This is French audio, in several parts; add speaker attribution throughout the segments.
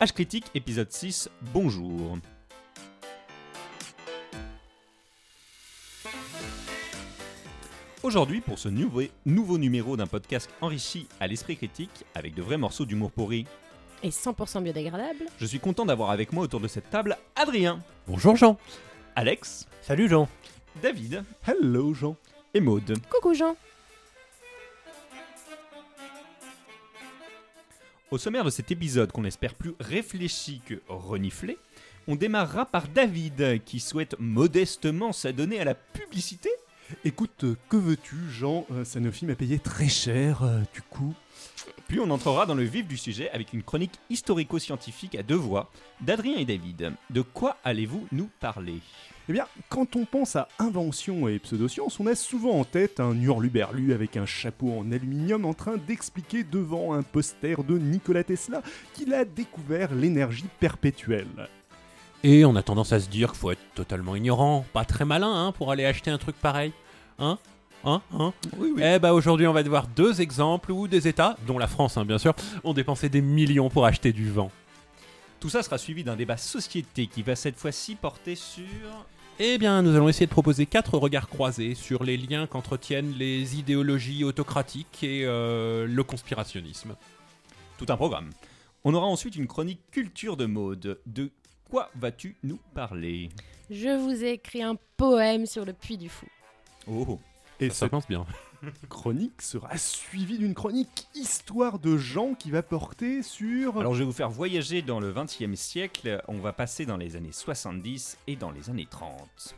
Speaker 1: H Critique, épisode 6, bonjour. Aujourd'hui, pour ce nouveau, nouveau numéro d'un podcast enrichi à l'esprit critique, avec de vrais morceaux d'humour pourri,
Speaker 2: Et 100% biodégradable
Speaker 1: je suis content d'avoir avec moi autour de cette table Adrien,
Speaker 3: Bonjour Jean.
Speaker 1: Alex,
Speaker 3: Salut Jean.
Speaker 1: David
Speaker 3: Hello Jean.
Speaker 1: et Maude.
Speaker 2: Coucou Jean
Speaker 1: Au sommaire de cet épisode qu'on espère plus réfléchi que reniflé, on démarrera par David qui souhaite modestement s'adonner à la publicité.
Speaker 4: Écoute, que veux-tu, Jean? Euh, Sanofi m'a payé très cher, euh, du coup.
Speaker 1: Puis on entrera dans le vif du sujet avec une chronique historico-scientifique à deux voix d'Adrien et David. De quoi allez-vous nous parler?
Speaker 4: Eh bien, quand on pense à invention et pseudoscience, on a souvent en tête un hurluberlu avec un chapeau en aluminium en train d'expliquer devant un poster de Nikola Tesla qu'il a découvert l'énergie perpétuelle.
Speaker 3: Et on a tendance à se dire qu'il faut être totalement ignorant, pas très malin hein, pour aller acheter un truc pareil. Hein? Hein? Hein?
Speaker 1: Oui,
Speaker 3: Eh bah aujourd'hui on va voir deux exemples où des États, dont la France hein, bien sûr, ont dépensé des millions pour acheter du vent.
Speaker 1: Tout ça sera suivi d'un débat société qui va cette fois-ci porter sur...
Speaker 3: Eh bien nous allons essayer de proposer quatre regards croisés sur les liens qu'entretiennent les idéologies autocratiques et euh, le conspirationnisme.
Speaker 1: Tout un programme. On aura ensuite une chronique culture de mode. De quoi vas-tu nous parler?
Speaker 2: Je vous ai écrit un poème sur le Puy du Fou.
Speaker 1: Oh
Speaker 4: Et
Speaker 3: Ça
Speaker 4: cette
Speaker 3: commence bien.
Speaker 4: Chronique sera suivie d'une chronique histoire de Jean qui va porter sur...
Speaker 1: Alors je vais vous faire voyager dans le 20e siècle, on va passer dans les années 70 et dans les années 30.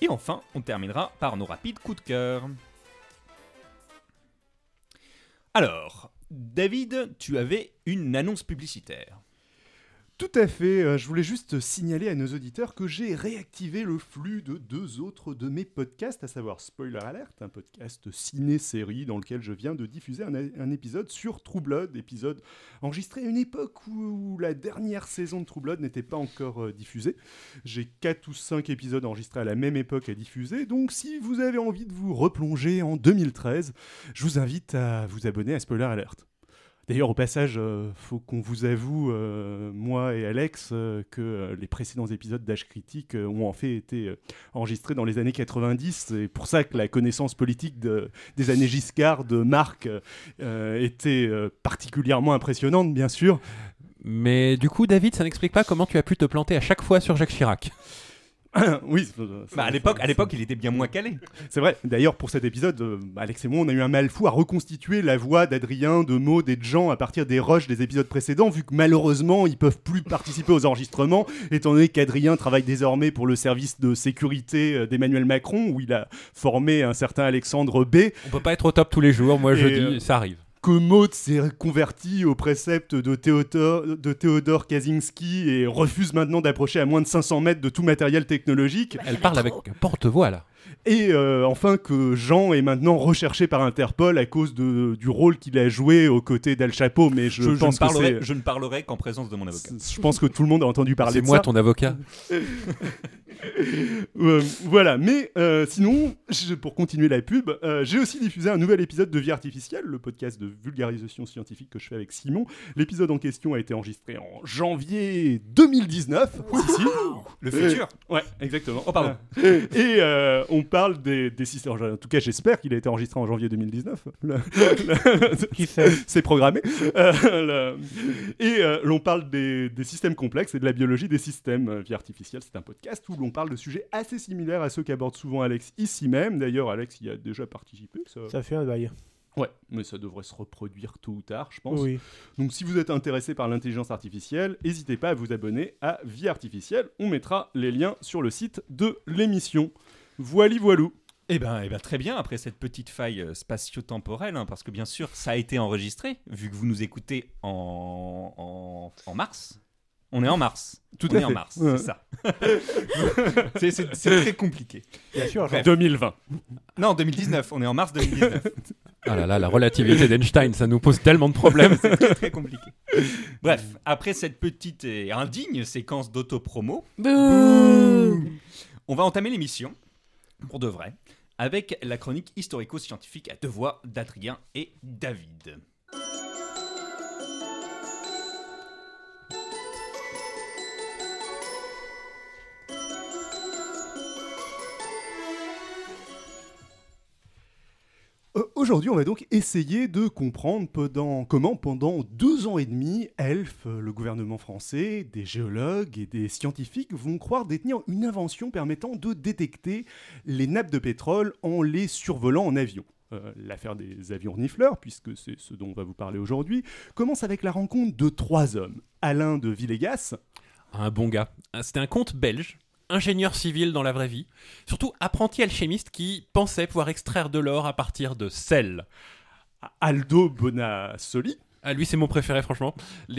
Speaker 1: Et enfin, on terminera par nos rapides coups de cœur. Alors, David, tu avais une annonce publicitaire.
Speaker 4: Tout à fait, euh, je voulais juste signaler à nos auditeurs que j'ai réactivé le flux de deux autres de mes podcasts, à savoir Spoiler Alert, un podcast ciné-série dans lequel je viens de diffuser un, épisode sur True Blood, épisode enregistré à une époque où, où la dernière saison de True Blood n'était pas encore euh, diffusée. J'ai quatre ou cinq épisodes enregistrés à la même époque à diffuser, donc si vous avez envie de vous replonger en 2013, je vous invite à vous abonner à Spoiler Alert. D'ailleurs, au passage, euh, faut qu'on vous avoue, euh, moi et Alex, euh, que les précédents épisodes d'H Critique ont en fait été enregistrés dans les années 90. C'est pour ça que la connaissance politique de- des années Giscard de Marc était particulièrement impressionnante, bien sûr.
Speaker 3: Mais du coup David, ça n'explique pas comment tu as pu te planter à chaque fois sur Jacques Chirac.
Speaker 4: oui,
Speaker 1: Bah, à l'époque, à l'époque, il était bien moins calé.
Speaker 4: c'est vrai. D'ailleurs, pour cet épisode, euh, Alex et moi, on a eu un mal fou à reconstituer la voix d'Adrien, de Maud et de Jean à partir des rushs des épisodes précédents, vu que malheureusement, ils peuvent plus participer aux enregistrements, étant donné qu'Adrien travaille désormais pour le service de sécurité euh, d'Emmanuel Macron, où il a formé un certain Alexandre B,
Speaker 3: On peut pas être au top tous les jours, moi je dis,
Speaker 4: euh,
Speaker 3: ça arrive.
Speaker 4: Que s'est converti au précepte de Théodore, de Théodore Kaczynski et refuse maintenant d'approcher à moins de 500 mètres de tout matériel technologique.
Speaker 3: Elle parle avec porte-voix là.
Speaker 4: Et euh, enfin que Jean est maintenant recherché par Interpol à cause de, du rôle qu'il a joué aux côtés d'Al Chapeau, mais je,
Speaker 1: Je, je
Speaker 4: pense
Speaker 1: ne
Speaker 4: que
Speaker 1: parlerai,
Speaker 4: c'est...
Speaker 1: je ne parlerai qu'en présence de mon avocat.
Speaker 4: Je pense que tout le monde a entendu parler
Speaker 3: C'est
Speaker 4: de
Speaker 3: moi
Speaker 4: ça.
Speaker 3: ton avocat.
Speaker 4: Euh, voilà, mais euh, sinon, je- pour continuer la pub, euh, j'ai aussi diffusé un nouvel épisode de Vie Artificielle, le podcast de vulgarisation scientifique que je fais avec Simon. L'épisode en question a été enregistré en janvier 2019. Si, si.
Speaker 1: Le futur
Speaker 4: Ouais, exactement.
Speaker 1: Oh, pardon.
Speaker 4: Et euh, on parle des, des systèmes. En tout cas, j'espère qu'il a été enregistré en janvier 2019. Le- le-
Speaker 3: Qui fait
Speaker 4: C'est programmé. Euh, le- Et euh, l'on parle des, des systèmes complexes et de la biologie des systèmes. Euh, Vie artificielle, c'est un podcast où l'on parle de sujets assez similaires à ceux qu'aborde souvent Alex ici même. D'ailleurs, Alex y a déjà participé. Ça...
Speaker 5: Ça fait un bail.
Speaker 4: Ouais, mais ça devrait se reproduire tôt ou tard, je pense.
Speaker 5: Oui.
Speaker 4: Donc si vous êtes intéressé par l'intelligence artificielle, n'hésitez pas à vous abonner à Vie Artificielle. On mettra les liens sur le site de l'émission. Voili voilou.
Speaker 1: Eh ben, eh ben, très bien, après cette petite faille euh, spatio-temporelle, hein, parce que bien sûr, ça a été enregistré, vu que vous nous écoutez en, en, en mars. On est en mars.
Speaker 4: Tout
Speaker 1: On
Speaker 4: à
Speaker 1: est en mars,
Speaker 4: Ouais.
Speaker 1: c'est ça. c'est- c'est c'est très compliqué.
Speaker 5: Bien sûr.
Speaker 1: Bref.
Speaker 4: 2020.
Speaker 1: Non, 2019, on est en mars 2019.
Speaker 3: Ah là là, la relativité d'Einstein, ça nous pose tellement de problèmes.
Speaker 1: c'est très, très compliqué. Bref, après cette petite et indigne séquence d'autopromo,
Speaker 2: Bouh
Speaker 1: on va entamer l'émission, pour de vrai, avec la chronique historico-scientifique à deux voix d'Adrien et David.
Speaker 4: Euh, Aujourd'hui, on va donc essayer de comprendre pendant- comment, pendant deux ans et demi, ELF, euh, le gouvernement français, des géologues et des scientifiques vont croire détenir une invention permettant de détecter les nappes de pétrole en les survolant en avion. Euh, L'affaire des avions renifleurs, puisque c'est ce dont on va vous parler aujourd'hui, commence avec la rencontre de trois hommes. Alain de Villegas,
Speaker 3: Un bon gars. C'était un comte belge, ingénieur civil dans la vraie vie, surtout apprenti alchimiste qui pensait pouvoir extraire de l'or à partir de sel.
Speaker 4: Aldo Bonassoli,
Speaker 3: Ah, lui, c'est mon préféré, franchement.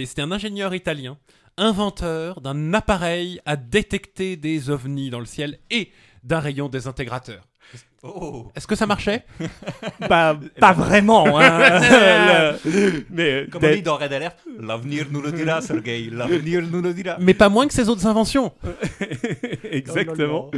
Speaker 3: C'était un ingénieur italien, inventeur d'un appareil à détecter des ovnis dans le ciel et d'un rayon désintégrateur.
Speaker 1: Oh
Speaker 3: Est-ce que ça marchait
Speaker 4: Pas, pas vraiment, hein. Le- Mais
Speaker 1: Comme on dit dans Red Alert, l'avenir nous le dira, Sergei, l'avenir nous le dira.
Speaker 3: Mais pas moins que ses autres inventions.
Speaker 4: Exactement.
Speaker 2: Oh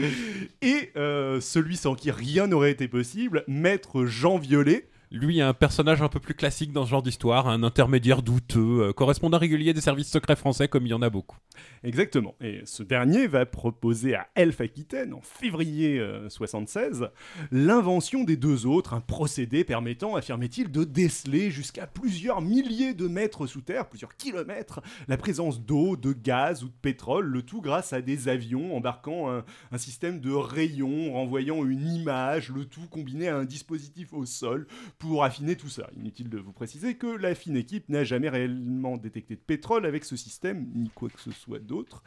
Speaker 4: Et euh, celui sans qui rien n'aurait été possible, Maître Jean Violet.
Speaker 3: Lui, un personnage un peu plus classique dans ce genre d'histoire, un intermédiaire douteux, euh, correspondant régulier des services secrets français comme il y en a beaucoup.
Speaker 4: Exactement. Et ce dernier va proposer à Elf Aquitaine, en février euh, 76, l'invention des deux autres, un procédé permettant, affirmait-il, de déceler jusqu'à plusieurs milliers de mètres sous terre, plusieurs kilomètres, la présence d'eau, de gaz ou de pétrole, le tout grâce à des avions embarquant un, un système de rayons renvoyant une image, le tout combiné à un dispositif au sol pour affiner tout ça. Inutile de vous préciser que la fine équipe n'a jamais réellement détecté de pétrole avec ce système, ni quoi que ce soit d'autre.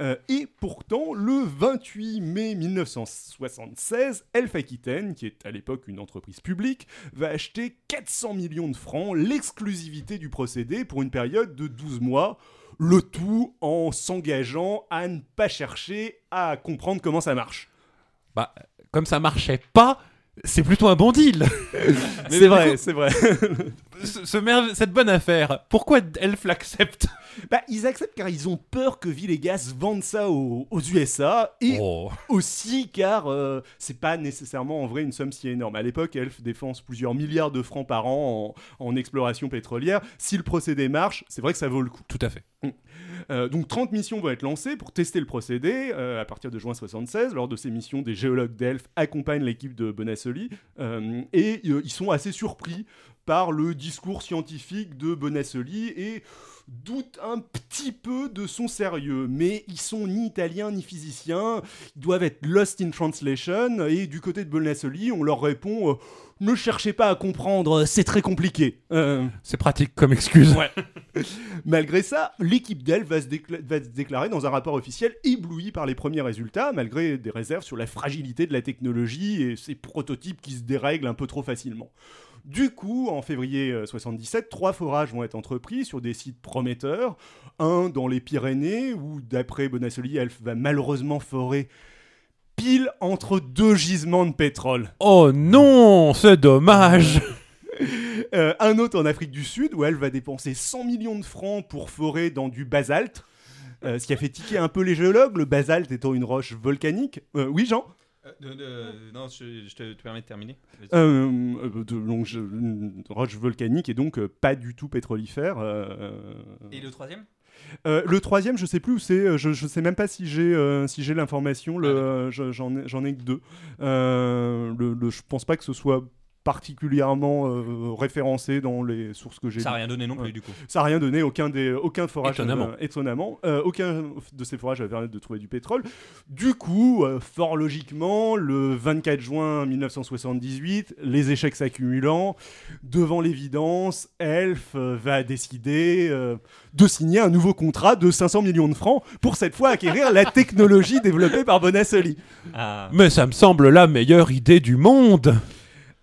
Speaker 4: Euh, et pourtant, le 28 mai 1976, Elf Aquitaine, qui est à l'époque une entreprise publique, va acheter 400 millions de francs, l'exclusivité du procédé pour une période de 12 mois. Le tout en s'engageant à ne pas chercher à comprendre comment ça marche.
Speaker 3: Bah, comme ça marchait pas, c'est plutôt un bon deal.
Speaker 4: C'est vrai, c'est vrai.
Speaker 3: ce- ce merve- cette bonne affaire, pourquoi Elf l'accepte?
Speaker 4: Bah, ils acceptent car ils ont peur que Villegas vende ça aux, aux USA et
Speaker 3: Oh.
Speaker 4: aussi car euh, c'est pas nécessairement en vrai une somme si énorme. À l'époque, Elf dépense plusieurs milliards de francs par an en, en exploration pétrolière. Si le procédé marche, c'est vrai que ça vaut le coup.
Speaker 3: Tout à fait.
Speaker 4: Euh, donc 30 missions vont être lancées pour tester le procédé euh, à partir de juin 76. Lors de ces missions, des géologues d'Elf accompagnent l'équipe de Bonassoli euh, et euh, ils sont assez surpris par le discours scientifique de Bonassoli et doutent un petit peu de son sérieux. Mais ils sont ni italiens ni physiciens, ils doivent être lost in translation et du côté de Bonassoli, on leur répond... euh, ne cherchez pas à comprendre, c'est très compliqué. Euh,
Speaker 3: C'est pratique comme excuse.
Speaker 4: Ouais. Malgré ça, l'équipe d'Elf va, va se déclarer dans un rapport officiel ébloui par les premiers résultats, malgré des réserves sur la fragilité de la technologie et ses prototypes qui se dérèglent un peu trop facilement. Du coup, en février euh, 77, trois forages vont être entrepris sur des sites prometteurs. Un dans les Pyrénées, où d'après Bonassoli, Elf va malheureusement forer pile entre deux gisements de pétrole.
Speaker 3: Oh non, c'est dommage.
Speaker 4: Euh, un autre en Afrique du Sud où elle va dépenser 100 millions de francs pour forer dans du basalte. euh, ce qui a fait tiquer un peu les géologues, le basalte étant une roche volcanique. Euh, oui, Jean?
Speaker 1: Non, je, je te, te permets de terminer.
Speaker 4: Euh, euh, de- donc, je- Une roche volcanique et donc euh, pas du tout pétrolifère. euh,
Speaker 1: Et le troisième?
Speaker 4: Euh, le troisième, je sais plus où c'est. euh, Je, je sais même pas si j'ai euh, si j'ai l'information. Le,
Speaker 1: Ah,
Speaker 4: euh, je- j'en ai j'en ai que deux. Euh, le, le- je pense pas que ce soit particulièrement euh, référencé dans les sources que j'ai.
Speaker 1: Ça n'a rien donné non plus
Speaker 4: Ouais.
Speaker 1: du coup.
Speaker 4: Ça n'a rien donné, aucun, des, aucun forage.
Speaker 3: Étonnamment.
Speaker 4: euh, étonnamment. Euh, aucun de ces forages va permettre de trouver du pétrole. Du coup, euh, fort logiquement, le 24 juin 1978, les échecs s'accumulant, devant l'évidence, Elf euh, va décider euh, de signer un nouveau contrat de 500 millions de francs pour cette fois acquérir la technologie développée par Bonassoli.
Speaker 1: Ah.
Speaker 3: Mais ça me semble la meilleure idée du monde.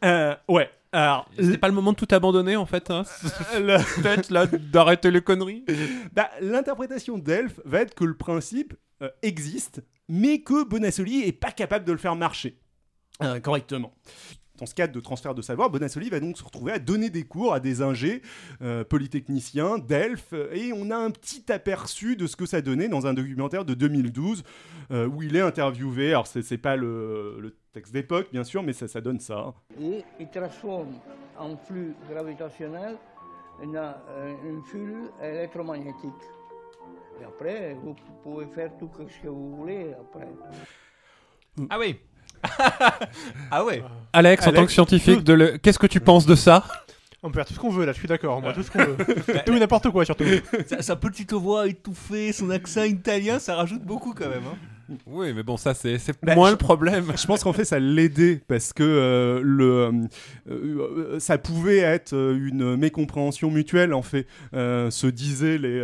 Speaker 4: Euh, ouais. Alors,
Speaker 3: C'était pas le moment de tout abandonner en fait. Hein
Speaker 4: le-
Speaker 3: Peut-être là d'arrêter les conneries.
Speaker 4: Bah, L'interprétation d'Elf va être que le principe euh, existe, mais que Bonassoli est pas capable de le faire marcher euh, correctement. Dans ce cadre de transfert de savoir, Bonassoli va donc se retrouver à donner des cours à des ingés euh, polytechniciens d'Elf, euh, et on a un petit aperçu de ce que ça donnait dans un documentaire de 2012 euh, où il est interviewé. Alors c'est c'est pas le, le texte d'époque bien sûr, mais ça, ça donne ça.
Speaker 5: et il transforme en flux gravitationnel une, euh, une flux électromagnétique. Et après, vous pouvez faire tout ce que vous voulez après.
Speaker 1: Ah oui Ah ouais
Speaker 3: Alex, en
Speaker 4: Alex,
Speaker 3: tant que scientifique, de le- qu'est-ce que tu penses de ça?
Speaker 6: On peut faire tout ce qu'on veut là, je suis d'accord, moi, tout ce qu'on veut. tout et n'importe quoi surtout.
Speaker 1: sa, sa petite voix étouffée, son accent italien, ça rajoute beaucoup quand même. hein.
Speaker 3: Oui, mais bon, ça, c'est
Speaker 4: Bah,
Speaker 3: moins
Speaker 4: je-
Speaker 3: le problème.
Speaker 4: Je pense qu'en fait, ça l'aidait parce que euh, le, euh, euh, ça pouvait être une mécompréhension mutuelle, en fait, euh, se disaient les,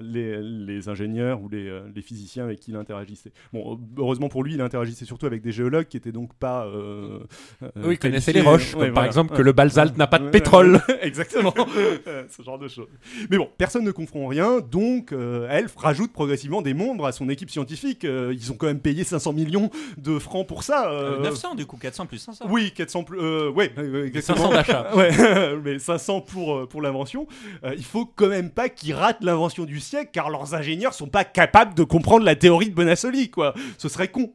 Speaker 4: les, les ingénieurs ou les, les physiciens avec qui il interagissait. Bon, heureusement pour lui, il interagissait surtout avec des géologues qui étaient donc pas.
Speaker 3: Oui, il connaissait
Speaker 4: qualifiés.
Speaker 3: les roches,
Speaker 4: Ouais,
Speaker 3: comme par exemple que le basalte n'a pas de pétrole.
Speaker 4: Exactement, ce genre de choses. Mais bon, personne ne comprend rien, donc Elf rajoute progressivement des membres à son équipe scientifique. Euh, ils ont quand même payé 500 millions de francs pour ça. euh,
Speaker 1: Euh, 900 du coup, 400 plus 500.
Speaker 4: Oui, 400 plus. Euh, ouais, euh, exactement.
Speaker 3: 500 d'achat.
Speaker 4: Ouais, mais 500 pour, euh, pour l'invention. Euh, il faut quand même pas qu'ils ratent l'invention du siècle, car leurs ingénieurs sont pas capables de comprendre la théorie de Bonassoli, quoi. Ce serait con.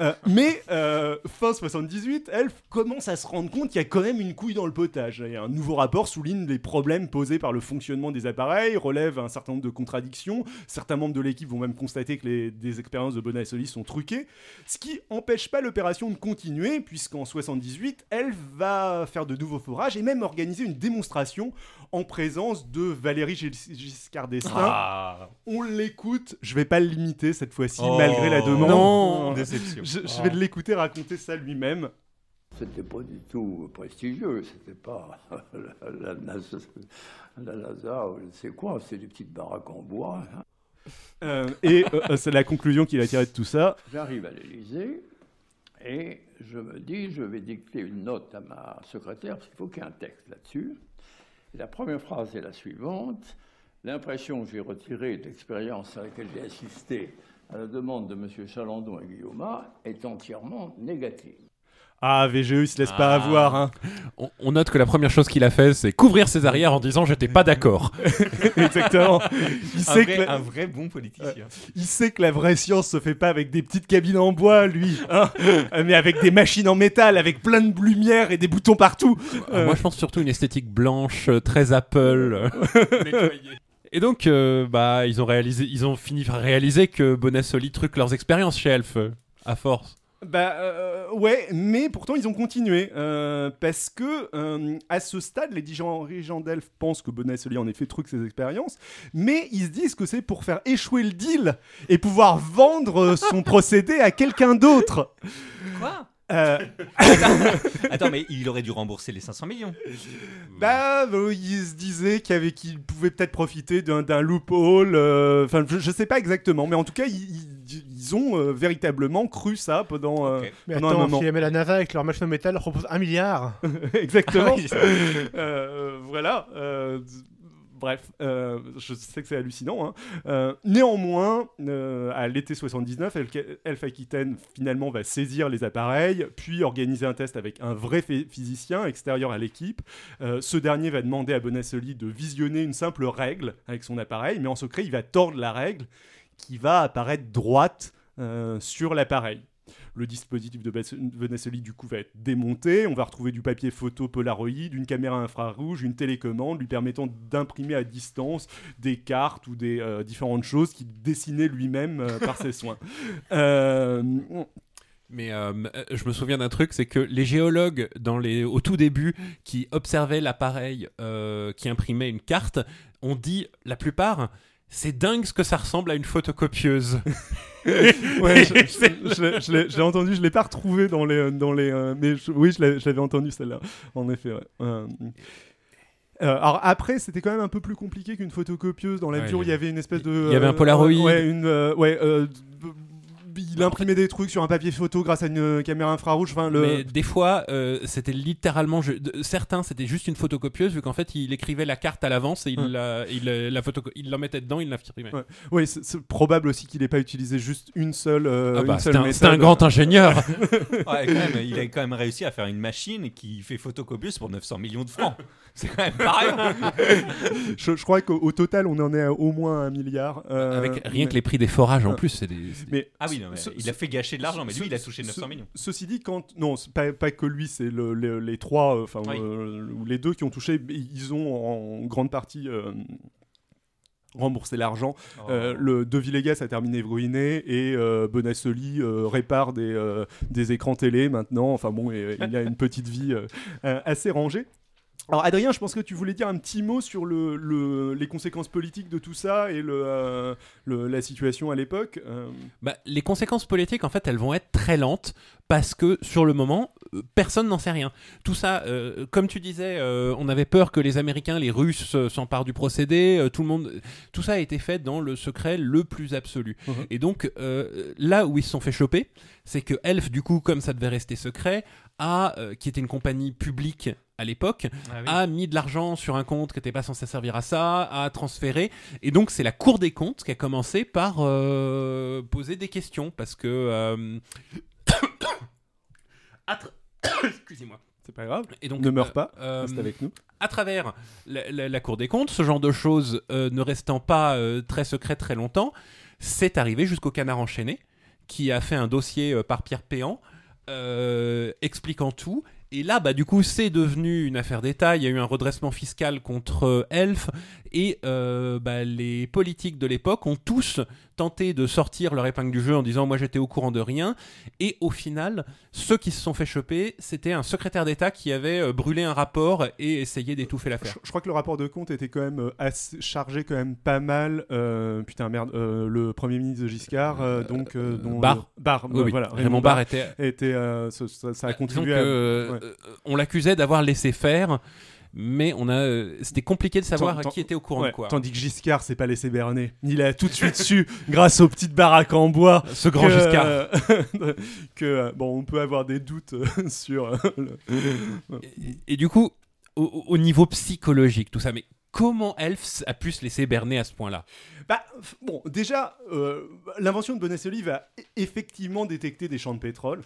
Speaker 4: Euh, mais euh, fin 78, Elf commence à se rendre compte qu'il y a quand même une couille dans le potage. Et un nouveau rapport souligne les problèmes posés par le fonctionnement des appareils, relève un certain nombre de contradictions. Certains membres de l'équipe vont même constater que les, des expériences de Bonassoli sont truquées, ce qui empêche pas l'opération de continuer, puisqu'en 78, Elf va faire de nouveaux forages et même organiser une démonstration en présence de Valéry Gis- Giscard d'Estaing.
Speaker 1: Ah.
Speaker 4: On l'écoute, je vais pas le limiter cette fois-ci,
Speaker 1: Oh.
Speaker 4: malgré la demande.
Speaker 3: Non.
Speaker 1: Déception.
Speaker 4: Je, je vais l'écouter raconter ça lui-même.
Speaker 7: C'était pas du tout prestigieux, c'était pas la, la, NASA, la NASA ou je ne sais quoi, c'est des petites baraques en bois. hein.
Speaker 4: Euh, et euh, c'est la conclusion qu'il a tirée de tout ça.
Speaker 7: J'arrive à l'Élysée et je me dis, je vais dicter une note à ma secrétaire parce qu'il faut qu'il y ait un texte là-dessus. La première phrase est la suivante. L'impression que j'ai retirée d'expériences à laquelle j'ai assisté à la demande de M. Chalandon et Guillaume est entièrement négative.
Speaker 4: Ah, VGE, il se laisse pas
Speaker 1: Ah.
Speaker 4: avoir. Hein.
Speaker 3: On, on note que la première chose qu'il a fait, c'est couvrir ses arrières en disant j'étais pas d'accord.
Speaker 4: Exactement. Il
Speaker 1: Un
Speaker 4: sait,
Speaker 1: vrai,
Speaker 4: que la,
Speaker 1: un vrai bon politicien.
Speaker 4: il sait que la vraie science se fait pas avec des petites cabines en bois, lui, hein, euh, mais avec des machines en métal, avec plein de lumière et des boutons partout.
Speaker 3: Euh, Moi, je pense surtout une esthétique blanche, euh, très Apple. euh. Et donc, euh, bah, ils ont réalisé, ils ont fini par réaliser que Bonassoli truque leurs expériences chez Elf, euh, à force.
Speaker 4: Bah euh, ouais, mais pourtant ils ont continué euh, parce que euh, à ce stade, les dirigeants d'Elf pensent que Bonassoli en effet truc ses expériences, mais ils se disent que c'est pour faire échouer le deal et pouvoir vendre son procédé à quelqu'un d'autre.
Speaker 1: Quoi?
Speaker 4: Euh,
Speaker 1: Attends, mais il aurait dû rembourser les 500 millions.
Speaker 4: bah, euh, ils se disaient qu'il qu'ils pouvaient peut-être profiter d'un loophole. euh, Enfin, je, je sais pas exactement, mais en tout cas, ils, ils- ils ont euh, véritablement cru ça pendant. euh,
Speaker 1: Ok.
Speaker 6: Mais
Speaker 4: pendant un
Speaker 6: attends,
Speaker 4: moment.
Speaker 6: si la NASA avec leur machine au métal leur propose un milliard,
Speaker 4: Exactement.
Speaker 1: C'est
Speaker 4: Euh, voilà. euh, bref, euh, je sais que c'est hallucinant. hein. Euh, néanmoins, euh, à l'été 79, Elf, Elf Aquitaine finalement va saisir les appareils, puis organiser un test avec un vrai physicien extérieur à l'équipe. Euh, ce dernier va demander à Bonassoli de visionner une simple règle avec son appareil, mais en secret, il va tordre la règle qui va apparaître droite euh, sur l'appareil. Le dispositif de Bonassoli, du coup, va être démonté. On va retrouver du papier photo Polaroid, une caméra infrarouge, une télécommande lui permettant d'imprimer à distance des cartes ou des euh, différentes choses qu'il dessinait lui-même euh, par ses soins. Euh,
Speaker 3: Mais euh, euh, je me souviens d'un truc, c'est que les géologues, dans les, au tout début, qui observaient l'appareil euh, qui imprimait une carte, ont dit, la plupart, c'est dingue ce que ça ressemble à une photocopieuse.
Speaker 4: ouais, je, je- je l'ai- je entendu, je l'ai pas retrouvé dans les, dans les, euh, mais oui, je l'avais entendu celle-là, en effet. ouais. Euh, euh, alors après, c'était quand même un peu plus compliqué qu'une photocopieuse dans la
Speaker 3: Ouais,
Speaker 4: mesure où
Speaker 3: il y
Speaker 4: avait une espèce de.
Speaker 3: il y avait un
Speaker 4: euh,
Speaker 3: Polaroid.
Speaker 4: ouais, une, euh, ouais. Il imprimait des trucs sur un papier photo grâce à une euh, caméra infrarouge. Enfin, le.
Speaker 3: Mais des fois, euh, c'était littéralement. je- certains, c'était juste une photocopieuse, vu qu'en fait, il écrivait la carte à l'avance et il
Speaker 4: Ouais.
Speaker 3: la, il, la photo, il l'en mettait dedans, il l'imprimait.
Speaker 4: Ouais. Oui, c'est c'est probable aussi qu'il n'ait pas utilisé juste une seule. euh,
Speaker 3: Ah bah,
Speaker 4: seule
Speaker 3: un, grand ingénieur.
Speaker 1: Ouais, quand même, il a quand même réussi à faire une machine qui fait photocopieuse pour 900 millions de francs. C'est quand même pas rien.
Speaker 4: je, je crois qu'au au total, on en est à au moins un milliard. euh,
Speaker 3: Avec rien
Speaker 4: mais-
Speaker 3: que les prix des forages en plus, c'est des. c'est des-
Speaker 4: Mais
Speaker 1: Ah oui, non, mais
Speaker 4: Ce-
Speaker 1: il a fait gâcher de l'argent, mais lui, il a touché
Speaker 4: ce-
Speaker 1: 900 millions.
Speaker 4: Ceci dit, quand non, pas, pas que lui, c'est le- le- les trois, euh, enfin
Speaker 1: Oui.
Speaker 4: euh, ou les deux qui ont touché, ils ont en grande partie euh, rembourser l'argent.
Speaker 1: Oh.
Speaker 4: Euh, le De Villegas a terminé ruiné et euh, euh, répare des, des écrans télé maintenant. Enfin bon, et, il a une petite vie assez rangée. Alors Adrien, je pense que tu voulais dire un petit mot sur le, le- les conséquences politiques de tout ça et le, euh, la situation à l'époque. Euh,
Speaker 3: Bah, les conséquences politiques, en fait, elles vont être très lentes parce que sur le moment, euh, personne n'en sait rien. Tout ça, euh, comme tu disais, on avait peur que les Américains, les Russes s'emparent du procédé. tout le monde, tout ça a été fait dans le secret le plus absolu. Et donc là où ils se sont fait choper, c'est que Elf, du coup, comme ça devait rester secret, a, qui était une compagnie publique à l'époque,
Speaker 1: Ah oui.
Speaker 3: a mis de l'argent sur un compte qui n'était pas censé servir à ça, a transféré. Et donc, c'est la Cour des comptes qui a commencé par euh, poser des questions parce que. euh, Excusez-moi.
Speaker 4: c'est pas grave.
Speaker 3: Et donc,
Speaker 4: Ne meurs pas,
Speaker 3: euh,
Speaker 4: Reste avec nous.
Speaker 3: à travers la, la- la Cour des comptes, ce genre de choses ne restant pas très secret très longtemps, c'est arrivé jusqu'au Canard enchaîné, qui a fait un dossier par Pierre Péan, expliquant tout. Et là, bah, du coup, c'est devenu une affaire d'État. Il y a eu un redressement fiscal contre euh, Elf. Et euh, bah, les politiques de l'époque ont tous tenté de sortir leur épingle du jeu en disant Moi, j'étais au courant de rien. Et au final, ceux qui se sont fait choper, c'était un secrétaire d'État qui avait euh, brûlé un rapport et essayé d'étouffer
Speaker 4: Je,
Speaker 3: l'affaire.
Speaker 4: je crois que le rapport de compte était quand même euh, assez chargé quand même pas mal. euh, putain merde, euh, le premier ministre de Giscard, donc dont
Speaker 3: Barre, Oui, oui.
Speaker 4: voilà,
Speaker 3: Raymond Barre était.
Speaker 4: était, ça, a
Speaker 3: Disons
Speaker 4: contribué à. ouais.
Speaker 3: on l'accusait d'avoir laissé faire, mais on a, euh, c'était compliqué de savoir
Speaker 4: Tant-
Speaker 3: qui était au courant
Speaker 4: Ouais,
Speaker 3: de quoi.
Speaker 4: Tandis que Giscard s'est pas laissé berner. Il a tout de suite su, grâce aux petites baraques en bois,
Speaker 3: Ce grand
Speaker 4: que,
Speaker 3: Giscard.
Speaker 4: euh, que euh, bon, on peut avoir des doutes euh, sur. le-
Speaker 3: Et, et du coup, au, au niveau psychologique, tout ça, mais comment Elf a pu se laisser berner à ce point-là?
Speaker 4: Bah, bon, déjà, euh, l'invention de Bonassoli va e- effectivement détecter des champs de pétrole,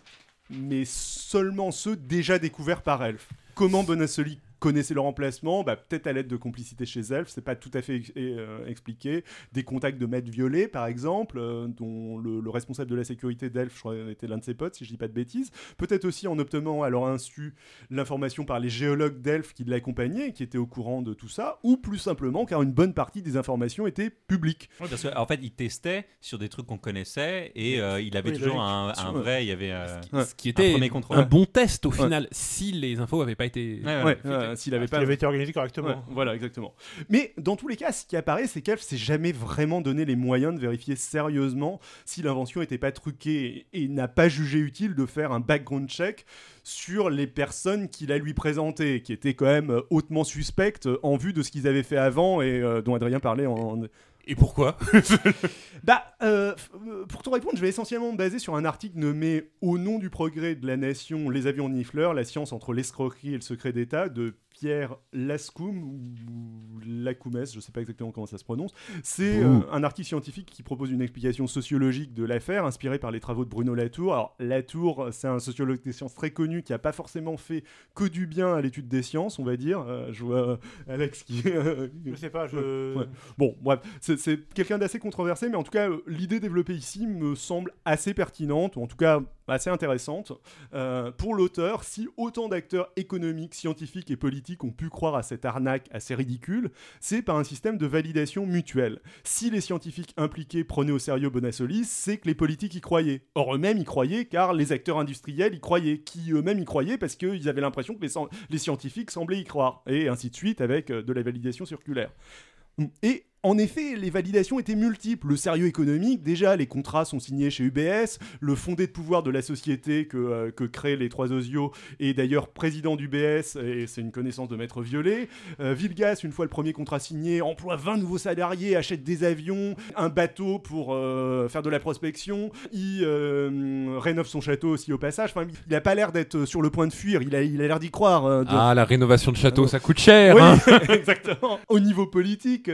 Speaker 4: mais seulement ceux déjà découverts par Elf. Comment Bonassoli connaissait leur emplacement bah, Peut-être à l'aide de complicité chez Elf, c'est pas tout à fait ex- euh, expliqué. Des contacts de maîtres violets, par exemple, euh, dont le, le responsable de la sécurité d'Elf, je crois, était l'un de ses potes, si je dis pas de bêtises. Peut-être aussi en obtenant à leur insu l'information par les géologues d'Elf qui l'accompagnaient, qui étaient au courant de tout ça, ou plus simplement car une bonne partie des informations étaient publiques.
Speaker 1: Parce qu'en fait, il testait sur des trucs qu'on connaissait et euh, il avait
Speaker 6: Oui,
Speaker 1: toujours un, vrai. Il y avait. euh,
Speaker 4: Ouais.
Speaker 3: Ce qui était
Speaker 1: premier
Speaker 3: un, bon test au
Speaker 4: Ouais.
Speaker 3: final, si les infos n'avaient pas été.
Speaker 1: Ouais, ouais.
Speaker 4: S'il avait
Speaker 6: Il
Speaker 4: pas.
Speaker 6: avait été organisé correctement.
Speaker 4: Ouais, voilà, exactement. Mais dans tous les cas, ce qui apparaît, c'est qu'Elf s'est jamais vraiment donné les moyens de vérifier sérieusement si l'invention n'était pas truquée et, et n'a pas jugé utile de faire un background check sur les personnes qu'il a lui présentées, qui étaient quand même euh, hautement suspectes euh, en vue de ce qu'ils avaient fait avant et euh, dont Adrien parlait en,
Speaker 3: Et pourquoi?
Speaker 4: Bah, euh, pour te répondre, je vais essentiellement me baser sur un article nommé Au nom du progrès de la nation, les avions nifleurs, la science entre l'escroquerie et le secret d'État de Pierre Lascoum ou Lacoumès, je sais pas exactement comment ça se prononce. C'est euh, un article scientifique qui propose une explication sociologique de l'affaire, inspiré par les travaux de Bruno Latour. Alors, Latour, c'est un sociologue des sciences très connu qui a pas forcément fait que du bien à l'étude des sciences, on va dire. Euh, je vois euh, Alex qui.
Speaker 6: Je sais pas, je.
Speaker 4: Ouais. Bon, bref, c'est- c'est quelqu'un d'assez controversé, mais en tout cas, l'idée développée ici me semble assez pertinente, ou en tout cas assez intéressante. Euh, pour l'auteur, si autant d'acteurs économiques, scientifiques et politiques ont pu croire à cette arnaque assez ridicule, c'est par un système de validation mutuelle. Si les scientifiques impliqués prenaient au sérieux Bonassoli, c'est que les politiques y croyaient. Or, eux-mêmes y croyaient car les acteurs industriels y croyaient, qui eux-mêmes y croyaient parce qu'ils avaient l'impression que les scientifiques semblaient y croire, et ainsi de suite avec euh, de la validation circulaire. Et en effet, les validations étaient multiples. Le sérieux économique, déjà, les contrats sont signés chez UBS. Le fondé de pouvoir de la société que, euh, que créent les trois osios est d'ailleurs président d'UBS, et c'est une connaissance de Maître Violet. Euh, Vilgas, une fois le premier contrat signé, emploie 20 nouveaux salariés, achète des avions, un bateau pour euh, faire de la prospection. Il rénove son château aussi au passage. Enfin, il n'a pas l'air d'être sur le point de fuir, il a il a l'air d'y croire. de-
Speaker 3: Ah, la rénovation de château, ça coûte cher
Speaker 4: oui,
Speaker 3: hein
Speaker 4: exactement. Au niveau politique,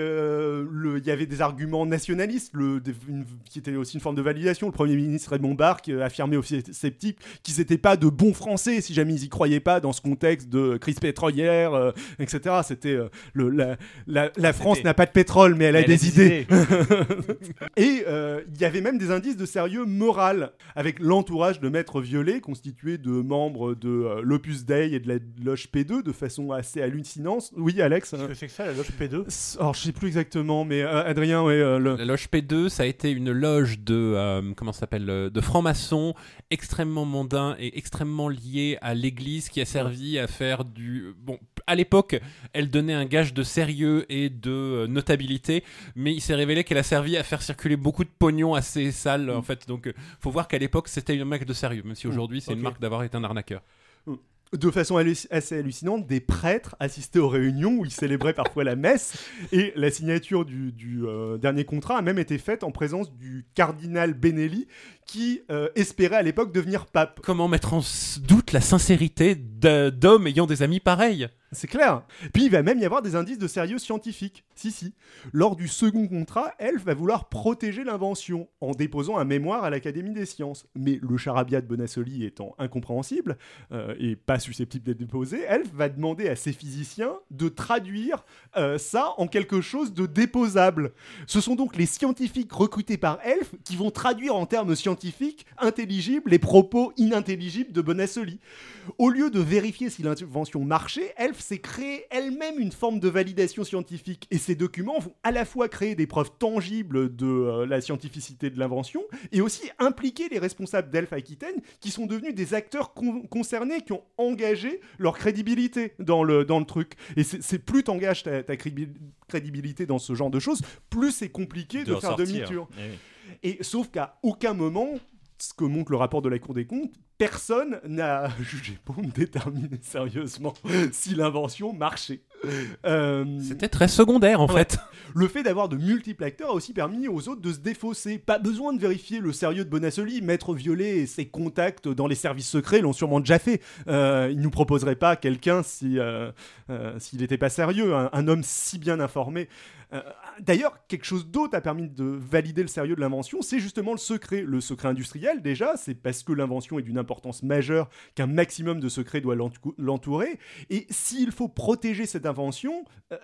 Speaker 4: il y avait des arguments nationalistes, le, des- une- qui étaient aussi une forme de validation. Le Premier ministre Raymond Barre qui, euh, affirmait aux sceptiques qu'ils n'étaient pas de bons Français si jamais ils y croyaient pas dans ce contexte de crise pétrolière, euh, etc. C'était euh, le, la, la, la France n'a pas de pétrole, mais elle a
Speaker 1: Elle
Speaker 4: des idées. Et euh, il y avait même des indices de sérieux moral, avec l'entourage de Maître Violet, constitué de membres de euh, l'Opus Dei et de la loge P2, de façon assez hallucinante. Oui, Alex
Speaker 6: Qu'est-ce que c'est que ça, la loge P2
Speaker 4: s- Alors, je sais plus exactement, mais euh, Adrien, ouais, euh, le-
Speaker 3: La loge P2, ça a été une loge de euh, comment ça s'appelle euh, de francs-maçons extrêmement mondain et extrêmement lié à l'Église qui a servi à faire du bon. À l'époque, elle donnait un gage de sérieux et de notabilité, mais il s'est révélé qu'elle a servi à faire circuler beaucoup de pognon assez sale en fait. Donc, faut voir qu'à l'époque, c'était une marque de sérieux, même si aujourd'hui, c'est une marque d'avoir été un arnaqueur.
Speaker 4: De façon assez hallucinante, des prêtres assistaient aux réunions où ils célébraient parfois la messe. Et la signature du, du, euh, dernier contrat a même été faite en présence du cardinal Benelli, qui euh, espérait à l'époque devenir pape.
Speaker 3: Comment mettre en doute la sincérité d'hommes ayant des amis pareils?
Speaker 4: C'est clair. Puis il va même y avoir des indices de sérieux scientifique. Si, si. Lors du second contrat, Elf va vouloir protéger l'invention en déposant un mémoire à l'Académie des sciences. Mais le charabia de Bonassoli étant incompréhensible euh, et pas susceptible d'être déposé, Elf va demander à ses physiciens de traduire euh, ça en quelque chose de déposable. Ce sont donc les scientifiques recrutés par Elf qui vont traduire en termes scientifiques intelligibles les propos inintelligibles de Bonassoli. Au lieu de vérifier si l'invention marchait, Elf s'est créé elle-même une forme de validation scientifique. Et ces documents vont à la fois créer des preuves tangibles de euh, la scientificité de l'invention et aussi impliquer les responsables d'Elf Aquitaine qui sont devenus des acteurs con- concernés qui ont engagé leur crédibilité dans le, dans le truc. Et c'est plus t'engages ta, ta crédibil- crédibilité dans ce genre de choses, plus c'est compliqué de, faire demi-tour.
Speaker 1: Eh oui.
Speaker 4: Et sauf qu'à aucun moment, ce que montre le rapport de la Cour des comptes, personne n'a jugé bon de déterminer sérieusement si l'invention marchait. Euh,
Speaker 3: C'était très secondaire en
Speaker 4: Ouais.
Speaker 3: fait.
Speaker 4: le fait d'avoir de multiples acteurs a aussi permis aux autres de se défausser. Pas besoin de vérifier le sérieux de Bonassoli. Maître Violet et ses contacts dans les services secrets l'ont sûrement déjà fait. Euh, il nous proposerait pas quelqu'un si euh, euh, s'il n'était pas sérieux, un, un homme si bien informé. Euh, D'ailleurs, quelque chose d'autre a permis de valider le sérieux de l'invention, c'est justement le secret. Le secret industriel, déjà, c'est parce que l'invention est d'une importance majeure qu'un maximum de secrets doit l'entou- l'entourer. Et s'il faut protéger cette invention euh,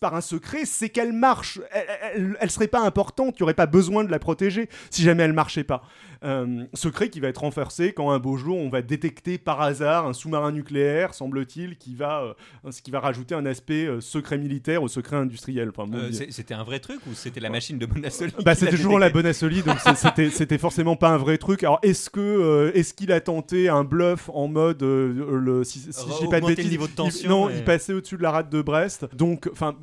Speaker 4: par un secret, c'est qu'elle marche. Elle, elle serait pas importante, il n'y aurait pas besoin de la protéger si jamais elle marchait pas. Euh, secret qui va être renforcé quand un beau jour on va détecter par hasard un sous-marin nucléaire, semble-t-il, qui va, ce qui va rajouter un aspect secret militaire au secret industriel. Bon,
Speaker 1: Euh, C'était un vrai truc ou c'était la machine de Bonassoli
Speaker 4: bah, c'était toujours la Bonassoli, donc c'était c'était forcément pas un vrai truc. Alors, est-ce que euh, est-ce qu'il a tenté un bluff en mode euh, le si, si je dis pas de bêtises,
Speaker 1: niveau de
Speaker 4: il-
Speaker 1: tension
Speaker 4: non, il passait au-dessus de la rade de Brest. Donc, enfin,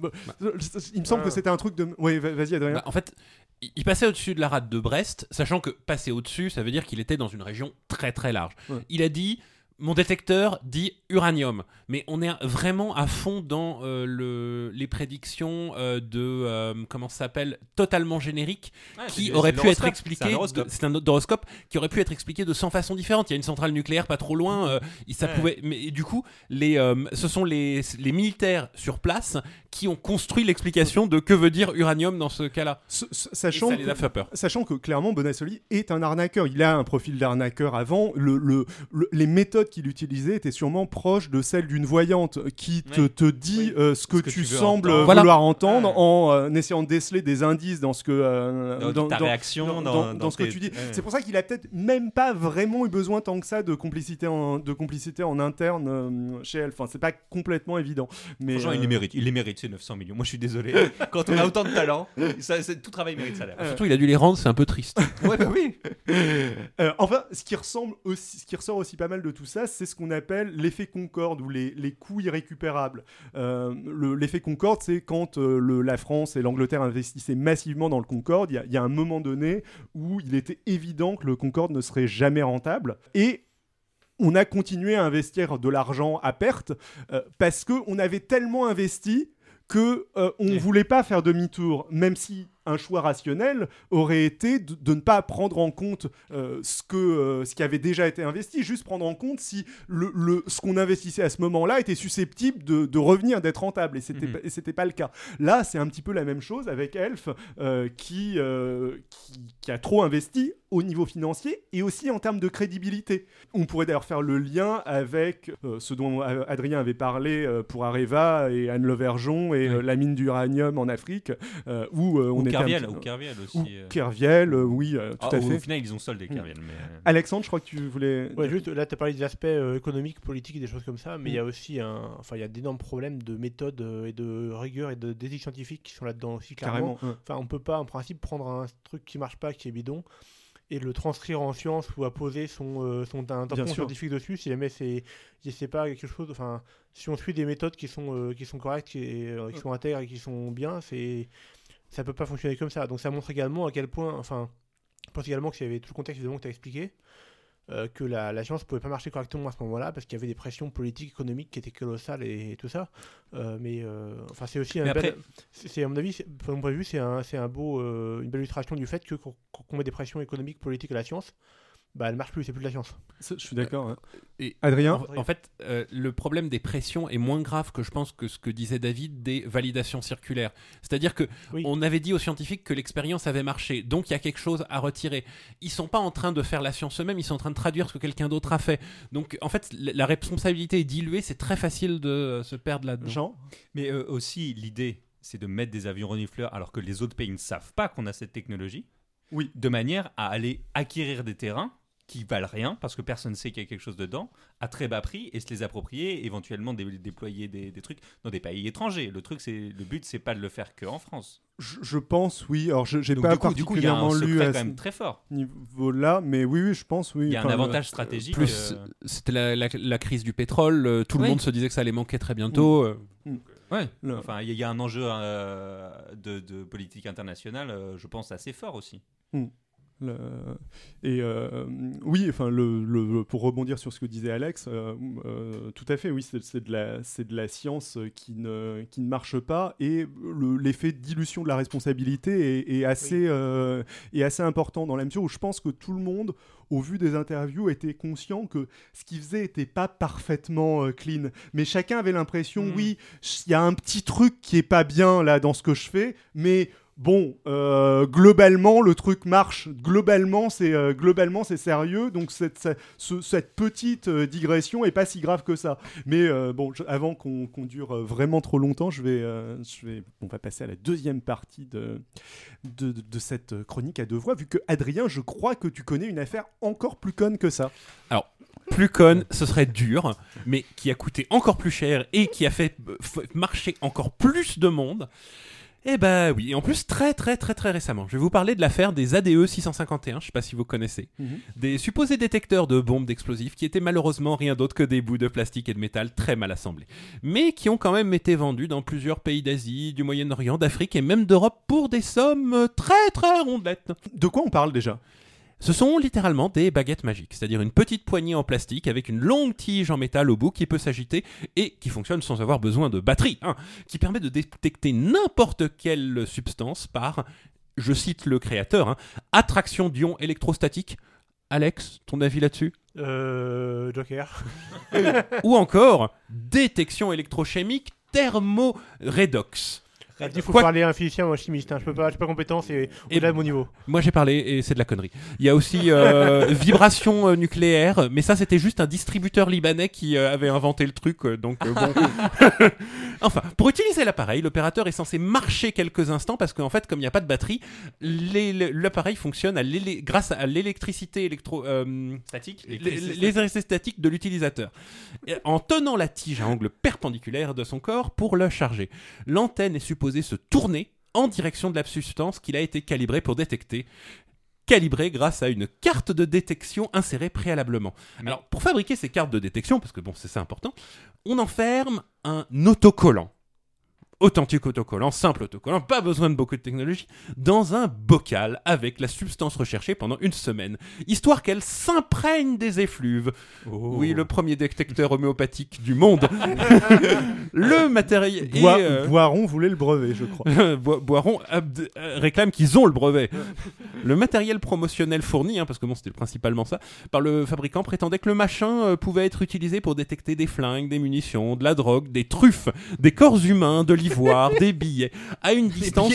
Speaker 4: il me semble
Speaker 6: Ah.
Speaker 4: que c'était un truc de. Oui, va- vas-y, Adrien.
Speaker 3: Bah, en fait, il il passait au-dessus de la rade de Brest, sachant que passer au-dessus, ça veut dire qu'il était dans une région très très large.
Speaker 4: Ouais.
Speaker 3: Il a dit mon détecteur dit uranium, mais on est vraiment à fond dans euh, le, les prédictions euh, de euh, comment ça s'appelle totalement génériques
Speaker 1: Ouais,
Speaker 3: qui aurait pu être expliqué.
Speaker 1: C'est un
Speaker 3: de-
Speaker 1: horoscope.
Speaker 3: Qui aurait pu être expliqué de 100 façons différentes. Il y a une centrale nucléaire pas trop loin. euh, il- ça
Speaker 1: Ouais.
Speaker 3: pouvait. Mais et du coup, les, euh, ce sont les, les militaires sur place qui ont construit l'explication de que veut dire uranium dans ce cas-là.
Speaker 4: Sachant
Speaker 3: ça les
Speaker 4: que-
Speaker 3: a fait peur.
Speaker 4: Sachant que clairement Bonassoli est un arnaqueur, il a un profil d'arnaqueur avant. Le, le- le- les méthodes qu'il utilisait étaient sûrement proches de celles d'une voyante qui te,
Speaker 1: Oui.
Speaker 4: te dit
Speaker 1: Oui.
Speaker 4: euh, ce que
Speaker 1: Ce que
Speaker 4: tu, sembles
Speaker 1: entendre.
Speaker 3: Voilà.
Speaker 4: vouloir entendre
Speaker 1: Ouais.
Speaker 4: en euh, essayant de déceler des indices dans ce que euh,
Speaker 1: Dans, ta réaction,
Speaker 4: dans,
Speaker 1: dans,
Speaker 4: dans-
Speaker 1: dans
Speaker 4: dans ce que tu dis.
Speaker 1: ouais.
Speaker 4: C'est pour ça qu'il a peut-être même pas vraiment eu besoin tant que ça de complicité en, de complicité en interne euh, chez elle. Enfin, c'est pas complètement évident. Mais
Speaker 1: Franchement, il les mérite. Il les mérite, ces 900 millions. Moi, je suis désolé. Quand on a autant de talent, ça, tout travail mérite salaire.
Speaker 3: Surtout, il a dû les rendre, c'est un peu triste.
Speaker 1: Ouais, bah oui.
Speaker 4: Euh, enfin, ce qui ressemble aussi, ce qui ressort aussi pas mal de tout ça, c'est ce qu'on appelle l'effet Concorde ou les, les coûts irrécupérables. Euh, le- l'effet Concorde, c'est quand euh, le- la France et l'Angleterre investissaient massivement dans le Concorde. Il y a- il y, a un moment donné où il était évident que le Concorde ne serait jamais rentable et on a continué à investir de l'argent à perte euh, parce que on avait tellement investi que euh, on
Speaker 1: Oui.
Speaker 4: voulait pas faire demi-tour, même si un choix rationnel aurait été de, de ne pas prendre en compte euh, ce, que, euh, ce qui avait déjà été investi, juste prendre en compte si le, le- ce qu'on investissait à ce moment-là était susceptible de, de revenir, d'être rentable. Et c'était
Speaker 1: Mhm.
Speaker 4: pas- et c'était pas le cas. Là, c'est un petit peu la même chose avec Elf, euh, qui, qui, qui a trop investi au niveau financier et aussi en termes de crédibilité. On pourrait d'ailleurs faire le lien avec euh, ce dont Adrien avait parlé euh, pour Areva et Anne Levergeon et euh, la mine d'uranium en Afrique, euh, où euh, on
Speaker 1: Ou
Speaker 4: était
Speaker 1: Kerviel,
Speaker 4: petit-
Speaker 1: ou Kerviel aussi.
Speaker 4: ou
Speaker 1: euh.
Speaker 4: Kerviel, euh, oui, euh, tout
Speaker 1: Ah,
Speaker 4: à
Speaker 1: Au
Speaker 4: fait.
Speaker 1: final, ils ont soldé Kerviel. Mais...
Speaker 4: Alexandre, je crois que tu voulais.
Speaker 6: Ouais, juste là, tu as parlé des aspects euh, économiques, politiques et des choses comme ça, mais il y a
Speaker 4: Mm.
Speaker 6: aussi un, enfin, il y a d'énormes problèmes de méthode et de rigueur et de d'éthique scientifique qui sont là-dedans aussi, clairement.
Speaker 4: Carrément. ouais.
Speaker 6: Enfin, on peut pas, en principe, prendre un truc qui marche pas, qui est bidon, et le transcrire en science ou à poser son, euh, son un tampon scientifique dessus, si jamais c'est, je sais pas, quelque chose, enfin, si on suit des méthodes qui sont, euh, qui sont correctes, et, euh, qui sont intègres et qui sont bien, c'est, ça peut pas fonctionner comme ça. Donc ça montre également à quel point, enfin, je pense également qu'il y avait tout le contexte évidemment que tu as expliqué, euh, que la, la science pouvait pas marcher correctement à ce moment-là parce qu'il y avait des pressions politiques, économiques qui étaient colossales et, tout ça. Euh, mais euh, enfin, c'est aussi un
Speaker 1: Mais
Speaker 6: bel-
Speaker 1: après-
Speaker 6: c'est à mon avis, de mon point de vue, c'est un, c'est un beau, une belle illustration du fait que qu'on qu'on met des pressions économiques, politiques à la science, bah, elle marche plus, c'est plus de la science.
Speaker 4: Ça, Je suis d'accord. ouais.
Speaker 3: Et
Speaker 4: Adrien
Speaker 3: en, en fait, euh, le problème des pressions est moins grave que je pense que ce que disait David des validations circulaires. C'est-à-dire que
Speaker 6: Oui.
Speaker 3: on avait dit aux scientifiques que l'expérience avait marché, donc il y a quelque chose à retirer. Ils sont pas en train de faire la science eux-mêmes, ils sont en train de traduire ce que quelqu'un d'autre a fait. Donc en fait, la responsabilité est diluée, c'est très facile de euh, se perdre là-dedans.
Speaker 4: Jean?
Speaker 1: Mais euh, aussi, l'idée, c'est de mettre des avions renifleurs alors que les autres pays ne savent pas qu'on a cette technologie.
Speaker 4: Oui.
Speaker 1: De manière à aller acquérir des terrains qui valent rien parce que personne ne sait qu'il y a quelque chose dedans à très bas prix et se les approprier, éventuellement dé- déployer des, des trucs dans des pays étrangers. Le truc, c'est le but, c'est pas de le faire que en France.
Speaker 4: je, je pense, oui. Alors, je- j'ai pas
Speaker 1: du coup, du coup, il y a un
Speaker 4: particulièrement lu
Speaker 1: quand
Speaker 4: ce
Speaker 1: même très fort.
Speaker 4: niveau-là, mais oui, oui, je pense, oui.
Speaker 1: Il y a un avantage stratégique.
Speaker 3: Plus,
Speaker 1: euh,
Speaker 3: c'était la, la- la crise du pétrole, euh, tout le monde se disait que ça allait manquer très bientôt. euh.
Speaker 1: Ouais.
Speaker 4: le-
Speaker 1: Enfin, il y, a un enjeu euh, de, de politique internationale, euh, je pense, assez fort aussi.
Speaker 4: Le- Et euh, oui, enfin, le, le- pour rebondir sur ce que disait Alex, euh, euh, tout à fait, oui, c'est de, la- c'est de la science qui ne, qui ne marche pas et le- l'effet de dilution de la responsabilité est, est assez, est assez important dans la mesure où je pense que tout le monde, au vu des interviews, était conscient que ce qu'il faisait n'était pas parfaitement clean. Mais chacun avait l'impression,
Speaker 1: Mm.
Speaker 4: oui, il y a un petit truc qui est pas bien là dans ce que je fais, mais bon, euh, globalement, le truc marche. Globalement, c'est euh, globalement c'est sérieux. Donc cette, ce- ce- cette petite euh, digression est pas si grave que ça. Mais bon, avant qu'on dure vraiment trop longtemps, je vais, je vais, on va passer à la deuxième partie de, de, de- cette chronique à deux voix. Vu que Adrien, je crois que tu connais une affaire encore plus conne que ça.
Speaker 3: plus conne, ce serait dur, mais qui a coûté encore plus cher et qui a fait marcher encore plus de monde. Eh ben oui, et en plus très très très très récemment. Je vais vous parler de l'affaire des ADE 651, je sais pas si vous connaissez. Des supposés détecteurs de bombes d'explosifs qui étaient malheureusement rien d'autre que des bouts de plastique et de métal très mal assemblés. Mais qui ont quand même été vendus dans plusieurs pays d'Asie, du Moyen-Orient, d'Afrique et même d'Europe pour des sommes très très rondelettes.
Speaker 4: De quoi on parle déjà?
Speaker 3: Ce sont littéralement des baguettes magiques, c'est-à-dire une petite poignée en plastique avec une longue tige en métal au bout qui peut s'agiter et qui fonctionne sans avoir besoin de batterie, hein, qui permet de détecter n'importe quelle substance par, je cite le créateur, hein, attraction d'ions électrostatiques. Alex, ton avis là-dessus?
Speaker 6: Euh, Joker.
Speaker 3: Ou encore détection électrochimique thermo-redox.
Speaker 6: Il faut
Speaker 3: Quoi-
Speaker 6: parler à un physicien ou un chimiste. Hein. Je peux pas, je suis pas compétent, c'est au-delà de mon niveau.
Speaker 3: Moi j'ai parlé et c'est de la connerie. Il y a aussi euh, vibration euh, nucléaire, mais ça c'était juste un distributeur libanais qui euh, avait inventé le truc, euh, donc euh, bon. enfin, pour utiliser l'appareil, l'opérateur est censé marcher quelques instants parce qu'en fait, comme il n'y a pas de batterie, l'appareil fonctionne à grâce à l'électricité électro. euh,
Speaker 1: Statique
Speaker 3: les- l'électricité statique de l'utilisateur. En tenant la tige à angle perpendiculaire de son corps pour le charger. L'antenne est supposée se tourner en direction de la substance qu'il a été calibrée pour détecter. Calibrée grâce à une carte de détection insérée préalablement. Alors, pour fabriquer ces cartes de détection, parce que bon, c'est ça important, on enferme un autocollant. Authentique autocollant, simple autocollant, pas besoin de beaucoup de technologie, dans un bocal avec la substance recherchée pendant une semaine, histoire qu'elle s'imprègne des effluves. Oui, le premier détecteur homéopathique du monde. le matériel.
Speaker 4: Boi-
Speaker 3: euh,
Speaker 4: Boiron voulait le brevet, je crois.
Speaker 3: Bo- Boiron abd- euh, réclame qu'ils ont le brevet. le matériel promotionnel fourni, hein, parce que bon, c'était principalement ça, par le fabricant prétendait que le machin euh, pouvait être utilisé pour détecter des flingues, des munitions, de la drogue, des truffes, des corps humains, de d'ivoire, des billets, à une distance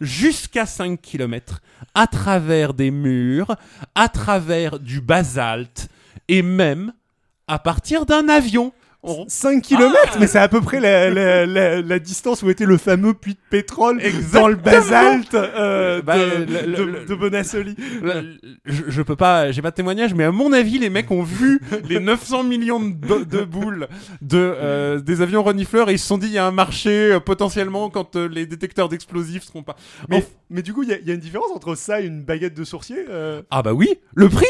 Speaker 3: jusqu'à 5 km, à travers des murs, à travers du basalte, et même à partir d'un avion. On-
Speaker 4: 5 km, mais c'est à peu près la, la- la- la distance où était le fameux puits de pétrole dans le basalte euh,
Speaker 3: Bah,
Speaker 4: de,
Speaker 3: le- le-
Speaker 4: de-
Speaker 3: le-
Speaker 4: de Bonassoli.
Speaker 3: Je, je peux pas, j'ai pas de témoignage, mais à mon avis, les mecs ont vu les 900 millions de, bo- de boules de, euh, des avions renifleurs et ils se sont dit il y a un marché euh, potentiellement quand euh, les détecteurs d'explosifs seront pas.
Speaker 4: Mais, du coup, il y, y a une différence entre ça et une baguette de sourcier euh,
Speaker 3: Ah bah oui, le prix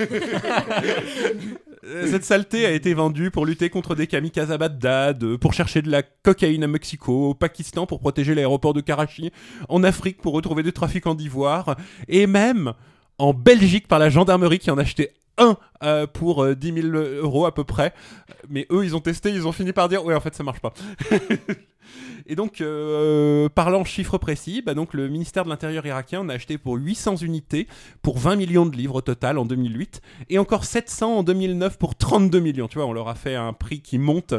Speaker 3: Euh, Cette saleté a été vendue pour lutter contre des kamikazes à Bagdad, euh, pour chercher de la cocaïne à Mexico, au Pakistan pour protéger l'aéroport de Karachi, en Afrique pour retrouver des trafiquants d'ivoire, et même en Belgique par la gendarmerie qui en achetait un euh, pour euh, 10 000 euros à peu près. Mais eux, ils ont testé, ils ont fini par dire ouais, en fait, ça marche pas. Et donc, euh, parlant chiffres précis, bah donc le ministère de l'Intérieur irakien en a acheté pour 800 unités pour 20 millions de livres au total en 2008 et encore 700 en 2009 pour 32 millions. Tu vois, on leur a fait un prix qui monte.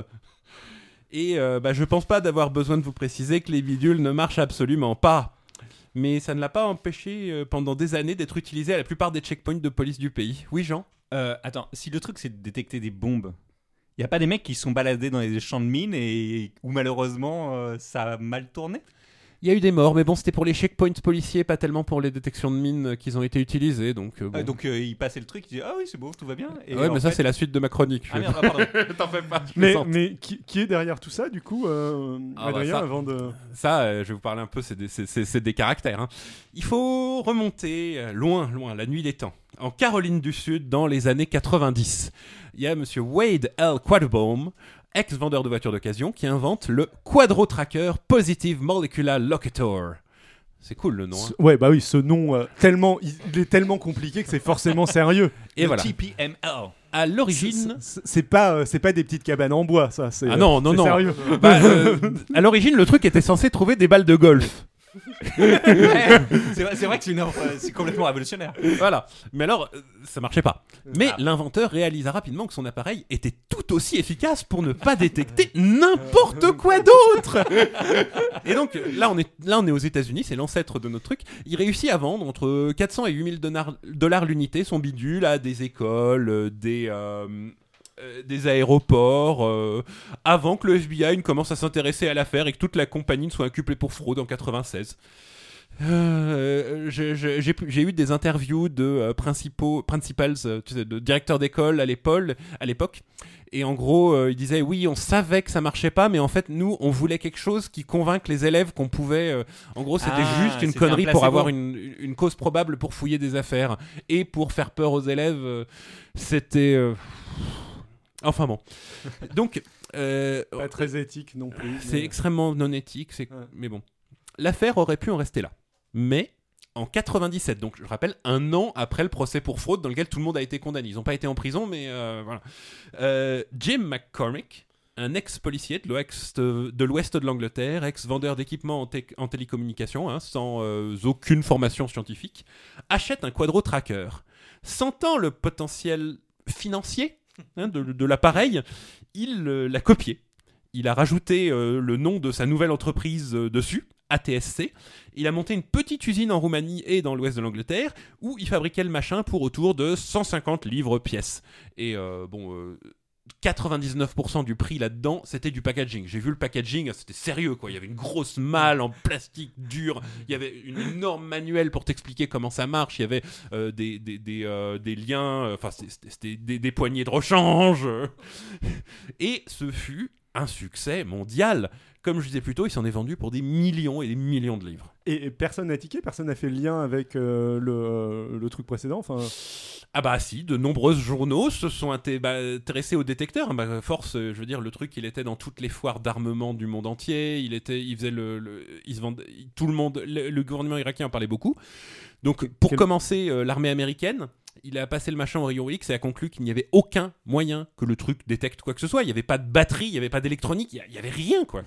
Speaker 3: Et euh, bah, je pense pas d'avoir besoin de vous préciser que les bidules ne marchent absolument pas. Mais ça ne l'a pas empêché euh, pendant des années d'être utilisé à la plupart des checkpoints de police du pays. Oui, Jean?
Speaker 1: Euh, attends, si le truc c'est de détecter des bombes, il y a pas des mecs qui sont baladés dans les champs de mines et où malheureusement euh, ça a mal tourné?
Speaker 3: Il y a eu des morts, mais bon, c'était pour les checkpoints policiers, pas tellement pour les détections de mines qu'ils ont été utilisés. Donc, euh, bon.
Speaker 1: Ah, Donc euh, il passait le truc, il disait ah oui c'est bon, tout va bien. Et
Speaker 3: ouais, mais ça, c'est la suite de ma chronique.
Speaker 1: Ah merde, ah, pardon.
Speaker 3: T'en fais pas. je
Speaker 4: Mais, qui, qui est derrière tout ça, du coup, euh,
Speaker 3: Ah bah ça.
Speaker 4: avant de...
Speaker 3: Ça, euh, je vais vous parler un peu, c'est des, c'est- c'est- c'est des caractères. hein. Il faut remonter loin, loin, la nuit des temps. En Caroline du Sud, dans les années 90, il y a monsieur Wade L. Quattlebaum, ex-vendeur de voitures d'occasion, qui invente le Quadro Tracker Positive Molecular Locator. C'est cool le nom. hein.
Speaker 4: Ouais, bah oui, ce nom, euh, tellement, il, est tellement compliqué que c'est forcément sérieux.
Speaker 3: Et
Speaker 1: Le
Speaker 3: voilà.
Speaker 1: TPML.
Speaker 3: À l'origine,
Speaker 4: C'est- pas, euh, c'est pas des petites cabanes en bois, ça. c'est,
Speaker 3: Ah non, non,
Speaker 4: c'est
Speaker 3: non.
Speaker 4: sérieux.
Speaker 3: bah, euh, à l'origine, le truc était censé trouver des balles de golf.
Speaker 1: c'est vrai, c'est vrai que c'est une offre, euh, c'est complètement révolutionnaire.
Speaker 3: Voilà. Mais alors, euh, ça marchait pas. Mais
Speaker 1: Ah.
Speaker 3: l'inventeur réalisa rapidement que son appareil était tout aussi efficace pour ne pas détecter n'importe quoi d'autre. et donc là, on est là, on est aux États-Unis, c'est l'ancêtre de notre truc. Il réussit à vendre entre 400 et 8000 dollars, dollars l'unité son bidule à des écoles, euh, des euh, des aéroports, euh, avant que le FBI ne commence à s'intéresser à l'affaire et que toute la compagnie ne soit inculpée pour fraude en 96. Euh, j'ai eu des interviews de euh, principaux, principals, euh, tu sais, de directeurs d'école à l'époque, et en gros, euh, ils disaient oui, on savait que ça marchait pas, mais en fait, nous, on voulait quelque chose qui convainque les élèves qu'on pouvait. euh, en gros, c'était
Speaker 1: Ah,
Speaker 3: juste une
Speaker 1: un
Speaker 3: connerie pour avoir une, une cause probable pour fouiller des affaires et pour faire peur aux élèves. euh, c'était. Enfin bon. Donc. euh,
Speaker 4: Pas très éthique non plus.
Speaker 3: c'est
Speaker 4: mais-
Speaker 3: extrêmement non éthique, c'est...
Speaker 4: Ouais.
Speaker 3: mais bon. L'affaire aurait pu en rester là. Mais en 97, donc je rappelle, un an après le procès pour fraude dans lequel tout le monde a été condamné. Ils n'ont pas été en prison, mais euh, voilà. Euh, Jim McCormick, un ex-policier de l'ouest de, l'ouest de l'Angleterre, ex-vendeur d'équipements en, té- en télécommunication, hein, sans euh, aucune formation scientifique, achète un quadro tracker. Sentant le potentiel financier hein, de, l'appareil, il euh, l'a copié. Il a rajouté euh, le nom de sa nouvelle entreprise euh, dessus, ATSC. Il a monté une petite usine en Roumanie et dans l'ouest de l'Angleterre où il fabriquait le machin pour autour de 150 livres pièces. Et bon, 99% du prix là-dedans, c'était du packaging. J'ai vu le packaging, c'était sérieux quoi. Il y avait une grosse malle en plastique dur. Il y avait une énorme manuel pour t'expliquer comment ça marche. Il y avait euh, des, des, des, euh, des liens, euh, enfin c'était- des poignées de rechange. Et ce fut un succès mondial. Comme je disais plus tôt, il s'en est vendu pour des millions et des millions de livres.
Speaker 4: Et, et personne n'a tiqué, personne n'a fait le lien avec euh, le, euh, le truc précédent. Enfin,
Speaker 3: Ah bah si, de nombreux journaux se sont bah, intéressés au détecteur. Bah, force, je veux dire, le truc, il était dans toutes les foires d'armement du monde entier. Il était, il faisait le, le- il se vendait, tout le monde, le, le gouvernement irakien en parlait beaucoup. Donc pour
Speaker 4: Quel-
Speaker 3: commencer, euh, l'armée américaine, il a passé le machin au rayon X et a conclu qu'il n'y avait aucun moyen que le truc détecte quoi que ce soit. Il n'y avait pas de batterie, il n'y avait pas d'électronique, il y a- il y avait rien quoi.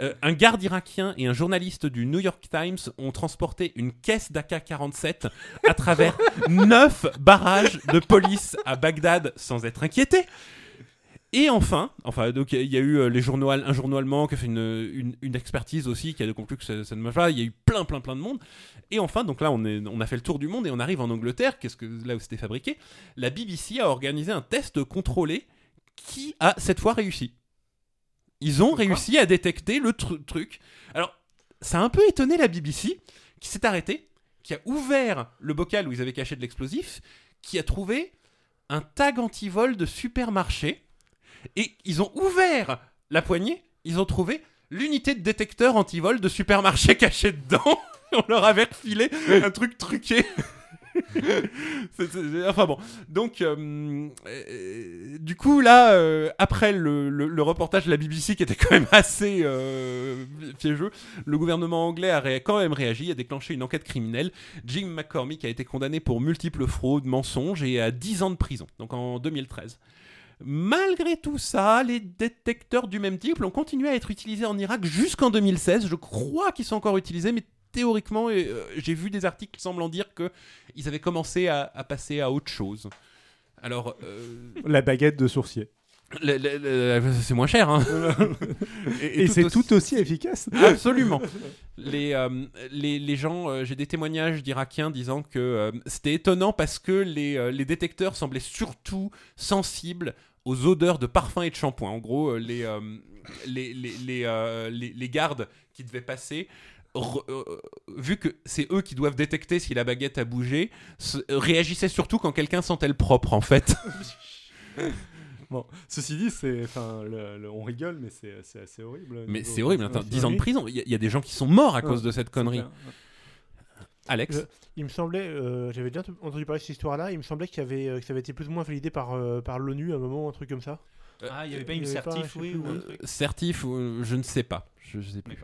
Speaker 3: Euh, un garde irakien et un journaliste du New York Times ont transporté une caisse d'AK-47 à travers neuf barrages de police à Bagdad sans être inquiétés. Et enfin, enfin, donc il y a eu euh, les journaux, un journal allemand qui a fait une, une, une expertise aussi, qui a conclu que ça, ça ne marche pas. Il y a eu plein, plein, plein de monde. Et enfin, donc là, on, est, on a fait le tour du monde et on arrive en Angleterre, qu'est-ce que là où c'était fabriqué. La BBC a organisé un test contrôlé qui a cette fois réussi. Ils ont réussi à détecter le tru- truc. Alors, ça a un peu étonné la BBC, qui s'est arrêtée, qui a ouvert le bocal où ils avaient caché de l'explosif, qui a trouvé un tag anti-vol de supermarché. Et ils ont ouvert la poignée, ils ont trouvé l'unité de détecteur anti-vol de supermarché cachée dedans. On leur avait refilé un truc truqué. Enfin bon, donc euh, euh, du coup là, euh, après le, le- reportage de la BBC qui était quand même assez piégeux, le gouvernement anglais a quand même réagi, a déclenché une enquête criminelle. Jim McCormick a été condamné pour multiples fraudes, mensonges et à 10 ans de prison, donc en 2013. Malgré tout ça, les détecteurs du même type ont continué à être utilisés en Irak jusqu'en 2016. Je crois qu'ils sont encore utilisés, mais théoriquement, euh, j'ai vu des articles en dire qu'ils avaient commencé à, à passer à autre chose. Alors, euh,
Speaker 4: La baguette de sourcier.
Speaker 3: le- le- le- c'est moins cher, hein.
Speaker 4: Et, c'est tout aussi efficace.
Speaker 3: Absolument. Les, euh, les, les gens, euh, j'ai des témoignages d'Irakiens disant que euh, c'était étonnant parce que les, euh, les détecteurs semblaient surtout sensibles aux odeurs de parfum et de shampoing. En gros, euh, les, euh, les, les, les, euh, les- les gardes qui devaient passer, re- euh, vu que c'est eux qui doivent détecter si la baguette a bougé, se- réagissaient surtout quand quelqu'un sentait le propre, en fait.
Speaker 4: Bon, ceci dit, c'est, enfin, le- le- on rigole, mais c'est, assez horrible.
Speaker 3: Mais c'est horrible, attends,
Speaker 4: Ouais,
Speaker 3: 10 ans de prison. Il y, a- il y a des gens qui sont morts à
Speaker 4: Ouais,
Speaker 3: cause de cette connerie. Alex
Speaker 6: Je- Il me semblait, euh, j'avais déjà entendu parler de cette histoire-là, il me semblait qu'il avait, euh, que ça avait été plus ou moins validé par, euh, par l'ONU à un moment, un truc comme ça.
Speaker 1: Ah, il y avait pas une certif, oui, ou un
Speaker 6: euh,
Speaker 1: truc.
Speaker 3: Certif, ou- je ne sais pas. Je, je sais plus.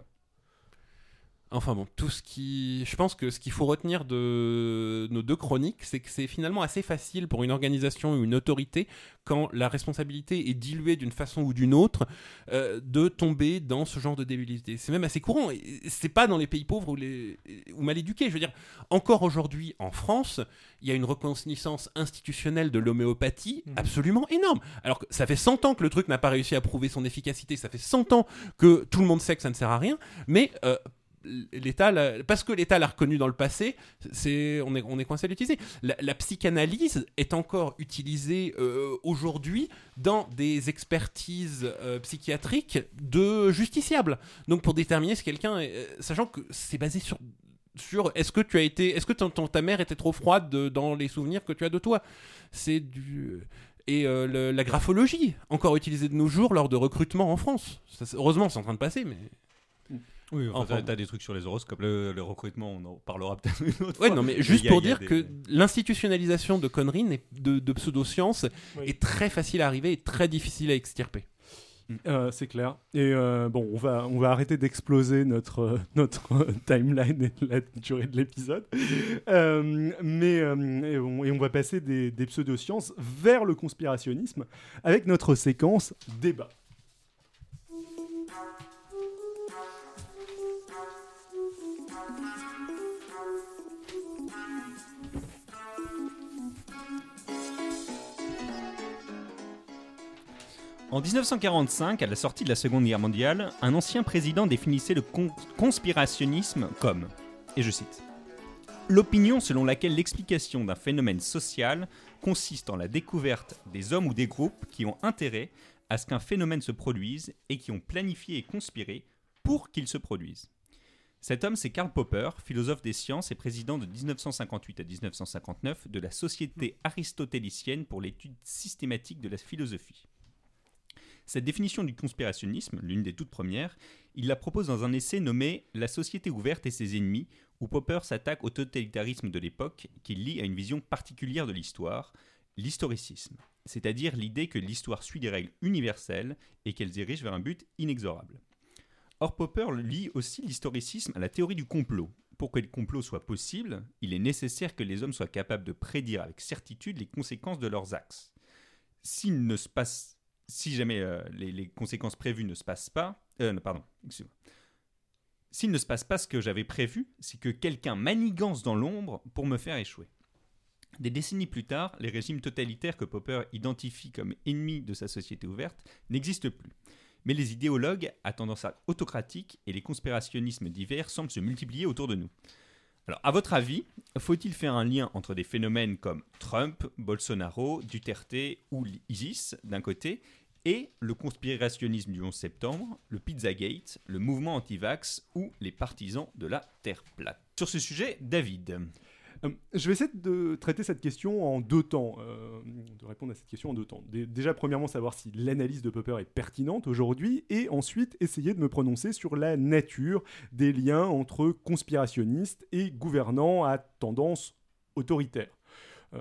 Speaker 3: Enfin bon, tout ce qui. Je pense que ce qu'il faut retenir de nos deux chroniques, c'est que c'est finalement assez facile pour une organisation ou une autorité, quand la responsabilité est diluée d'une façon ou d'une autre, euh, de tomber dans ce genre de débilité. C'est même assez courant. C'est pas dans les pays pauvres ou, les... ou mal éduqués. Je veux dire, encore aujourd'hui en France, il y a une reconnaissance institutionnelle de l'homéopathie
Speaker 6: Mhm.
Speaker 3: absolument énorme. Alors que ça fait 100 ans que le truc n'a pas réussi à prouver son efficacité, ça fait 100 ans que tout le monde sait que ça ne sert à rien, mais euh, l'État, parce que l'État l'a reconnu dans le passé, c'est, on, est, on est coincé à l'utiliser. La, psychanalyse est encore utilisée euh, aujourd'hui dans des expertises euh, psychiatriques de justiciables. Donc pour déterminer si quelqu'un, est- euh, sachant que c'est basé sur sur est-ce que tu as été est-ce que ton- ta mère était trop froide de- dans les souvenirs que tu as de toi c'est du et la graphologie encore utilisée de nos jours lors de recrutement en France heureusement c'est en train de passer mais
Speaker 1: Oui, enfin,
Speaker 3: Enfin,
Speaker 1: t'as- des trucs sur les horoscopes. Le, le recrutement, on en parlera peut-être une autre
Speaker 3: Ouais,
Speaker 1: fois.
Speaker 3: non, mais juste pour
Speaker 1: a
Speaker 3: dire
Speaker 1: des-
Speaker 3: que l'institutionnalisation de conneries, n'est- de, de pseudosciences,
Speaker 6: Oui.
Speaker 3: est très facile à arriver et très difficile à extirper.
Speaker 4: Euh, c'est clair. Et euh, bon, on va, on va arrêter d'exploser notre, euh, notre timeline et la durée de l'épisode. Euh, mais euh, et, on, et on va passer des, des pseudosciences vers le conspirationnisme avec notre séquence débat.
Speaker 1: En 1945, à la sortie de la Seconde Guerre mondiale, un ancien président définissait le con- conspirationnisme comme, et je cite, L'opinion selon laquelle l'explication d'un phénomène social consiste en la découverte des hommes ou des groupes qui ont intérêt à ce qu'un phénomène se produise et qui ont planifié et conspiré pour qu'il se produise. Cet homme, c'est Karl Popper, philosophe des sciences et président de 1958 à 1959 de la Société aristotélicienne pour l'étude systématique de la philosophie. Cette définition du conspirationnisme, l'une des toutes premières, il la propose dans un essai nommé La société ouverte et ses ennemis, où Popper s'attaque au totalitarisme de l'époque, qu'il lie à une vision particulière de l'histoire, l'historicisme, c'est-à-dire l'idée que l'histoire suit des règles universelles et qu'elle dirige vers un but inexorable. Or, Popper lie aussi l'historicisme à la théorie du complot. Pour que le complot soit possible, il est nécessaire que les hommes soient capables de prédire avec certitude les conséquences de leurs actes. S'il ne se passe, si jamais euh, les, conséquences prévues ne se passent pas, euh, pardon. S'il ne se passe pas ce que j'avais prévu, c'est que quelqu'un manigance dans l'ombre pour me faire échouer. Des décennies plus tard, les régimes totalitaires que Popper identifie comme ennemis de sa société ouverte n'existent plus. Mais les idéologues à tendance autocratique et les conspirationnismes divers semblent se multiplier autour de nous. Alors, à votre avis, faut-il faire un lien entre des phénomènes comme Trump, Bolsonaro, Duterte ou l'ISIS d'un côté et le conspirationnisme du 11 septembre, le Pizzagate, le mouvement anti-vax ou les partisans de la Terre plate? Sur ce sujet, David.
Speaker 4: Euh, je vais essayer de traiter cette question en deux temps, euh, de répondre à cette question en deux temps. Dé- déjà, premièrement, savoir si l'analyse de Popper est pertinente aujourd'hui, et ensuite essayer de me prononcer sur la nature des liens entre conspirationnistes et gouvernants à tendance autoritaire. Euh,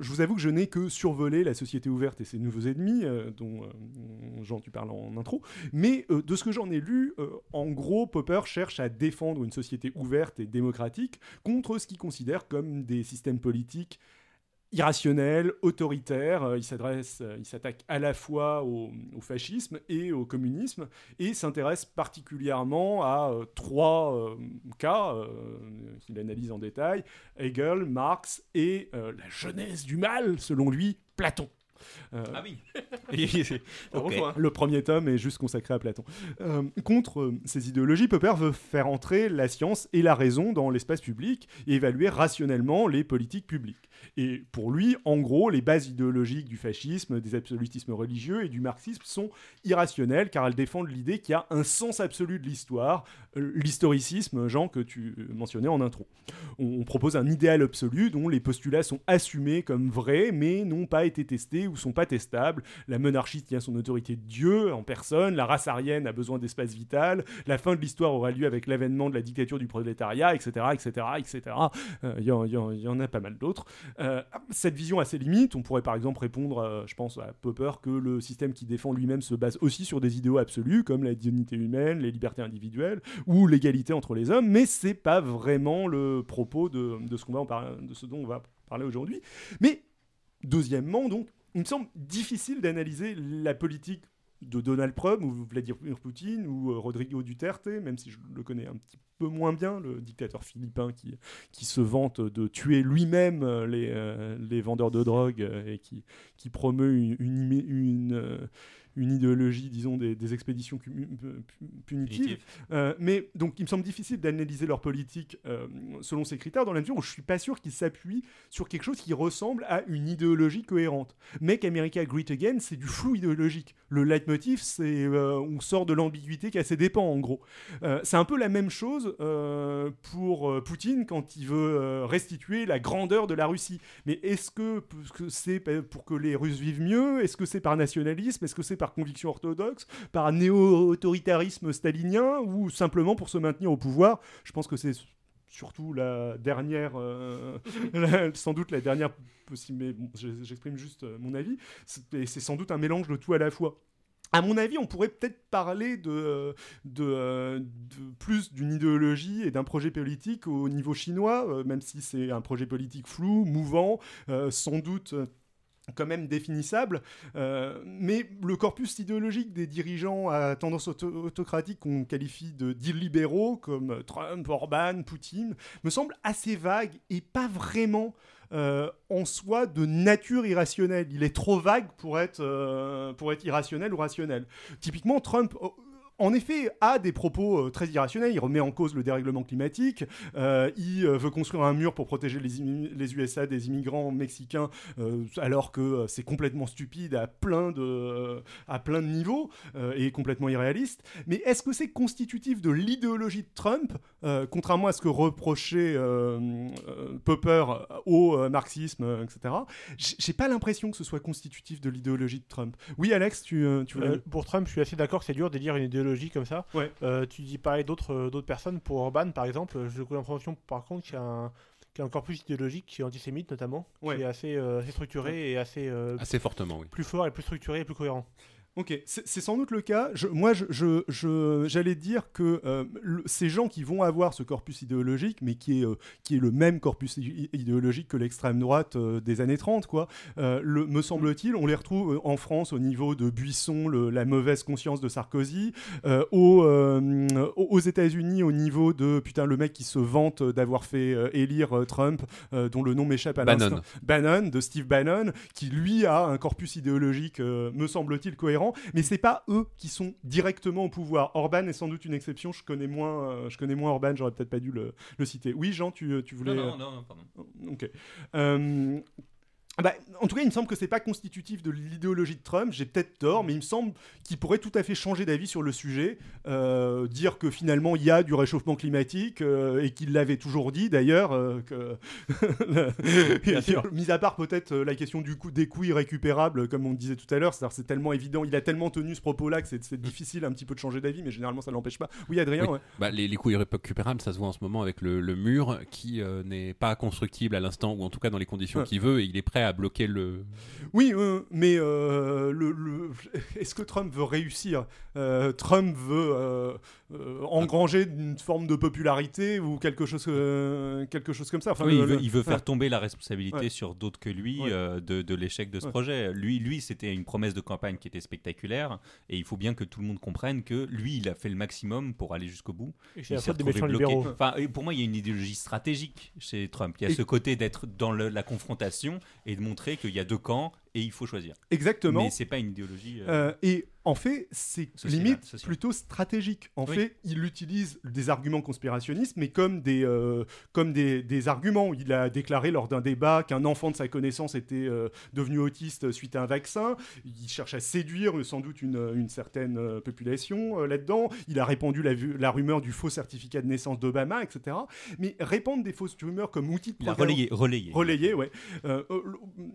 Speaker 4: je vous avoue que je n'ai que survolé la société ouverte et ses nouveaux ennemis, euh, dont euh, Jean tu parles en intro, mais de ce que j'en ai lu, en gros, Popper cherche à défendre une société ouverte et démocratique contre ce qu'il considère comme des systèmes politiques irrationnels, autoritaires. Euh, Il s'adresse, euh, il s'attaque à la fois au, fascisme et au communisme et s'intéresse particulièrement à euh, trois cas qu'il analyse en détail Hegel, Marx et la jeunesse du mal, selon lui, Platon. Euh,
Speaker 1: Ah oui
Speaker 6: revoit.
Speaker 4: le premier tome est juste consacré à Platon. Euh, contre euh, ces idéologies, Popper veut faire entrer la science et la raison dans l'espace public et évaluer rationnellement les politiques publiques. Et pour lui, en gros, les bases idéologiques du fascisme, des absolutismes religieux et du marxisme sont irrationnelles car elles défendent l'idée qu'il y a un sens absolu de l'histoire, l'historicisme, Jean, que tu mentionnais en intro. On propose un idéal absolu dont les postulats sont assumés comme vrais mais n'ont pas été testés ou sont pas testables. La monarchie tient son autorité de Dieu en personne, la race aryenne a besoin d'espace vital, la fin de l'histoire aura lieu avec l'avènement de la dictature du prolétariat, etc., etc., etc. Il y, en- a pas mal d'autres. Euh, cette vision a ses limites. On pourrait par exemple répondre, euh, je pense à Popper, que le système qui défend lui-même se base aussi sur des idéaux absolus comme la dignité humaine, les libertés individuelles ou l'égalité entre les hommes, mais c'est pas vraiment le propos de, ce de ce dont on va parler aujourd'hui. Mais deuxièmement, donc, il me semble difficile d'analyser la politique de Donald Trump ou Vladimir Poutine ou euh, Rodrigo Duterte, même si je le connais un petit peu moins bien, le dictateur philippin qui, qui se vante de tuer lui-même euh, les, euh, les vendeurs de drogue et qui, qui promeut une, une, une idéologie, disons, des, des expéditions pu- punitives. Euh, mais donc, il me semble difficile d'analyser leur politique euh, selon ces critères, dans la mesure où je suis pas sûr qu'ils s'appuient sur quelque chose qui ressemble à une idéologie cohérente. Make America Great Again, c'est du flou idéologique. Le leitmotiv, c'est euh, on sort de l'ambiguïté qu'à ses dépens, en gros. Euh, c'est un peu la même chose euh, pour euh, Poutine quand il veut euh, restituer la grandeur de la Russie. Mais est-ce que c'est pour que les Russes vivent mieux? Est-ce que c'est par nationalisme? Est-ce que c'est par conviction orthodoxe Par néo-autoritarisme stalinien Ou simplement pour se maintenir au pouvoir Je pense que c'est surtout la dernière, euh, sans doute la dernière possible, mais j'exprime juste euh, mon avis. C'est sans doute un mélange de tout à la fois. À mon avis, on pourrait peut-être parler de, euh, plus d'une idéologie et d'un projet politique au niveau chinois, même si c'est un projet politique flou, mouvant, sans doute quand même définissable. Euh, mais le corpus idéologique des dirigeants à tendance auto- autocratique qu'on qualifie de d'illibéraux, comme Trump, Orban, Poutine, me semble assez vague et pas vraiment euh, en soi de nature irrationnelle. Il est trop vague pour être, euh, pour être irrationnel ou rationnel. Typiquement, Trump... en effet, a des propos euh, très irrationnels. Il remet en cause le dérèglement climatique. euh, il euh, veut construire un mur pour protéger les, USA des immigrants mexicains, euh, alors que c'est complètement stupide à plein de, euh, à plein de niveaux et complètement irréaliste. Mais est-ce que c'est constitutif de l'idéologie de Trump, contrairement à ce que reprochait Popper au marxisme, etc. J'ai pas l'impression que ce soit constitutif de l'idéologie de Trump. Oui, Alex, tu, tu voulais.
Speaker 6: Pour Trump, je suis assez d'accord que c'est dur d'élire une idéologie comme ça.
Speaker 4: Ouais.
Speaker 6: Euh, tu dis pareil d'autres euh, d'autres personnes. Pour Orban, par exemple, j'ai l'impression par contre qu'il y a un qu'il y a un corpus idéologique qui est antisémite notamment,
Speaker 4: Ouais.
Speaker 6: qui est assez, euh, assez structuré et assez euh,
Speaker 3: Assez fortement, oui.
Speaker 6: plus fort et plus structuré et plus cohérent.
Speaker 4: Ok, c'est sans doute le cas. Je- moi, je- je- je- j'allais dire que euh, le- ces gens qui vont avoir ce corpus idéologique, mais qui est, euh, qui est le même corpus idéologique que l'extrême droite euh, des années 30, quoi, le, me semble-t-il, on les retrouve en France au niveau de Buisson, le- la mauvaise conscience de Sarkozy, au, aux aux États-Unis au niveau de putain le mec qui se vante d'avoir fait élire Trump, dont le nom m'échappe à
Speaker 3: Bannon.
Speaker 4: l'instant. Bannon, de Steve Bannon, qui lui a un corpus idéologique, me semble-t-il, cohérent, mais c'est pas eux qui sont directement au pouvoir. Orban est sans doute une exception, je connais moins, euh, je connais moins Orban, j'aurais peut-être pas dû le, le citer. Oui, Jean, tu, tu voulais...
Speaker 1: Non, non, non, non, pardon.
Speaker 4: Ok. Euh, bah, en tout cas, il me semble que c'est pas constitutif de l'idéologie de Trump. J'ai peut-être tort, mais il me semble qu'il pourrait tout à fait changer d'avis sur le sujet, euh, dire que finalement il y a du réchauffement climatique euh, et qu'il l'avait toujours dit d'ailleurs. euh, que mis à part peut-être la question du coup des coûts irrécupérables, comme on disait tout à l'heure, c'est tellement évident, il a tellement tenu ce propos-là que c'est c'est difficile un petit peu de changer d'avis, mais généralement ça l'empêche pas. Oui, Adrien.
Speaker 3: Oui.
Speaker 4: ouais.
Speaker 3: Bah, les, les coûts irrécupérables, ça se voit en ce moment avec le, le mur qui n'est pas constructible à l'instant, ou en tout cas dans les conditions
Speaker 4: Ouais.
Speaker 3: qu'il veut, et il est prêt à bloquer le.
Speaker 4: Oui, euh, mais euh, est-ce que Trump veut réussir? Euh, Trump veut euh, engranger une forme de popularité ou quelque chose, euh, quelque chose comme ça. Enfin,
Speaker 1: oui,
Speaker 4: le-
Speaker 1: il veut,
Speaker 4: le-
Speaker 1: il veut faire
Speaker 4: ouais.
Speaker 1: tomber la responsabilité
Speaker 4: Ouais.
Speaker 1: sur d'autres que lui
Speaker 4: Ouais.
Speaker 1: euh, de, de l'échec de ce
Speaker 4: Ouais.
Speaker 1: projet. Lui, lui c'était une promesse de campagne qui était spectaculaire et il faut bien que tout le monde comprenne que lui, il a fait le maximum pour aller jusqu'au bout.
Speaker 6: Et
Speaker 1: Il
Speaker 6: la des méchants libéraux.
Speaker 1: Enfin, pour moi, il y a une idéologie stratégique chez Trump. Il y a
Speaker 4: Et-
Speaker 1: ce côté d'être dans le- la confrontation et de montrer qu'il y a deux camps et il faut choisir.
Speaker 4: Exactement.
Speaker 1: Mais c'est pas une idéologie. euh,
Speaker 4: Euh, et en fait, c'est limite plutôt stratégique. En
Speaker 1: Oui.
Speaker 4: fait, il utilise des arguments conspirationnistes, mais comme des, euh, comme des, des arguments. Il a déclaré lors d'un débat qu'un enfant de sa connaissance était devenu autiste suite à un vaccin. Il cherche à séduire sans doute une, une certaine population là-dedans. Il a répandu la, rumeur du faux certificat de naissance d'Obama, etc. Mais répandre des fausses rumeurs comme outil de propagande-
Speaker 1: relayé. relayé.
Speaker 4: Relayer, ouais.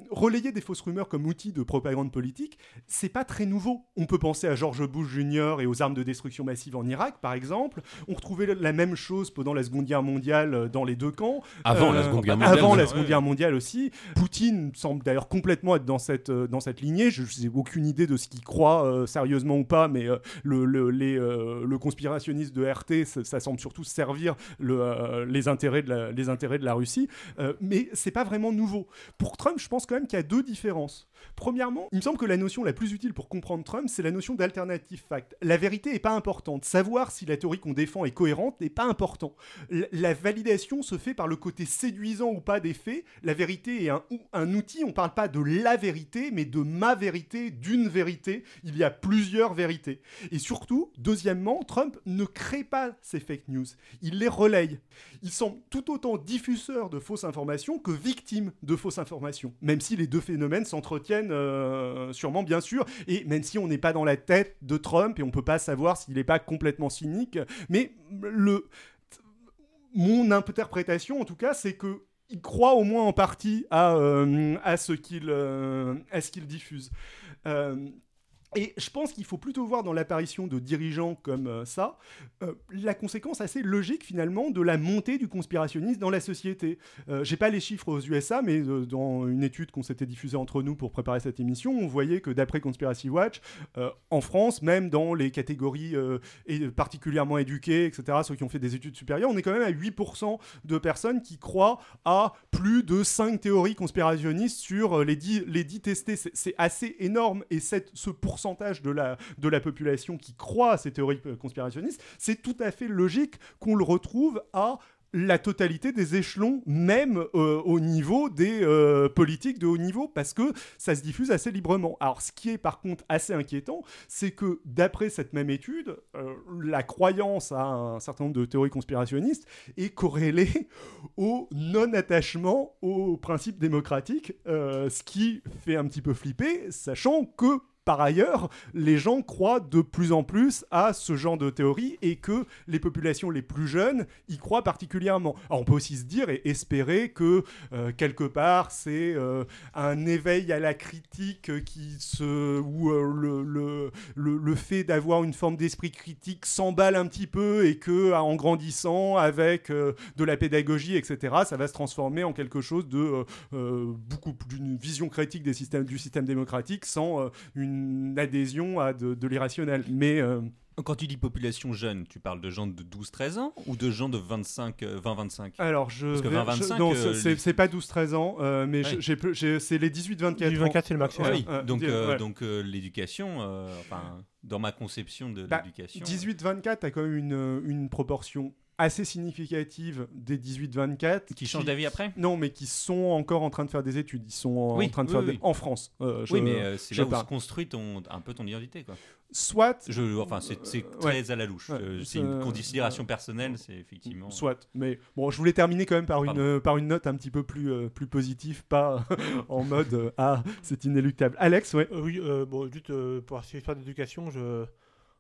Speaker 4: Relayer des fausses rumeurs comme outil de propagande politique, c'est pas très nouveau. On peut penser à George Bush Jr. et aux armes de destruction massive en Irak, par exemple. On retrouvait la même chose pendant la Seconde Guerre mondiale euh, dans les deux camps.
Speaker 3: Avant
Speaker 4: Euh,
Speaker 3: la Seconde Guerre mondiale.
Speaker 4: Avant la
Speaker 1: ouais.
Speaker 4: Seconde Guerre mondiale aussi. Poutine semble d'ailleurs complètement être dans cette, euh, dans cette lignée. Je n'ai aucune idée de ce qu'il croit euh, sérieusement ou pas, mais euh, le, le, les, euh, le conspirationniste de RT, ça, ça semble surtout servir le, euh, les, intérêts de la, les intérêts de la Russie. Euh, mais c'est pas vraiment nouveau. Pour Trump, je pense quand même qu'il y a deux différences. animals Premièrement, il me semble que la notion la plus utile pour comprendre Trump, c'est la notion d'alternative fact. La vérité n'est pas importante. Savoir si la théorie qu'on défend est cohérente n'est pas important. La, validation se fait par le côté séduisant ou pas des faits. La vérité est un, un outil. On ne parle pas de la vérité, mais de ma vérité, d'une vérité. Il y a plusieurs vérités. Et surtout, deuxièmement, Trump ne crée pas ces fake news. Il les relaye. Il semble tout autant diffuseur de fausses informations que victime de fausses informations. Même si les deux phénomènes s'entretiennent euh, sûrement, bien sûr. Et même si on n'est pas dans la tête de Trump et on peut pas savoir s'il n'est pas complètement cynique. Mais le mon interprétation, en tout cas, c'est que il croit au moins en partie à, euh, à ce qu'il euh, à ce qu'il diffuse. Et je pense qu'il faut plutôt voir dans l'apparition de dirigeants comme euh, ça euh, la conséquence assez logique finalement de la montée du conspirationnisme dans la société. Euh, J'ai pas les chiffres aux USA, mais euh, dans une étude qu'on s'était diffusée entre nous pour préparer cette émission, on voyait que d'après Conspiracy Watch, en France, même dans les catégories particulièrement éduquées, etc., ceux qui ont fait des études supérieures, on est quand même à 8% de personnes qui croient à plus de 5 théories conspirationnistes sur les 10, les 10 testés. C'est- assez énorme. Et cette, ce pourcentage de la, population qui croit à ces théories euh, conspirationnistes, c'est tout à fait logique qu'on le retrouve à la totalité des échelons, même euh, au niveau des euh, politiques de haut niveau, parce que ça se diffuse assez librement. Alors, ce qui est par contre assez inquiétant, c'est que d'après cette même étude, la croyance à un certain nombre de théories conspirationnistes est corrélée au non-attachement aux principes démocratiques, ce qui fait un petit peu flipper, sachant que par ailleurs, les gens croient de plus en plus à ce genre de théorie et que les populations les plus jeunes y croient particulièrement. Alors on peut aussi se dire et espérer que euh, quelque part c'est euh, un éveil à la critique qui se où euh, le, le, le, le fait d'avoir une forme d'esprit critique s'emballe un petit peu et que en grandissant avec euh, de la pédagogie etc ça va se transformer en quelque chose de beaucoup d'une vision critique des systèmes du système démocratique sans une une adhésion à de, de l'irrationnel. Mais euh,
Speaker 1: Quand tu dis population jeune, tu parles de gens de 12-13 ans ou de gens de 25, euh, 20-25
Speaker 4: alors, je.
Speaker 1: Parce que
Speaker 4: vais-
Speaker 1: 20-25,
Speaker 4: je- non,
Speaker 1: euh,
Speaker 4: c'est-
Speaker 1: les-
Speaker 4: pas 12-13 ans, euh, mais
Speaker 1: Ouais.
Speaker 4: j'ai- j'ai- j'ai- c'est les 18-24 ans.
Speaker 6: 24, c'est le max.
Speaker 1: Ah oui,
Speaker 4: Ouais,
Speaker 1: donc, euh,
Speaker 4: ouais.
Speaker 1: donc euh, l'éducation, euh, enfin, dans ma conception de
Speaker 4: Bah,
Speaker 1: l'éducation.
Speaker 4: 18-24 a quand même une, une proportion assez significative des 18-24
Speaker 1: Qui change d'avis après?
Speaker 4: Non, mais qui sont encore en train de faire des études. Ils sont en
Speaker 1: Oui,
Speaker 4: train de
Speaker 1: oui,
Speaker 4: faire
Speaker 1: oui.
Speaker 4: des- en France. euh, je-
Speaker 1: Oui, mais euh, c'est là où se construit ton, un peu ton identité. Quoi.
Speaker 4: Soit.
Speaker 1: Je, enfin, c'est c'est
Speaker 4: Euh,
Speaker 1: très
Speaker 4: ouais.
Speaker 1: à la louche.
Speaker 4: Ouais,
Speaker 1: Euh,
Speaker 4: c'est-
Speaker 1: c'est une considération personnelle, c'est effectivement.
Speaker 4: Soit. Mais bon, je voulais terminer quand même par une,
Speaker 1: Pardon.
Speaker 4: euh, par une note un petit peu plus, euh, plus positive, pas en mode euh, Ah, c'est inéluctable. Alex, ouais.
Speaker 6: Oui, euh, bon, juste euh, pour cette histoire d'éducation, je...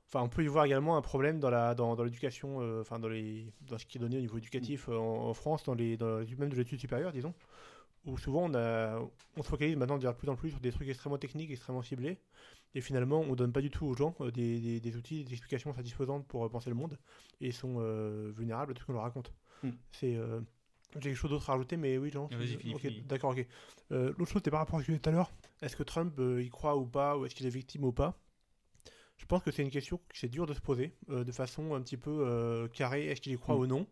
Speaker 6: enfin, on peut y voir également un problème dans la dans, dans l'éducation, euh, enfin dans les dans ce qui est donné au niveau éducatif euh, en, en France, dans les dans les- même de l'étude supérieure, disons, où souvent on a on se focalise maintenant de plus en plus sur des trucs extrêmement techniques, extrêmement ciblés, et finalement on donne pas du tout aux gens euh, des, des, des outils, des explications satisfaisantes pour penser le monde, et ils sont vulnérables à tout ce qu'on leur raconte.
Speaker 4: Hmm.
Speaker 6: C'est j'ai quelque chose d'autre à rajouter, mais oui, Jean.
Speaker 1: Vas-y,
Speaker 6: c'est-
Speaker 1: Philippe,
Speaker 6: ok,
Speaker 1: Philippe.
Speaker 6: D'accord, ok. L'autre chose, c'était par rapport à ce que je disais tout à l'heure. Est-ce que Trump y croit ou pas, ou est-ce qu'il est victime ou pas? Je pense que c'est une question que c'est dur de se poser euh, de façon un petit peu euh, carrée. Est-ce qu'il y croit
Speaker 4: Mm.
Speaker 6: ou non?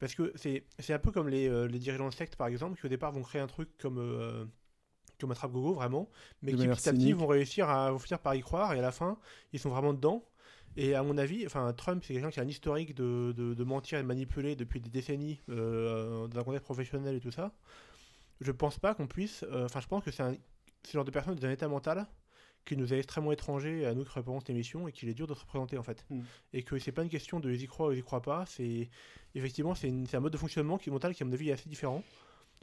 Speaker 6: Parce que c'est c'est un peu comme les, euh, les dirigeants de secte, par exemple, qui au départ vont créer un truc comme. comme un trap-gogo, vraiment, mais
Speaker 4: De
Speaker 6: qui petit à petit vont réussir à vont finir par y croire, et à la fin, ils sont vraiment dedans. Et à mon avis, enfin, Trump, c'est quelqu'un qui a un historique de, de- de mentir et de manipuler depuis des décennies dans un contexte professionnel et tout ça. Je pense pas qu'on puisse. Enfin, je pense que c'est un, le genre de personne d'un état mental qui nous est extrêmement étranger à nous qui préparons cette émission et qu'il est dur de se représenter en fait.
Speaker 4: Mm.
Speaker 6: Et que c'est pas une question de ils y croient ou ils y croient pas. C'est effectivement c'est un mode de fonctionnement qui mental qui à mon avis est assez différent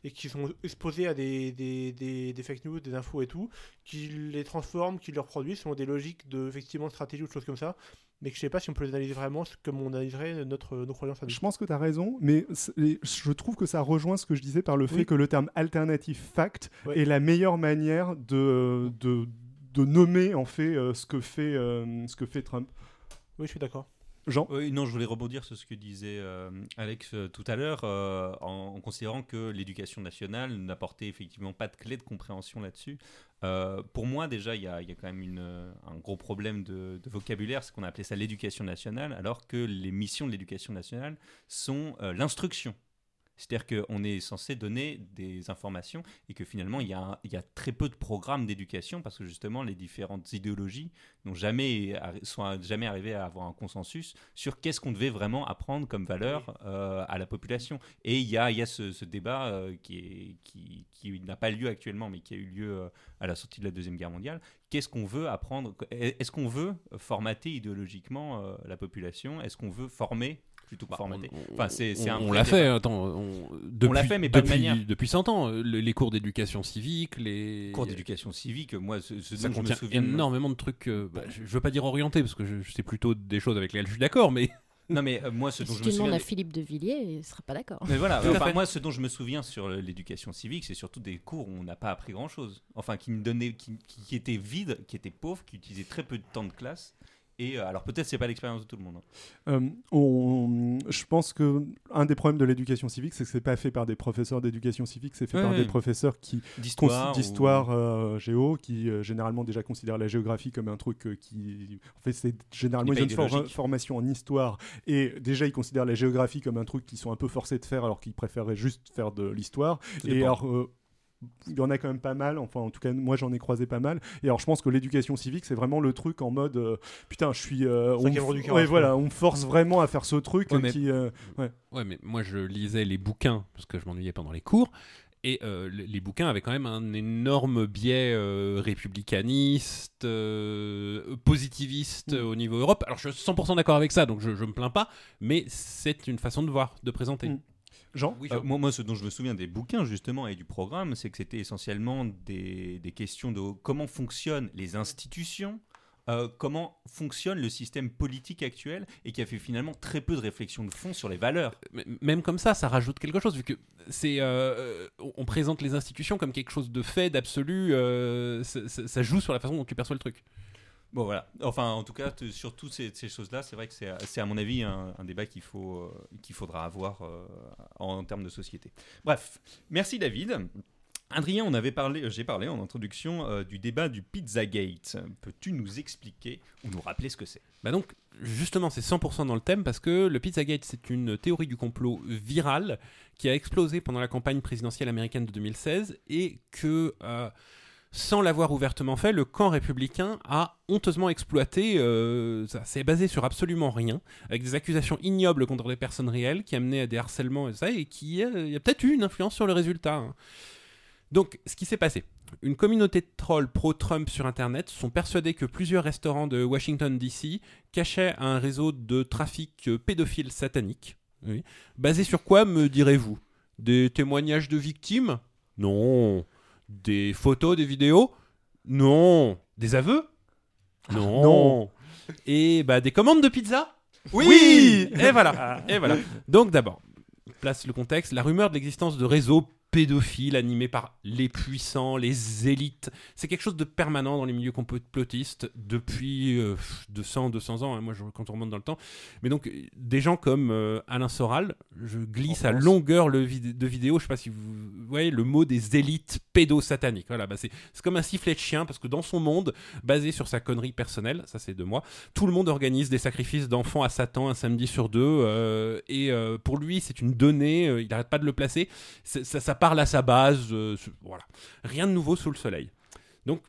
Speaker 6: et qui sont exposés à des, des, des, des fake news, des infos et tout, qui les transforment, qui les reproduisent selon des logiques de effectivement stratégie ou de choses comme ça, mais que je sais pas si on peut les analyser vraiment comme on analyserait notre, nos croyances à nous.
Speaker 4: Je pense que tu as raison, mais je trouve que ça rejoint ce que je disais par le fait que le terme alternative fact
Speaker 6: Ouais.
Speaker 4: est la meilleure manière de, de, de nommer en fait euh, ce, que fait euh, ce que fait Trump.
Speaker 6: Oui, je suis d'accord.
Speaker 4: Jean
Speaker 1: Oui, non, je voulais rebondir sur ce que disait euh, Alex euh, tout à l'heure, euh, en, en considérant que l'éducation nationale n'apportait effectivement pas de clé de compréhension là-dessus. Euh, pour moi, déjà, il y a, il y a quand même une, un gros problème de, de vocabulaire, c'est qu'on a appelé ça l'éducation nationale, alors que les missions de l'éducation nationale sont euh, l'instruction. C'est-à-dire qu'on est censé donner des informations et que finalement, il y, a un- il y a très peu de programmes d'éducation parce que justement, les différentes idéologies n'ont jamais, sont jamais arrivées à avoir un consensus sur qu'est-ce qu'on devait vraiment apprendre comme valeur euh, à la population. Et il y a, il y a ce, ce débat euh, qui, est, qui, qui n'a pas lieu actuellement, mais qui a eu lieu euh, à la sortie de la Deuxième Guerre mondiale. Qu'est-ce qu'on veut apprendre? Est-ce qu'on veut formater idéologiquement euh, la population? Est-ce qu'on veut former plutôt que formater Enfin, c'est- c'est
Speaker 3: on, on l'a fait, attends, on, depuis,
Speaker 1: l'a fait, mais pas de
Speaker 3: depuis,
Speaker 1: manière.
Speaker 3: depuis 100 ans. euh, le- les cours d'éducation civique, les
Speaker 1: cours d'éducation civique, moi, ce, ce
Speaker 3: ça
Speaker 1: dont je me
Speaker 3: contient
Speaker 1: souviens.
Speaker 3: énormément de trucs. euh, bah, je, je veux pas dire orientés parce que je, je sais plutôt des choses avec lesquelles je suis d'accord, mais
Speaker 1: Non, mais euh, moi, ce dont
Speaker 2: Si
Speaker 1: je
Speaker 2: tu
Speaker 1: me
Speaker 2: demandes
Speaker 1: souviens.
Speaker 2: à Philippe de Villiers, il ne sera pas d'accord.
Speaker 1: Mais voilà, enfin,
Speaker 3: fait.
Speaker 1: moi, ce dont je me souviens sur l'éducation civique, c'est surtout des cours où on n'a pas appris grand-chose. Enfin, qui me donnaient, qui, qui- qui étaient vides, qui étaient pauvres, qui utilisaient très peu de temps de classe. Et euh, alors peut-être c'est pas l'expérience de tout le monde. hein.
Speaker 4: Euh, on- je pense que un des problèmes de l'éducation civique, c'est que c'est pas fait par des professeurs d'éducation civique, c'est fait
Speaker 1: Ouais,
Speaker 4: par
Speaker 1: ouais.
Speaker 4: des professeurs qui
Speaker 1: D'histoire.
Speaker 4: d'histoire euh, géo, qui euh, généralement déjà considèrent la géographie comme un truc qui, en fait, c'est généralement ils ont une for- formation en histoire et déjà ils considèrent la géographie comme un truc qu'ils sont un peu forcés de faire alors qu'ils préféraient juste faire de l'histoire. Et alors, il y en a quand même pas mal, enfin en tout cas moi j'en ai croisé pas mal. Et alors je pense que l'éducation civique c'est vraiment le truc en mode euh, putain je suis, euh, on,
Speaker 6: Cinquième
Speaker 4: me ouais, voilà, on me force vraiment à faire ce truc
Speaker 3: Ouais, mais-
Speaker 4: qui, euh,
Speaker 3: Ouais, mais moi je lisais les bouquins parce que je m'ennuyais pendant les cours. Et euh, les bouquins avaient quand même un énorme biais euh, républicaniste, euh, positiviste
Speaker 4: Mm.
Speaker 3: au niveau Europe. Alors je suis 100% d'accord avec ça, donc je, je me plains pas, mais c'est une façon de voir, de présenter.
Speaker 4: Mm. Jean
Speaker 1: Euh, moi, moi, ce dont je me souviens des bouquins justement et du programme, c'est que c'était essentiellement des, des questions de comment fonctionnent les institutions, euh, comment fonctionne le système politique actuel, et qui a fait finalement très peu de réflexion de fond sur les valeurs.
Speaker 3: M- Même comme ça, ça rajoute quelque chose, vu que c'est, euh, on- on présente les institutions comme quelque chose de fait, d'absolu, euh, ça, ça- ça joue sur la façon dont tu perçois le truc.
Speaker 1: Bon voilà, enfin en tout cas sur toutes ces, choses-là, c'est vrai que c'est à mon avis un, débat qu'il faut euh, qu'il faudra avoir euh, en, termes de société. Bref, merci David. Adrien, on avait parlé, euh, j'ai parlé en introduction du débat du Pizzagate. Peux-tu nous expliquer ou nous rappeler ce que c'est?
Speaker 3: Bah donc, justement, c'est 100% dans le thème parce que le Pizzagate, c'est une théorie du complot virale qui a explosé pendant la campagne présidentielle américaine de 2016 et que, sans l'avoir ouvertement fait, le camp républicain a honteusement exploité. euh, ça c'est basé sur absolument rien, avec des accusations ignobles contre des personnes réelles qui amenaient à des harcèlements et ça, et qui euh, a peut-être eu une influence sur le résultat. hein. Donc, ce qui s'est passé. Une communauté de trolls pro-Trump sur Internet sont persuadés que plusieurs restaurants de Washington DC cachaient un réseau de trafic euh, pédophile satanique. Basé sur quoi, me direz-vous? Des témoignages de victimes? Non. Des photos, des vidéos? Non. Des aveux? Non.
Speaker 4: Non.
Speaker 3: Et bah des commandes de pizza?
Speaker 4: Oui
Speaker 3: Et voilà. Et voilà. Donc d'abord, place le contexte, la rumeur de l'existence de réseaux pédophiles animés par les puissants, les élites, c'est quelque chose de permanent dans les milieux complotistes depuis euh, 200, 200 ans, hein, moi je, quand on remonte dans le temps. Mais donc des gens comme euh, Alain Soral, je glisse à longueur le vid- de vidéo, je sais pas si vous voyez le mot des élites pédosataniques. Voilà, bah c'est comme un sifflet de chien parce que dans son monde, basé sur sa connerie personnelle, ça c'est de moi, tout le monde organise des sacrifices d'enfants à Satan un samedi sur deux. euh, et euh, pour lui, c'est une donnée, il n'arrête pas de le placer. Ça, ça parle à sa base. euh, voilà. Rien de nouveau sous le soleil. Donc,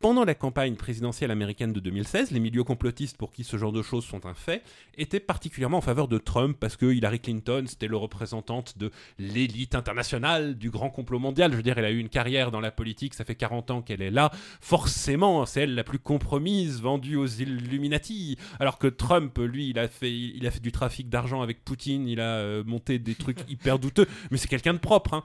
Speaker 3: pendant la campagne présidentielle américaine de 2016, les milieux complotistes pour qui ce genre de choses sont un fait étaient particulièrement en faveur de Trump parce que Hillary Clinton, c'était le représentante de l'élite internationale du grand complot mondial. Je veux dire, elle a eu une carrière dans la politique, ça fait 40 ans qu'elle est là. Forcément, c'est elle la plus compromise, vendue aux Illuminati. Alors que Trump, lui, il a fait, du trafic d'argent avec Poutine, il a euh, monté des trucs hyper douteux. Mais c'est quelqu'un de propre. hein.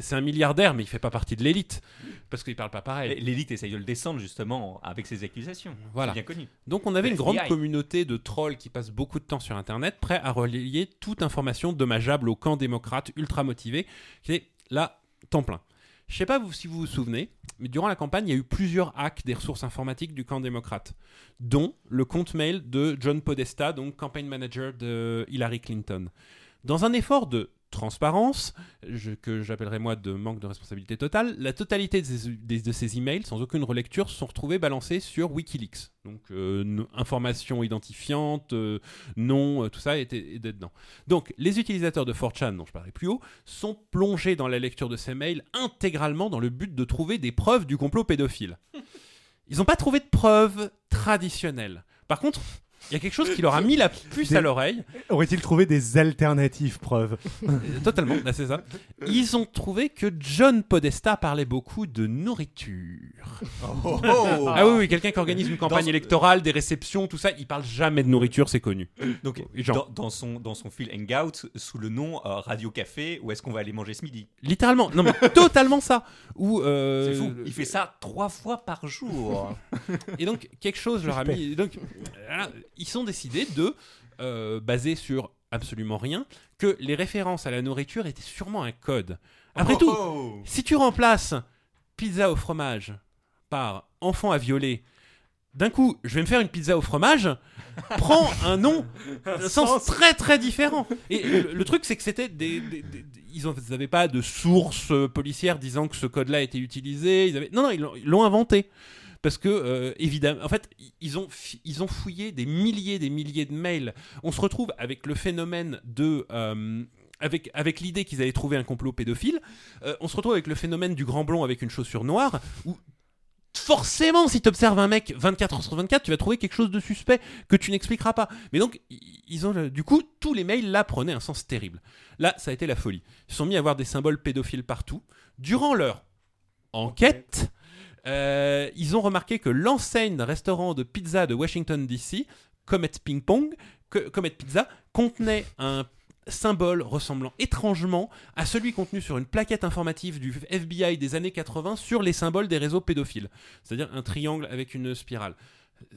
Speaker 3: C'est un milliardaire, mais il fait pas partie de l'élite parce qu'il parle pas pareil.
Speaker 1: L'élite essaye de le descendre justement avec ses accusations.
Speaker 3: Voilà.
Speaker 1: Bien connu.
Speaker 3: Donc on avait une grande communauté de trolls qui passent beaucoup de temps sur Internet, prêts à relayer toute information dommageable au camp démocrate ultra motivé, qui est là, temps plein. Je sais pas vous- si vous vous souvenez, mais durant la campagne, il y a eu plusieurs hacks des ressources informatiques du camp démocrate, dont le compte mail de John Podesta, donc campaign manager de Hillary Clinton. Dans un effort de transparence, je- que j'appellerais moi de manque de responsabilité totale, la totalité de ces, de ces emails, sans aucune relecture, sont retrouvés balancés sur Wikileaks. Donc, euh, informations identifiantes, euh, euh, tout ça était, était dedans. Donc, les utilisateurs de 4chan, dont je parlais plus haut, sont plongés dans la lecture de ces mails intégralement dans le but de trouver des preuves du complot pédophile. Ils n'ont pas trouvé de preuves traditionnelles. Par contre, il y a quelque chose qui leur a mis la puce
Speaker 4: Des-
Speaker 3: à l'oreille.
Speaker 4: Aurait-il trouvé des alternatives preuves
Speaker 3: Euh, Totalement, là, c'est ça. Ils ont trouvé que John Podesta parlait beaucoup de nourriture. Ah oui, oui, quelqu'un qui organise une campagne
Speaker 1: Dans-
Speaker 3: électorale, des réceptions, tout ça, il parle jamais de nourriture, c'est connu.
Speaker 1: Donc,
Speaker 3: genre-
Speaker 1: dans, dans son, dans son fil Hangout, sous le nom euh, Radio Café, où est-ce qu'on va aller manger ce midi?
Speaker 3: Littéralement, non mais totalement ça. Ou euh,
Speaker 1: C'est fou. Il fait ça trois fois par jour.
Speaker 3: Et donc, quelque chose leur a mis. Donc, voilà, ils sont décidés de, euh, basé sur absolument rien, que les références à la nourriture étaient sûrement un code. Après tout,
Speaker 1: Oh.
Speaker 3: si tu remplaces pizza au fromage par enfant à violer, d'un coup, je vais me faire une pizza au fromage, prend un nom, un sens très très différent. Et le, le truc, c'est que c'était des, des- des- des- ils n'avaient pas de source policière disant que ce code-là était utilisé. Ils avaient, non, non, ils l'ont inventé. Parce que, euh, évidemment, en fait, ils ont, ils ont fouillé des milliers, des milliers de mails. On se retrouve avec le phénomène de. euh, avec, avec l'idée qu'ils allaient trouver un complot pédophile, euh, on se retrouve avec le phénomène du grand blond avec une chaussure noire, où forcément, si tu observes un mec 24 heures sur 24, tu vas trouver quelque chose de suspect que tu n'expliqueras pas. Mais donc, ils ont, du coup, tous les mails là prenaient un sens terrible. Là, ça a été la folie. Ils se sont mis à avoir des symboles pédophiles partout. Durant leur enquête, euh, ils ont remarqué que l'enseigne d'un restaurant de pizza de Washington DC, Comet Ping Pong, que- Comet Pizza, contenait un symbole ressemblant étrangement à celui contenu sur une plaquette informative du FBI des années 80 sur les symboles des réseaux pédophiles. C'est-à-dire un triangle avec une spirale.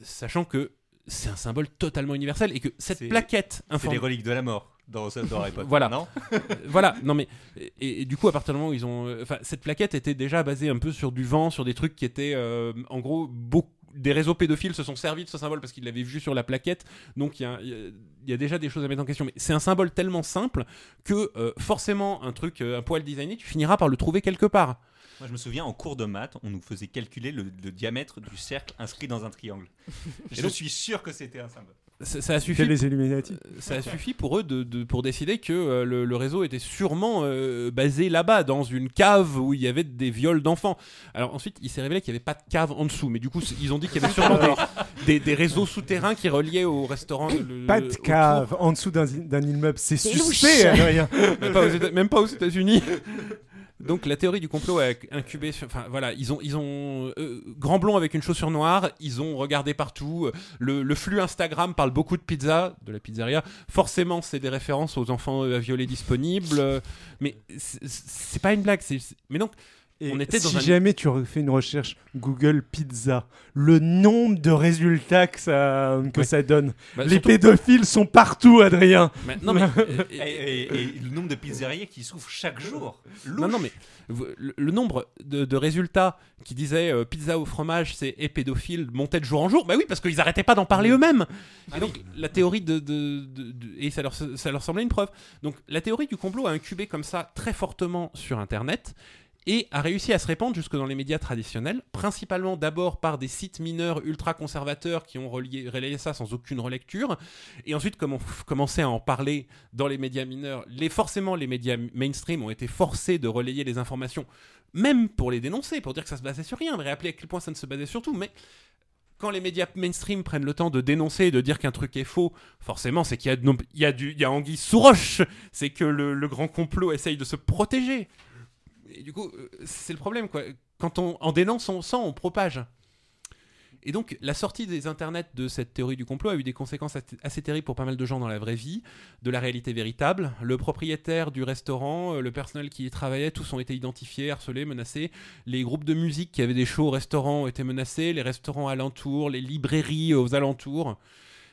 Speaker 3: Sachant que c'est un symbole totalement universel et que cette plaquette
Speaker 1: C'est les reliques de la mort dans, dans Harry Potter.
Speaker 3: Voilà.
Speaker 1: Non
Speaker 3: voilà, non mais et, et du coup à partir du moment où ils ont, euh, enfin cette plaquette était déjà basée un peu sur du vent, sur des trucs qui étaient euh, en gros beaucoup des réseaux pédophiles se sont servis de ce symbole parce qu'ils l'avaient vu sur la plaquette. Donc il y a, il y a- y a déjà des choses à mettre en question. Mais c'est un symbole tellement simple que euh, forcément, un truc, euh, un poil designé, tu finiras par le trouver quelque part.
Speaker 1: Moi, je me souviens, en cours de maths, on nous faisait calculer le, le diamètre du cercle inscrit dans un triangle. Je
Speaker 3: donc-
Speaker 1: suis sûr que c'était un symbole.
Speaker 3: Ça, ça a suffi.
Speaker 4: C'était les Illuminati.
Speaker 3: Ça a suffi pour eux de, de- pour décider que euh, le, le réseau était sûrement euh, basé là-bas, dans une cave où il y avait des viols d'enfants. Alors ensuite, il s'est révélé qu'il n'y avait pas de cave en dessous, mais du coup, ils ont dit qu'il y avait sûrement des, des- des réseaux souterrains qui reliaient au restaurant. le-
Speaker 4: Pas de
Speaker 3: autour.
Speaker 4: cave en dessous d'un immeuble, c'est suspect,
Speaker 2: louche.
Speaker 4: Adrien.
Speaker 3: même pas aux Éta- même pas aux États-Unis. Donc la théorie du complot a incubé, enfin voilà, ils ont, ils ont euh, grand blond avec une chaussure noire, ils ont regardé partout. Le, le flux Instagram parle beaucoup de pizza, de la pizzeria. Forcément, c'est des références aux enfants euh, à violer disponibles, mais c'est- pas une blague. Mais donc,
Speaker 4: Et
Speaker 3: On était dans
Speaker 4: si
Speaker 3: un-
Speaker 4: jamais tu refais une recherche Google Pizza, le nombre de résultats que ça, que
Speaker 3: Ouais.
Speaker 4: ça donne.
Speaker 3: bah,
Speaker 4: Les
Speaker 3: surtout-
Speaker 4: pédophiles sont partout, Adrien.
Speaker 3: mais- non mais euh,
Speaker 1: Et, et- et le nombre de pizzerias qui souffrent chaque jour.
Speaker 3: Non, non, mais vous- le, le nombre de, de résultats qui disaient euh, pizza au fromage, c'est et pédophile montait de jour en jour. Bah oui, parce qu'ils arrêtaient pas d'en parler eux-mêmes.
Speaker 1: Ah
Speaker 3: et donc, la théorie de. de- de- de- et ça leur, ça leur semblait une preuve. Donc, la théorie du complot a incubé comme ça très fortement sur Internet et a réussi à se répandre jusque dans les médias traditionnels, principalement d'abord par des sites mineurs ultra conservateurs qui ont relayé ça sans aucune relecture, et ensuite comme on commençait à en parler dans les médias mineurs, les, forcément les médias mainstream ont été forcés de relayer les informations, même pour les dénoncer, pour dire que ça se basait sur rien, mais rappeler à quel point ça ne se basait sur tout, mais quand les médias mainstream prennent le temps de dénoncer et de dire qu'un truc est faux, forcément, c'est qu'il y a, de du, y a anguille. C'est que le, le grand complot essaye de se protéger. Et du coup, euh, c'est le problème, quoi. Quand on en dénonçant, on on propage. Et donc, la sortie des internets de cette théorie du complot a eu des conséquences assez- assez terribles pour pas mal de gens dans la vraie vie, de la réalité véritable. Le propriétaire du restaurant, euh, le personnel qui y travaillait, tous ont été identifiés, harcelés, menacés. Les groupes de musique qui avaient des shows au restaurant ont été menacés, les restaurants alentours, les librairies aux alentours.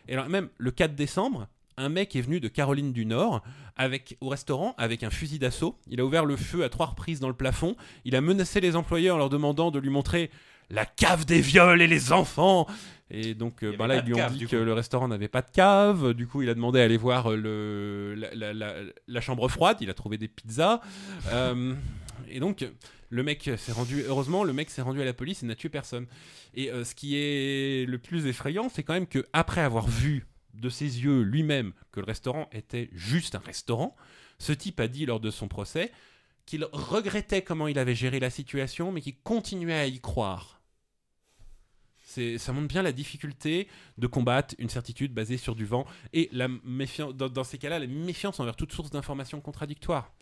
Speaker 3: Et alors, même le 4 décembre, un mec est venu de Caroline du Nord avec, au restaurant avec un fusil d'assaut. Il a ouvert le feu à trois reprises dans le plafond. Il a menacé les employés en leur demandant de lui montrer la cave des viols et les enfants. Et donc, euh,
Speaker 1: Il avait
Speaker 3: là, ils lui ont
Speaker 1: cave,
Speaker 3: dit que
Speaker 1: coup.
Speaker 3: le restaurant n'avait pas de cave. Du coup, il a demandé à aller voir euh, le, la, la- la- la chambre froide. Il a trouvé des pizzas. Euh, et donc, le mec s'est rendu. Heureusement, le mec s'est rendu à la police et n'a tué personne. Et euh, ce qui est le plus effrayant, c'est quand même que après avoir vu de ses yeux lui-même que le restaurant était juste un restaurant, ce type a dit lors de son procès qu'il regrettait comment il avait géré la situation, mais qu'il continuait à y croire. Ça montre bien la difficulté de combattre une certitude basée sur du vent et la méfiance, dans, dans ces cas-là, la méfiance envers toute source d'informations contradictoires.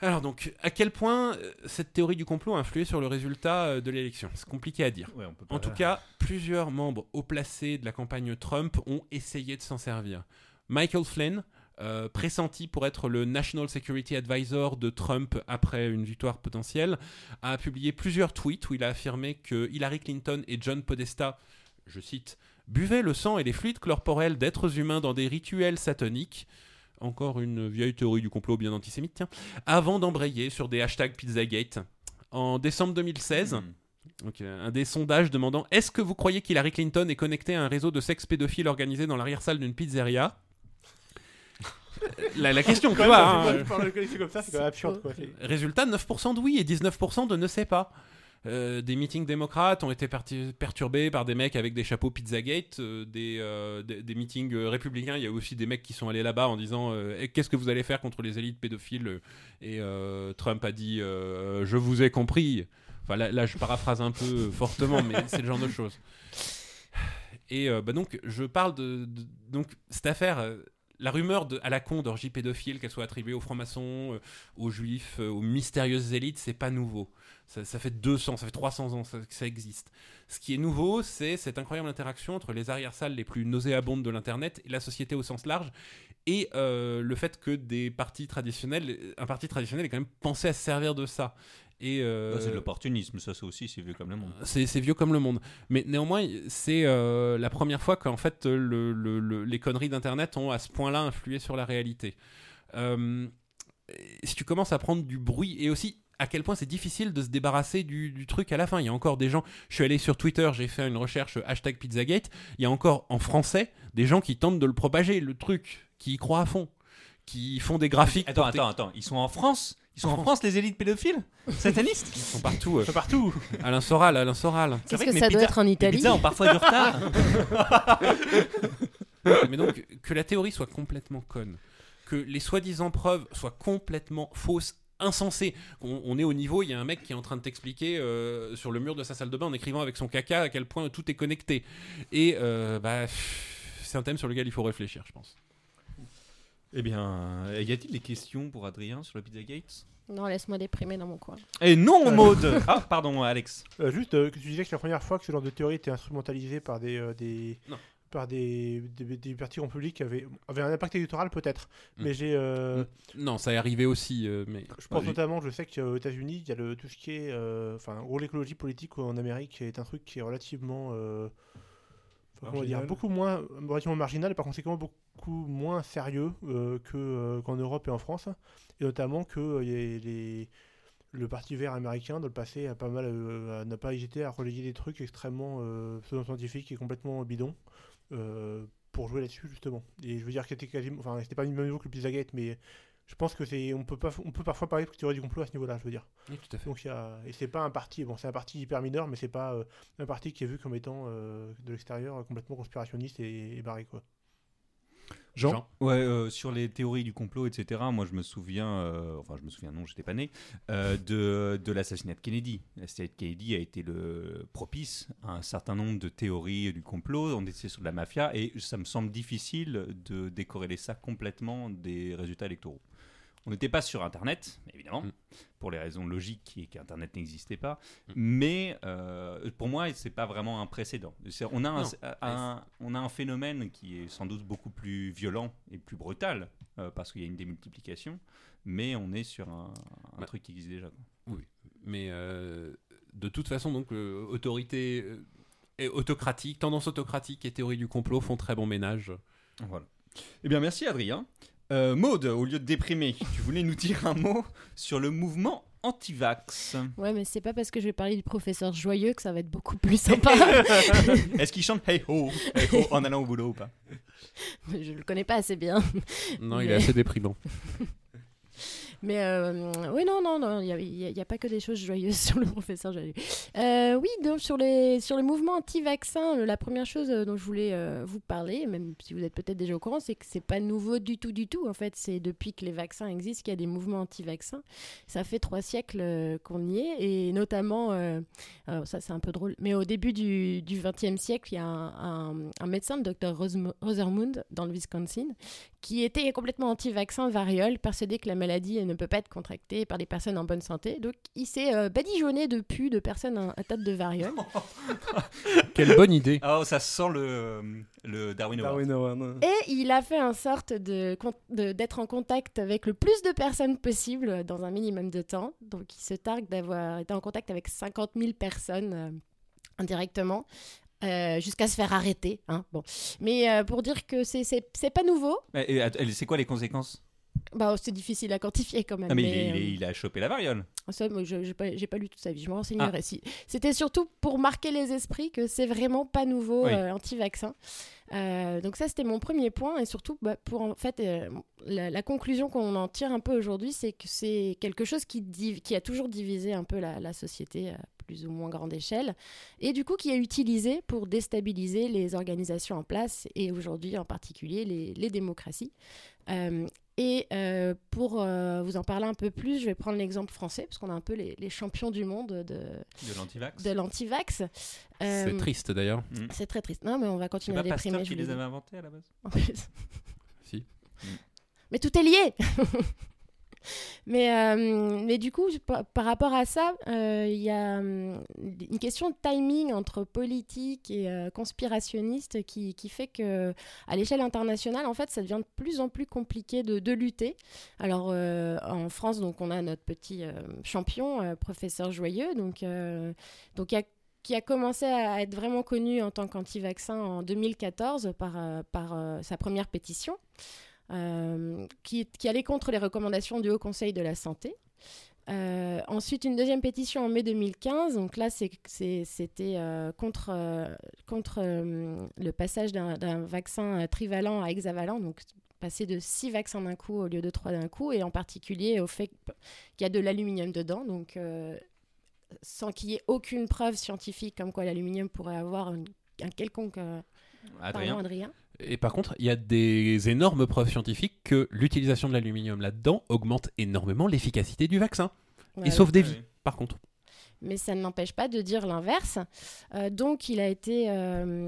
Speaker 3: Alors donc, à quel point euh, cette théorie du complot a influé sur le résultat euh, de l'élection? C'est compliqué à dire.
Speaker 1: Ouais, on peut
Speaker 3: En tout cas, plusieurs membres haut placés de la campagne Trump ont essayé de s'en servir. Michael Flynn, euh, pressenti pour être le National Security Advisor de Trump après une victoire potentielle, a publié plusieurs tweets où il a affirmé que Hillary Clinton et John Podesta, je cite, buvaient le sang et les fluides corporels d'êtres humains dans des rituels sataniques. Encore une vieille théorie du complot bien antisémite, tiens. Avant d'embrayer sur des hashtags Pizzagate. En décembre 2016,
Speaker 1: Hmm.
Speaker 3: donc, euh, un des sondages demandant Est-ce que vous croyez qu'Hillary Clinton est connectée à un réseau de sexe pédophile organisé dans l'arrière-salle d'une pizzeria? La, la question, tu vois. hein, euh, Résultat 9% de oui et 19% de ne sait pas. Euh, des meetings démocrates ont été perturbés par des mecs avec des chapeaux Pizzagate, euh, des, euh, des, des meetings euh, républicains. Il y a aussi des mecs qui sont allés là-bas en disant Eh, Qu'est-ce que vous allez faire contre les élites pédophiles? Et Trump a dit Je vous ai compris. Enfin, là, là, je paraphrase un peu fortement, mais c'est le genre de choses. Et bah donc, je parle de, de- donc cette affaire. La rumeur à la con d'orgie pédophile, qu'elle soit attribuée aux francs-maçons, euh, aux juifs, euh, aux mystérieuses élites, c'est pas nouveau. Ça, ça fait 200, ça fait 300 ans que ça existe. Ce qui est nouveau, c'est cette incroyable interaction entre les arrière-salles les plus nauséabondes de l'Internet et la société au sens large, et euh, le fait que des partis traditionnels, un parti traditionnel est quand même pensé à se servir de ça. Et euh,
Speaker 1: Ouais, c'est de l'opportunisme, ça, ça aussi, c'est vieux comme le monde.
Speaker 3: c'est vieux comme le monde. Mais néanmoins, c'est euh, la première fois qu'en fait le- le- le- les conneries d'Internet ont à ce point-là influé sur la réalité. Euh, si tu commences à prendre du bruit et aussi à quel point c'est difficile de se débarrasser du, du truc à la fin. Il y a encore des gens. Je suis allé sur Twitter, j'ai fait une recherche hashtag Pizzagate. Il y a encore en français des gens qui tentent de le propager, le truc, qui y croient à fond, qui font des graphiques.
Speaker 1: Attends, attends, attends. Ils sont en France? Ils sont
Speaker 3: En
Speaker 1: France, les élites pédophiles Satanistes
Speaker 3: Ils sont partout. euh.
Speaker 6: C'est partout.
Speaker 3: Alain Soral, Alain Soral.
Speaker 1: C'est
Speaker 2: Qu'est-ce
Speaker 1: vrai
Speaker 2: que
Speaker 1: mes
Speaker 2: ça doit
Speaker 1: pizzas-
Speaker 2: être en
Speaker 1: Les
Speaker 2: Italie
Speaker 1: pizzas ont parfois du retard.
Speaker 3: Mais donc, que la théorie soit complètement conne, que les soi-disant preuves soient complètement fausses, insensées. On, on est au niveau, il y a un mec qui est en train de t'expliquer euh, sur le mur de sa salle de bain en écrivant avec son caca à quel point tout est connecté. Et euh, bah, pff, c'est un thème sur lequel il faut réfléchir, je pense.
Speaker 1: Eh bien, y a-t-il des questions pour Adrien sur le Pizzagate
Speaker 2: Non, laisse-moi déprimer dans mon coin.
Speaker 1: Eh non, Maude Ah, pardon, Alex.
Speaker 6: Euh, juste euh, que tu disais que c'est la première fois que ce genre de théorie était instrumentalisé par des, euh, des,
Speaker 3: Non.
Speaker 6: par des, des, des partis en public qui avaient, avaient un impact électoral peut-être.
Speaker 3: Mm.
Speaker 6: Mais j'ai, euh,
Speaker 3: Non, ça est arrivé aussi, euh, mais
Speaker 6: je pense notamment, je sais qu'aux États-Unis, il y a le, tout ce qui est, euh, enfin, en gros, l'écologie politique en Amérique est un truc qui est relativement, euh, enfin, comment dire,
Speaker 4: Marginal.
Speaker 6: beaucoup moins, relativement marginal et par conséquent beaucoup moins sérieux euh, que euh, qu'en Europe et en France, et notamment que euh, les le Parti vert américain, dans le passé, a pas mal, n'a pas hésité à relayer des trucs extrêmement pseudo-scientifiques et complètement bidons pour jouer là-dessus justement. Et je veux dire que c'était quasiment, enfin, c'était pas du même niveau que le Pizzagate, mais je pense que c'est, on peut pas, on peut parfois parler de théorie du complot à ce niveau-là, je veux dire.
Speaker 3: oui, tout à fait.
Speaker 6: Donc il y a, et c'est pas un parti, bon, c'est un parti hyper mineur, mais c'est pas euh, un parti qui est vu comme étant euh, de l'extérieur complètement conspirationniste et, et barré quoi.
Speaker 4: Jean,
Speaker 3: Jean?
Speaker 1: Ouais, euh, sur les théories du complot, etc. Moi, je me souviens, euh, enfin, je me souviens, non, j'étais pas né, euh, de, de l'assassinat de Kennedy. L'assassinat de Kennedy a été le propice à un certain nombre de théories du complot. On était sur de la mafia et ça me semble difficile de décorréler ça complètement des résultats électoraux. On n'était pas sur Internet, évidemment,
Speaker 3: Mm.
Speaker 1: pour les raisons logiques qui est qu'Internet n'existait pas.
Speaker 3: Mm.
Speaker 1: Mais euh, pour moi, c'est pas vraiment un précédent. On a un,
Speaker 3: Non.
Speaker 1: un- on a un phénomène qui est sans doute beaucoup plus violent et plus brutal euh, parce qu'il y a une démultiplication, mais on est sur un, un
Speaker 3: Bah.
Speaker 1: truc qui existe déjà. quoi.
Speaker 3: Mais euh, de toute façon, donc, euh, autorité et autocratique, tendance autocratique et théorie du complot font très bon ménage.
Speaker 1: Voilà. Eh bien, merci Adrien. Euh, Maude, au lieu de déprimer, tu voulais nous dire un mot sur le mouvement anti-vax.
Speaker 2: Ouais, mais c'est pas parce que je vais parler du professeur joyeux que ça va être beaucoup plus sympa.
Speaker 1: Est-ce qu'il chante Hey ho, hey ho en allant au boulot ou pas?
Speaker 2: Je le connais pas assez bien.
Speaker 3: Non, il est assez déprimant.
Speaker 2: Mais euh, oui, non, non, non, il n'y a, pas que des choses joyeuses sur le professeur joyeux. Euh, oui, donc sur les, sur les mouvements anti-vaccins, euh, la première chose dont je voulais vous parler, même si vous êtes peut-être déjà au courant, c'est que c'est pas nouveau du tout, du tout. En fait, c'est depuis que les vaccins existent qu'il y a des mouvements anti-vaccins. Ça fait trois siècles qu'on y est, et notamment, ça c'est un peu drôle, mais au début du XXe siècle, il y a un, un- médecin, le docteur Rosermund, dans le Wisconsin, qui était complètement anti-vaccin variole, persuadé que la maladie ne peut pas être contractée par des personnes en bonne santé. Donc il s'est euh, badigeonné de pu de personnes atteintes de variole.
Speaker 3: Quelle bonne idée.
Speaker 1: Oh, ça sent le, le Darwin Award.
Speaker 4: Darwin Award.
Speaker 2: Et il a fait en sorte de d'être en contact avec le plus de personnes possible dans un minimum de temps. Donc il se targue d'avoir été en contact avec 50 000 personnes euh, indirectement. euh, jusqu'à se faire arrêter. hein, Bon. Mais euh, pour dire que c'est- c'est c'est pas nouveau,
Speaker 1: Et- et att- c'est quoi les conséquences?
Speaker 2: Bah, c'est difficile à quantifier quand même.
Speaker 1: Ah, mais, il,
Speaker 2: mais,
Speaker 1: est- il est-
Speaker 2: euh,
Speaker 1: il a chopé la variole.
Speaker 2: Ça, moi, je n'ai pas, lu toute sa vie, je me
Speaker 1: Ah.
Speaker 2: renseignerai. si. C'était surtout pour marquer les esprits que c'est vraiment pas nouveau
Speaker 1: Oui.
Speaker 2: euh, anti-vaccin. Euh, donc ça, c'était mon premier point. Et surtout, bah, pour en fait, la, la conclusion qu'on en tire un peu aujourd'hui, c'est que c'est quelque chose qui, div- qui a toujours divisé un peu la, la société à plus ou moins grande échelle, et du coup qui est utilisé pour déstabiliser les organisations en place, et aujourd'hui en particulier les, les démocraties. Euh, et euh, pour euh, vous en parler un peu plus, je vais prendre l'exemple français, parce qu'on a un peu les, les champions du monde de,
Speaker 1: De l'antivax.
Speaker 2: de l'antivax.
Speaker 3: C'est
Speaker 2: Euh,
Speaker 3: triste d'ailleurs.
Speaker 2: C'est très triste. Non, mais on va
Speaker 1: C'est
Speaker 2: continuer
Speaker 1: pas
Speaker 2: à déprimer.
Speaker 1: Pasteur
Speaker 2: je
Speaker 1: qui
Speaker 2: vous
Speaker 1: les avait inventés à la base
Speaker 2: En plus.
Speaker 3: Si.
Speaker 2: Mais tout est lié mais, euh, mais du coup, par, rapport à ça, euh, il y a hum, une question de timing entre politique et euh, conspirationniste qui, qui fait que à l'échelle internationale, en fait, ça devient de plus en plus compliqué de, de lutter. Alors, en France, donc, on a notre petit champion, professeur Joyeux, donc, donc qui a commencé à être vraiment connu en tant qu'anti-vaccin en 2014 par, par sa première pétition, qui, qui allait contre les recommandations du Haut Conseil de la Santé. Euh, ensuite, une deuxième pétition en mai 2015. Donc là, c'était euh, contre, euh, contre euh, le passage d'un vaccin euh, trivalent à hexavalent. Donc passer de six vaccins d'un coup au lieu de trois d'un coup. Et en particulier au fait qu'il y a de l'aluminium dedans. Donc euh, sans qu'il y ait aucune preuve scientifique comme quoi l'aluminium pourrait avoir une- un quelconque... euh,
Speaker 1: Adrien.
Speaker 2: pardon, Adrien.
Speaker 3: Et par contre, il y a des énormes preuves scientifiques que l'utilisation de l'aluminium là-dedans augmente énormément l'efficacité du vaccin
Speaker 2: Voilà.
Speaker 3: et sauve des vies. Par contre,
Speaker 2: Mais ça ne l'empêche pas de dire l'inverse. Euh, donc il a été... euh,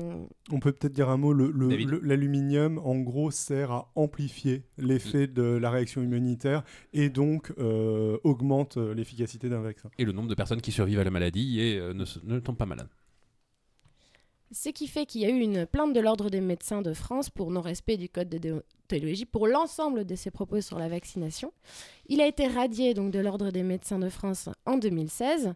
Speaker 4: On peut peut-être dire un mot. le- le- L'aluminium, en gros, sert à amplifier l'effet de la réaction immunitaire et donc euh, augmente l'efficacité d'un vaccin.
Speaker 3: et le nombre de personnes qui survivent à la maladie et euh, ne tombent pas malades.
Speaker 2: Ce qui fait qu'il y a eu une plainte de l'Ordre des médecins de France pour non-respect du code de déontologie pour l'ensemble de ses propos sur la vaccination. Il a été radié donc de l'Ordre des médecins de France en 2016,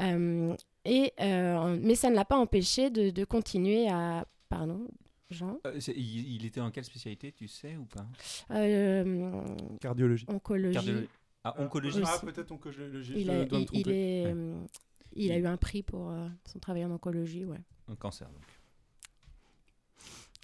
Speaker 2: euh, et, euh, mais ça ne l'a pas empêché de, de continuer à... Pardon, Jean?
Speaker 1: Euh, il, il était en quelle spécialité, tu sais ou pas?
Speaker 2: Euh,
Speaker 4: Cardiologie.
Speaker 2: Oncologie.
Speaker 1: Cardiologie. Ah, oncologie.
Speaker 4: Ah, peut-être oncologie.
Speaker 2: Il,
Speaker 4: je
Speaker 2: a,
Speaker 4: dois me
Speaker 2: il- il
Speaker 4: tromper.
Speaker 2: est,
Speaker 1: Ouais.
Speaker 2: Il a eu un prix pour euh, son travail en oncologie, ouais.
Speaker 1: Un cancer, donc.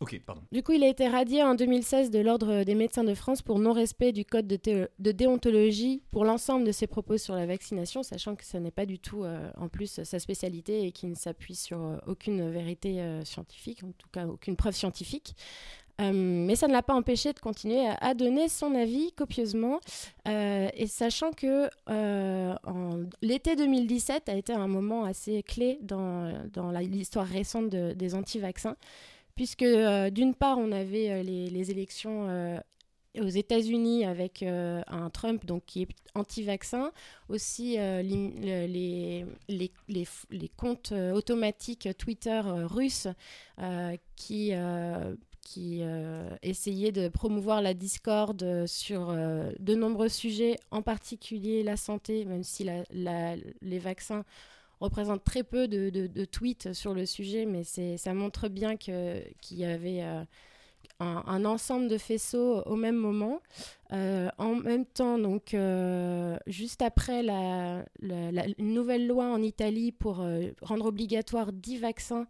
Speaker 1: Ok, pardon.
Speaker 2: Du coup, il a été radié en 2016 de l'Ordre des médecins de France pour non-respect du code de, déontologie pour l'ensemble de ses propos sur la vaccination, sachant que ce n'est pas du tout, euh, en plus, sa spécialité et qu'il ne s'appuie sur euh, aucune vérité euh, scientifique, en tout cas aucune preuve scientifique. Euh, mais ça ne l'a pas empêché de continuer à, donner son avis copieusement, euh, et sachant que euh, l'été 2017 a été un moment assez clé dans, dans l'histoire récente de- des anti-vaccins, puisque d'une part on avait les, élections aux États-Unis avec un Trump donc qui est anti-vaccin, aussi les, les, les, comptes automatiques Twitter russes qui, qui euh, essayaient de promouvoir la discorde euh, sur euh, de nombreux sujets, en particulier la santé, même si les vaccins représentent très peu de, tweets sur le sujet, mais ça montre bien qu'il y avait un, ensemble de faisceaux au même moment. En même temps, donc, juste après la, nouvelle loi en Italie pour rendre obligatoire 10 vaccins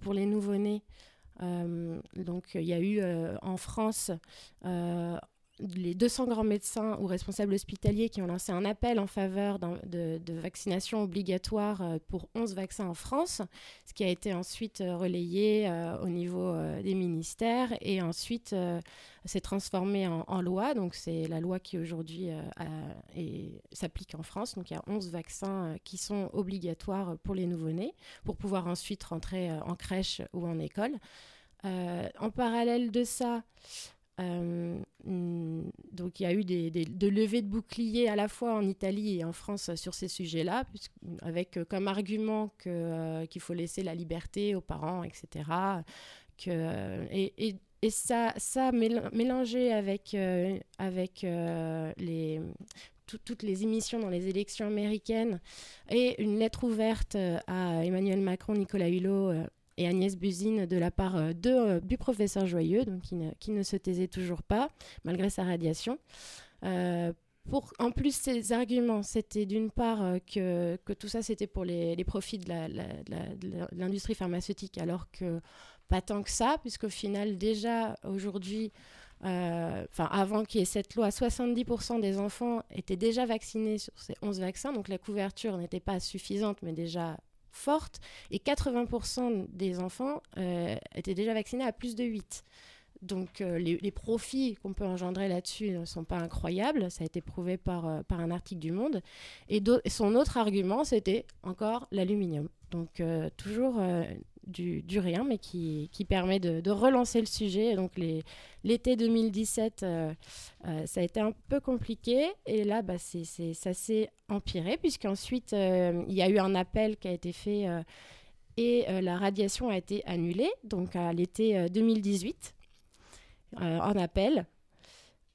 Speaker 2: pour les nouveau-nés. Euh, donc, il y a eu euh, en France euh, les 200 grands médecins ou responsables hospitaliers qui ont lancé un appel en faveur de, de vaccination obligatoire euh, pour 11 vaccins en France, ce qui a été ensuite euh, relayé euh, au niveau des ministères et ensuite s'est transformé en, en loi. Donc c'est la loi qui aujourd'hui s'applique en France. Donc il y a 11 vaccins qui sont obligatoires pour les nouveau-nés pour pouvoir ensuite rentrer en crèche ou en école. En parallèle de ça, euh, hmm, donc il y a eu des, des- de levées de boucliers à la fois en Italie et en France sur ces sujets-là, avec euh, comme argument euh, qu'il faut laisser la liberté aux parents, etc. Et, ça, ça mél- mélangé avec, toutes les émissions dans les élections américaines et une lettre ouverte à Emmanuel Macron, Nicolas Hulot et Agnès Buzine de la part euh, euh, du professeur Joyeux, donc qui ne, qui ne se taisait toujours pas, malgré sa radiation. Euh, pour, en plus, ces arguments, c'était d'une part que, que tout ça, c'était pour les, les profits de l'industrie pharmaceutique, alors que pas tant que ça, puisqu'au final, déjà, aujourd'hui, euh, avant qu'il y ait cette loi, 70% des enfants étaient déjà vaccinés sur ces 11 vaccins, donc la couverture n'était pas suffisante, mais déjà forte, et 80% des enfants euh, étaient déjà vaccinés à plus de 8. Donc euh, les, profits qu'on peut engendrer là-dessus ne sont pas incroyables, ça a été prouvé par, euh, par un article du Monde. Et son autre argument, c'était encore l'aluminium. Donc toujours du, rien, mais qui, qui permet de, relancer le sujet. Et donc l'été 2017, euh, euh, ça a été un peu compliqué. Et là, bah, ça s'est empiré, puisqu'ensuite, euh, il y a eu un appel qui a été fait et la radiation a été annulée, donc à l'été euh, 2018, euh, en appel.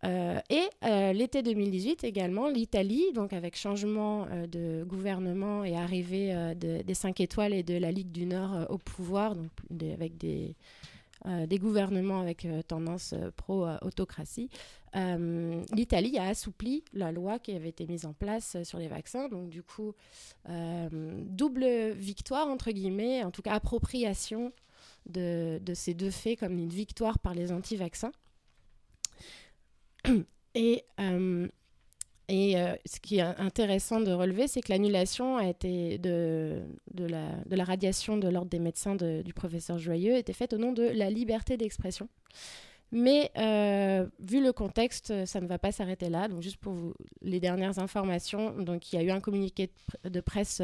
Speaker 2: Euh, et euh, l'été 2018 également, l'Italie, donc avec changement euh, de gouvernement et arrivée de- des 5 étoiles et de la Ligue du Nord au pouvoir, donc avec des, gouvernements avec tendance pro-autocratie, l'Italie a assoupli la loi qui avait été mise en place sur les vaccins. Donc du coup, double victoire, entre guillemets, en tout cas appropriation de, de ces deux faits comme une victoire par les anti-vaccins. Et, euh, euh, ce qui est intéressant de relever, c'est que l'annulation a été de, la, radiation de l'ordre des médecins de- du professeur Joyeux était faite au nom de la liberté d'expression. Mais euh, vu le contexte, ça ne va pas s'arrêter là. Donc juste pour vous, les dernières informations, donc il y a eu un communiqué de, pr- de presse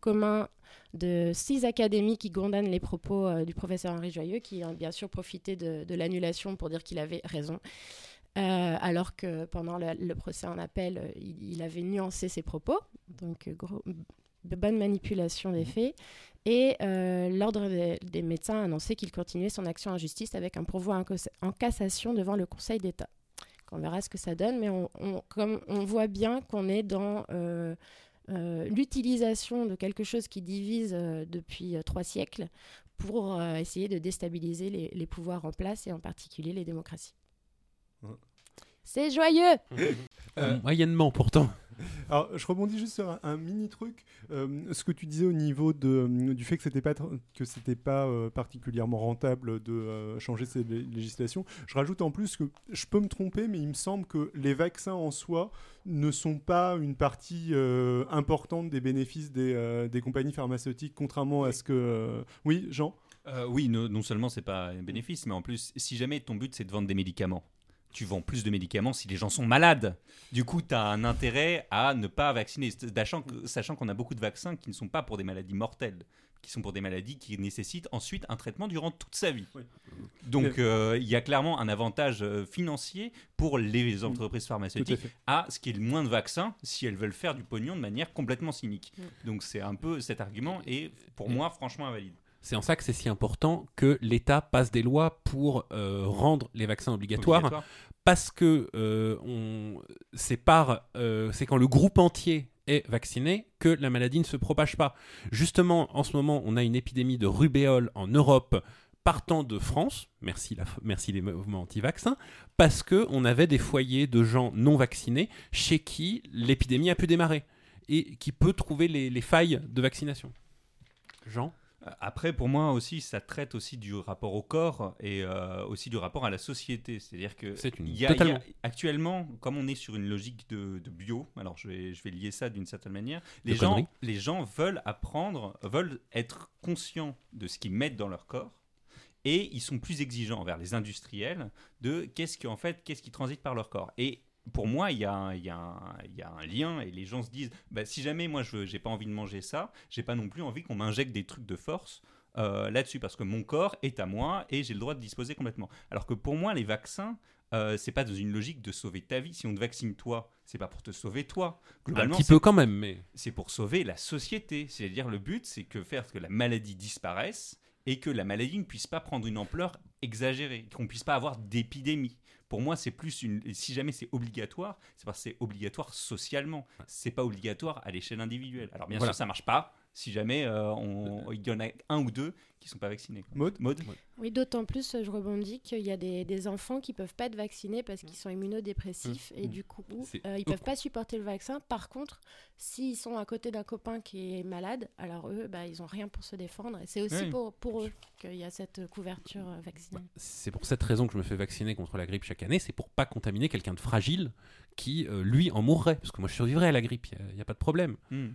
Speaker 2: commun de six académies qui condamnent les propos du professeur Henri Joyeux, qui a bien sûr profité de l'annulation pour dire qu'il avait raison. Euh, alors que pendant le, le procès en appel, euh, il, il avait nuancé ses propos. Donc, euh, gros- de bonne manipulation des faits. Et euh, l'Ordre des, des médecins a annoncé qu'il continuait son action en justice avec un pourvoi en, cassation devant le Conseil d'État. On verra ce que ça donne, mais on, on- comme on voit bien qu'on est dans euh, euh, l'utilisation de quelque chose qui divise depuis trois siècles pour essayer de déstabiliser les, les pouvoirs en place et en particulier les démocraties. C'est joyeux
Speaker 3: Euh, moyennement pourtant.
Speaker 4: Alors, je rebondis juste sur un, un mini truc. Euh, ce que tu disais au niveau de, du fait que c'était pas que c'était pas euh, particulièrement rentable de euh, changer ces lé- législations. Je rajoute en plus que je peux me tromper, mais il me semble que les vaccins en soi ne sont pas une partie euh, importante des bénéfices des, euh, des compagnies pharmaceutiques, contrairement à ce que. euh, Oui, Jean?
Speaker 1: Euh, oui, no- non seulement c'est pas un bénéfice, mais en plus, si jamais ton but c'est de vendre des médicaments, tu vends plus de médicaments si les gens sont malades. Du coup, tu as un intérêt à ne pas vacciner, sachant qu'on a beaucoup de vaccins qui ne sont pas pour des maladies mortelles, qui sont pour des maladies qui nécessitent ensuite un traitement durant toute sa vie.
Speaker 4: Oui.
Speaker 1: Donc, euh, il y a clairement un avantage euh, financier pour les entreprises
Speaker 4: Tout à
Speaker 1: pharmaceutiques à ce qu'il y ait moins de vaccins si elles veulent faire du pognon de manière complètement cynique. Donc, c'est un peu cet argument et pour moi, franchement, invalide.
Speaker 3: C'est en ça que c'est si important que l'État passe des lois pour euh, rendre les vaccins obligatoires,
Speaker 1: Obligatoire.
Speaker 3: parce que euh, on, euh, c'est quand le groupe entier est vacciné que la maladie ne se propage pas. Justement, en ce moment, on a une épidémie de rubéole en Europe partant de France, merci, la, merci les mouvements anti-vaccins, parce que on avait des foyers de gens non vaccinés chez qui l'épidémie a pu démarrer et qui peut trouver les, les failles de vaccination. Jean?
Speaker 1: Après, pour moi aussi, ça traite aussi du rapport au corps et euh, aussi du rapport à la société. C'est-à-dire que
Speaker 3: C'est une-
Speaker 1: il y a- il y a-
Speaker 3: totalement.
Speaker 1: actuellement, comme on est sur une logique de, de bio, alors je vais, je vais lier ça d'une certaine manière, les
Speaker 3: De
Speaker 1: gens,
Speaker 3: conneries.
Speaker 1: les gens veulent apprendre, veulent être conscients de ce qu'ils mettent dans leur corps. Et ils sont plus exigeants envers les industriels de qu'est-ce qui en fait qu'est-ce qui transite par leur corps. Et pour moi, il y, a un- il y a un- il y a un lien et les gens se disent bah, si jamais moi je j'ai pas envie de manger ça, j'ai pas non plus envie qu'on m'injecte des trucs de force euh, là-dessus parce que mon corps est à moi et j'ai le droit de disposer complètement. Alors que pour moi, les vaccins, euh, c'est pas dans une logique de sauver ta vie. Si on te vaccine toi, c'est pas pour te sauver toi.
Speaker 3: Un
Speaker 1: Globalement,
Speaker 3: petit
Speaker 1: c'est-
Speaker 3: peu quand même, mais
Speaker 1: c'est pour sauver la société. C'est-à-dire le but, c'est que faire que la maladie disparaisse et que la maladie ne puisse pas prendre une ampleur exagérée, qu'on puisse pas avoir d'épidémie. Pour moi, c'est plus une. Si jamais c'est obligatoire, c'est parce que c'est obligatoire socialement. C'est pas obligatoire à l'échelle individuelle. Alors bien
Speaker 3: Voilà.
Speaker 1: sûr, ça marche pas si jamais euh, on- il y en a un ou deux qui sont pas vaccinés.
Speaker 4: Maud
Speaker 2: Oui, d'autant plus, euh, je rebondis, qu'il y a des, des enfants qui peuvent pas être vaccinés parce qu'ils sont immunodépressifs et
Speaker 3: Mmh.
Speaker 2: du coup, euh, ils peuvent pas supporter le vaccin. Par contre, s'ils sont à côté d'un copain qui est malade, alors eux, bah, ils ont rien pour se défendre. Et c'est aussi
Speaker 1: Oui.
Speaker 2: pour, pour eux qu'il y a cette couverture euh, vaccinale.
Speaker 3: c'est pour cette raison que je me fais vacciner contre la grippe chaque année, c'est pour pas contaminer quelqu'un de fragile qui, euh, lui, en mourrait. Parce que moi, je survivrais à la grippe, il n'y a, pas de problème.
Speaker 1: Hmm.